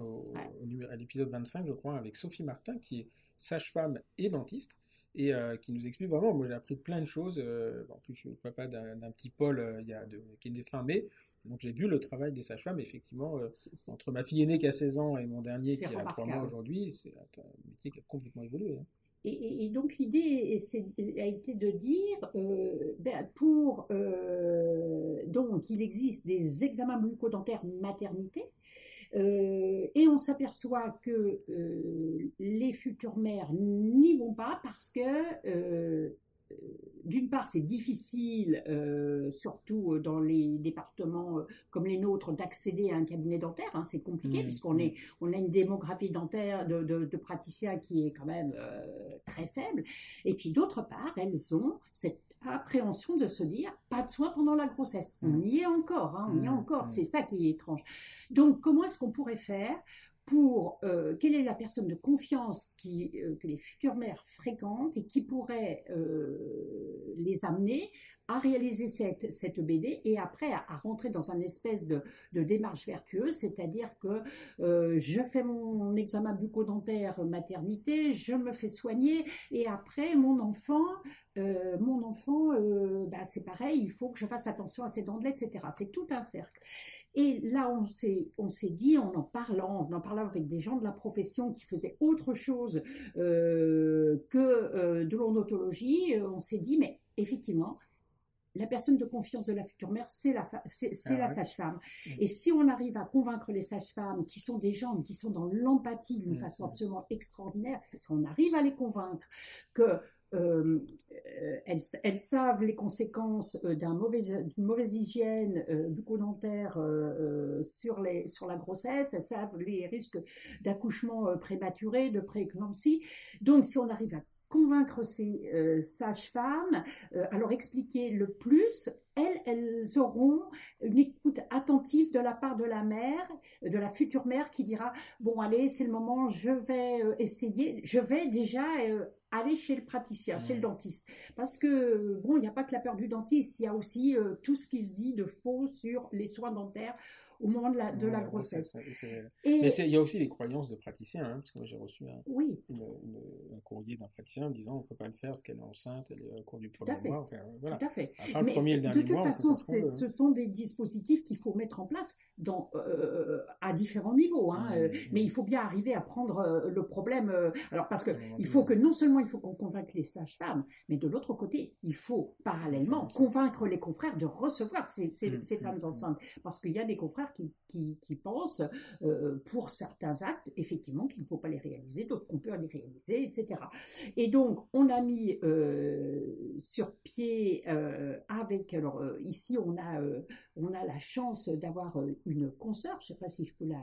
à l'épisode 25, je crois, avec Sophie Martin, qui est sage-femme et dentiste, et euh, qui nous explique vraiment, moi j'ai appris plein de choses, euh, en plus je suis le papa d'un petit Paul euh, il y a de, qui est né fin mai, donc j'ai vu le travail des sages-femmes, effectivement, entre ma fille aînée qui a 16 ans et mon dernier qui a 3 mois aujourd'hui, c'est un métier qui a complètement évolué. Hein. Et, donc l'idée a été de dire, euh, ben, pour euh, donc il existe des examens bucco-dentaires maternité, euh, et on s'aperçoit que les futures mères n'y vont pas parce que d'une part, c'est difficile, euh, surtout euh, dans les départements comme les nôtres, d'accéder à un cabinet dentaire. Hein, c'est compliqué mmh, puisqu'on mmh. est, on a une démographie dentaire de, praticiens qui est quand même très faible. Et puis d'autre part, elles ont cette appréhension de se dire pas de soins pendant la grossesse. On mmh. y est encore, hein, on y est encore. C'est ça qui est étrange. Donc, comment est-ce qu'on pourrait faire pour euh, quelle est la personne de confiance euh, que les futures mères fréquentent et qui pourrait euh, les amener à réaliser cette, cette BD et après à, rentrer dans un espèce de, de démarche vertueuse, c'est-à-dire que je fais mon, examen bucco-dentaire maternité, je me fais soigner et après mon enfant, mon enfant, bah, c'est pareil, il faut que je fasse attention à ses dents etc. C'est tout un cercle. Et là, on s'est, on s'est dit, en en parlant, en en parlant avec des gens de la profession qui faisaient autre chose euh, que euh, de l'odontologie, euh, on s'est dit, mais effectivement, la personne de confiance de la future mère, c'est la, c'est, ah la sage-femme. Mmh. Et si on arrive à convaincre les sages-femmes, qui sont des gens qui sont dans l'empathie d'une mmh, façon mmh. absolument extraordinaire, si on arrive à les convaincre que euh, elles, savent les conséquences euh, d'une mauvaise, hygiène euh, bucco-dentaire les, sur la grossesse, elles savent les risques d'accouchement prématuré, de prééclampsie. Donc, si on arrive à convaincre ces sages-femmes, alors expliquer le plus, elles auront une écoute attentive de la part de la mère, de la future mère qui dira, bon allez, c'est le moment, je vais essayer, je vais déjà aller chez le praticien, chez le dentiste. Parce que, bon, il n'y a pas que la peur du dentiste, il y a aussi euh, tout ce qui se dit de faux sur les soins dentaires au moment de la, de la grossesse. Et... Mais il y a aussi les croyances de praticiens, hein, parce que moi j'ai reçu un, oui. un courrier d'un praticien disant on ne peut pas le faire parce qu'elle est enceinte, elle est au cours du premier mois. Enfin, voilà. Tout à fait. Mais de toute façon, ce sont des dispositifs qu'il faut mettre en place dans, euh, à différents niveaux. Hein, mmh, euh, mmh. Mais il faut bien arriver à prendre euh, le problème. alors parce que il faut que non seulement il faut qu'on convainque les sages-femmes, mais de l'autre côté, il faut parallèlement convaincre les confrères de recevoir ces, ces, mmh, ces femmes enceintes. Parce qu'il y a des confrères qui, qui, pensent, pour certains actes, effectivement, qu'il ne faut pas les réaliser, d'autres qu'on peut les réaliser, etc. Et donc, on a mis sur pied avec, alors ici, on a, on a la chance d'avoir une consoeur, je ne sais pas si je peux la,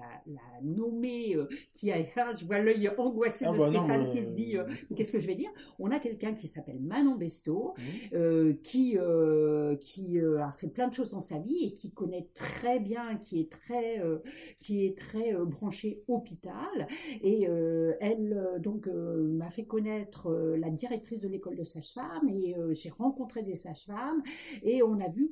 nommer, qui a, je vois l'œil angoissé ah de bah Stéphane qui se dit, qu'est-ce que je vais dire? On a quelqu'un qui s'appelle Manon Besto, mmh. qui, qui a fait plein de choses dans sa vie et qui connaît très bien, qui est très, euh, qui est très euh, branchée hôpital. Et euh, elle donc m'a fait connaître la directrice de l'école de sage-femme et j'ai rencontré des sages-femmes et on a vu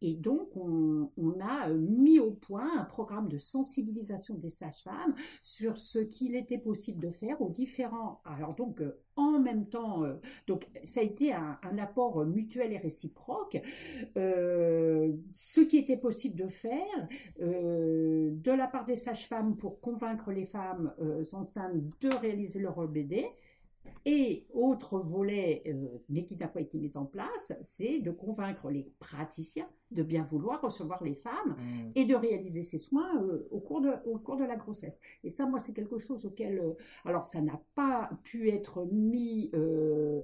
et, donc on, on, a mis au point un programme de sensibilisation des sages-femmes sur ce qu'il était possible de faire aux différents. Alors donc en même temps, donc ça a été un, apport mutuel et réciproque. Euh, ce qui était possible de faire euh, de la part des sages-femmes pour convaincre les femmes euh, enceintes de réaliser leur BD. Et autre volet, mais qui n'a pas été mis en place, c'est de convaincre les praticiens de bien vouloir recevoir les femmes mmh. et de réaliser ces soins au, cours de, au cours de la grossesse. Et ça, moi, c'est quelque chose auquel, alors ça n'a pas pu être mis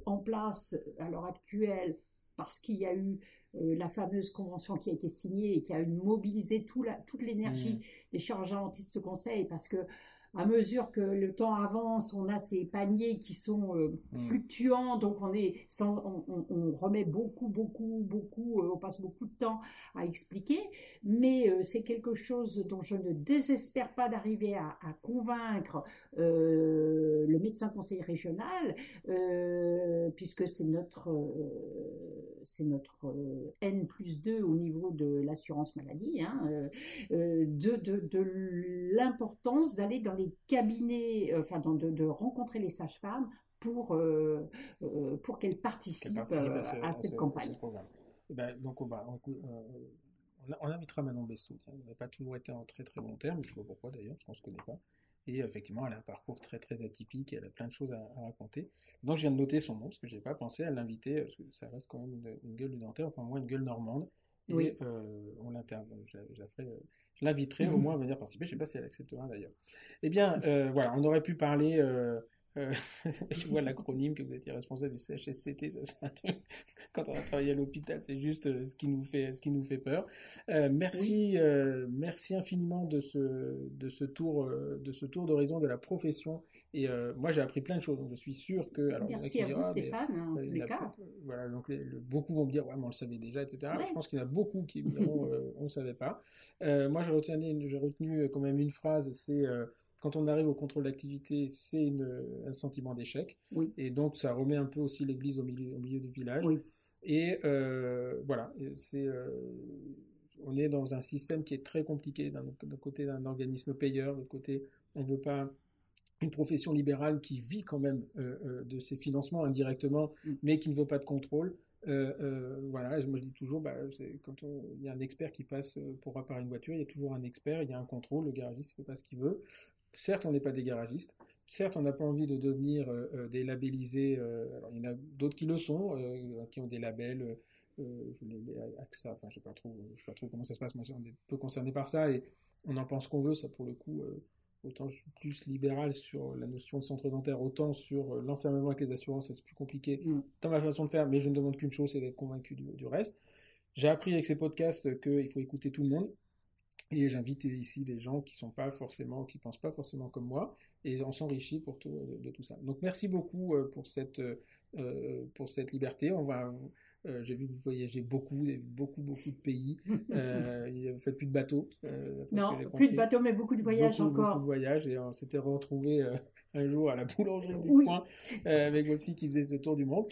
en place à l'heure actuelle parce qu'il y a eu euh, la fameuse convention qui a été signée et qui a mobilisé tout la, toute l'énergie mmh. des chirurgiens dentistes conseil parce que à mesure que le temps avance, on a ces paniers qui sont euh, mm. fluctuants, donc on est, sans, on, remet beaucoup, beaucoup, beaucoup, euh, on passe beaucoup de temps à expliquer, mais euh, c'est quelque chose dont je ne désespère pas d'arriver à, convaincre le médecin conseiller régional, puisque c'est notre, c'est notre N plus 2 au niveau de l'assurance maladie, hein, de, de, de l'importance d'aller dans les cabinets, euh, enfin, de, rencontrer les sages-femmes pour, euh, euh, pour qu'elles participent, à, cette campagne. Eh ben, donc on va, on, invitera Manon Bestou. On n'a pas toujours été en très très bon terme, je ne sais pas pourquoi d'ailleurs, parce qu'on ne se connaît pas. Et effectivement, elle a un parcours très très atypique, elle a plein de choses à, raconter. Donc je viens de noter son nom, parce que je n'ai pas pensé à l'inviter, parce que ça reste quand même une, gueule du dentaire, enfin moi une gueule normande. Et oui. on je, je l'inviterai au moins à venir participer. Je ne sais pas si elle acceptera d'ailleurs. Eh bien, euh, voilà, on aurait pu parler euh, euh, je vois l'acronyme que vous étiez responsable du CHSCT, ça c'est un truc. Quand on a travaillé à l'hôpital, c'est juste euh, ce qui nous fait, ce qui nous fait peur. Euh, merci, merci infiniment de ce, de ce tour, de ce tour d'horizon de la profession. Et moi, j'ai appris plein de choses. Donc, je suis sûr que. Alors, merci à vous, Stéphane. Hein, voilà, donc beaucoup vont me dire, ouais, mais on le savait déjà, etc. Je pense qu'il y en a beaucoup qui diront, on ne savait pas. moi, j'ai retenu, j'ai retenu quand même une phrase, c'est quand on arrive au contrôle d'activité, c'est un sentiment d'échec. Et donc, ça remet un peu aussi l'église au milieu, au milieu du village. Et euh, voilà, c'est, euh, on est dans un système qui est très compliqué. D'un côté, d'un organisme payeur, de côté, on ne veut pas une profession libérale qui vit quand même euh, de ses financements indirectement, mm. mais qui ne veut pas de contrôle. voilà, moi je dis toujours, bah, quand il y a un expert qui passe pour réparer une voiture, il y a toujours un expert, il y a un contrôle, le garagiste ne fait pas ce qu'il veut. Certes, on n'est pas des garagistes. Certes, on n'a pas envie de devenir euh, euh, des labellisés. Euh, il y en a d'autres qui le sont, qui ont des labels. AXA, enfin, je ne sais pas trop, sais pas trop comment ça se passe. Moi, on est peu concerné par ça et on en pense qu'on veut. Ça, pour le coup, autant je suis plus libéral sur la notion de centre dentaire, autant sur l'enfermement avec les assurances, c'est plus compliqué mm. dans ma façon de faire. Mais je ne demande qu'une chose, c'est d'être convaincu du reste. J'ai appris avec ces podcasts qu'il faut écouter tout le monde. Et j'invite ici des gens qui sont pas forcément, qui pensent pas forcément comme moi, et on s'enrichit pour tout, de, tout ça. Donc merci beaucoup euh, pour cette, euh, pour cette liberté. On va, euh, j'ai vu que vous voyagez beaucoup, beaucoup, beaucoup de pays. euh, vous faites plus de bateaux. non, plus de bateaux, mais beaucoup de voyages encore. Beaucoup de voyages, et on s'était retrouvés un jour à la boulangerie du coin avec votre fille qui faisait ce tour du monde.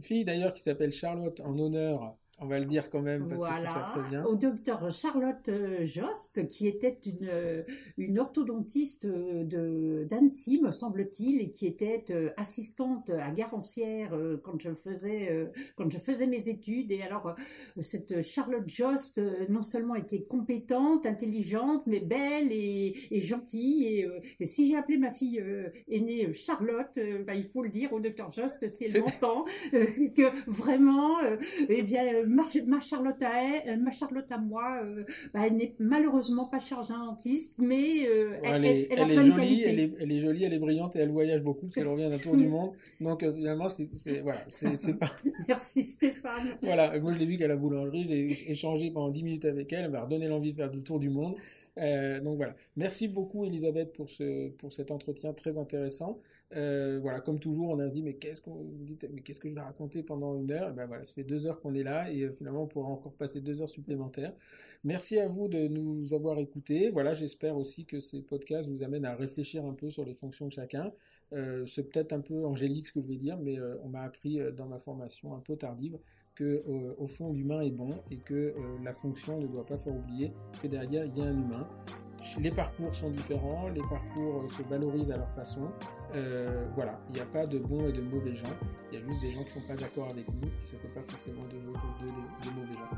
Fille d'ailleurs qui s'appelle Charlotte en honneur on va le dire quand même parce que ça très bien. Au docteur Charlotte euh, Jost, qui était une, euh, une orthodontiste euh, de d'Annecy, me semble-t-il, et qui était assistante à Garancière quand je faisais quand je faisais mes études. Et alors cette Charlotte Jost non seulement était compétente, intelligente, mais belle et, et gentille. Et, si j'ai appelé ma fille aînée Charlotte, bah, il faut le dire au docteur Jost, c'est longtemps que vraiment, eh bien ma, Charlotte à elle, ma Charlotte à moi, bah, elle n'est malheureusement pas chirurgien-dentiste, mais elle, est, elle, est jolie, elle est, elle est, jolie, elle est brillante et elle voyage beaucoup parce qu'elle revient d'un tour du monde. Donc finalement, c'est voilà, c'est pas. Merci Stéphane. voilà, moi je l'ai vu qu'à la boulangerie, j'ai échangé pendant 10 minutes avec elle, elle m'a redonné l'envie de faire du tour du monde. donc voilà, merci beaucoup Elisabeth pour ce pour cet entretien très intéressant. Euh, voilà, comme toujours, on a dit mais qu'est-ce que je vais raconter pendant une heure? Ben voilà, ça fait deux heures qu'on est là et euh, finalement on pourra encore passer deux heures supplémentaires. Merci à vous de nous avoir écoutés. Voilà, j'espère aussi que ces podcasts vous amènent à réfléchir un peu sur les fonctions de chacun. Euh, c'est peut-être un peu angélique ce que je vais dire, mais on m'a appris dans ma formation un peu tardive que au fond l'humain est bon et que la fonction ne doit pas faire oublier que derrière il y a un humain les parcours sont différents, les parcours se valorisent à leur façon. Euh, voilà, il n'y a pas de bons et de mauvais gens. Il y a juste des gens qui ne sont pas d'accord avec nous et ça ne fait pas forcément de, de, mauvais gens.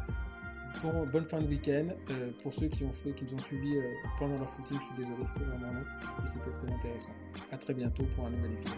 Bon, bonne fin de week-end. Euh, pour ceux qui ont fait, qui nous ont suivis euh, pendant leur footing, je suis désolé, c'était vraiment long et c'était très intéressant. À très bientôt pour un nouvel épisode.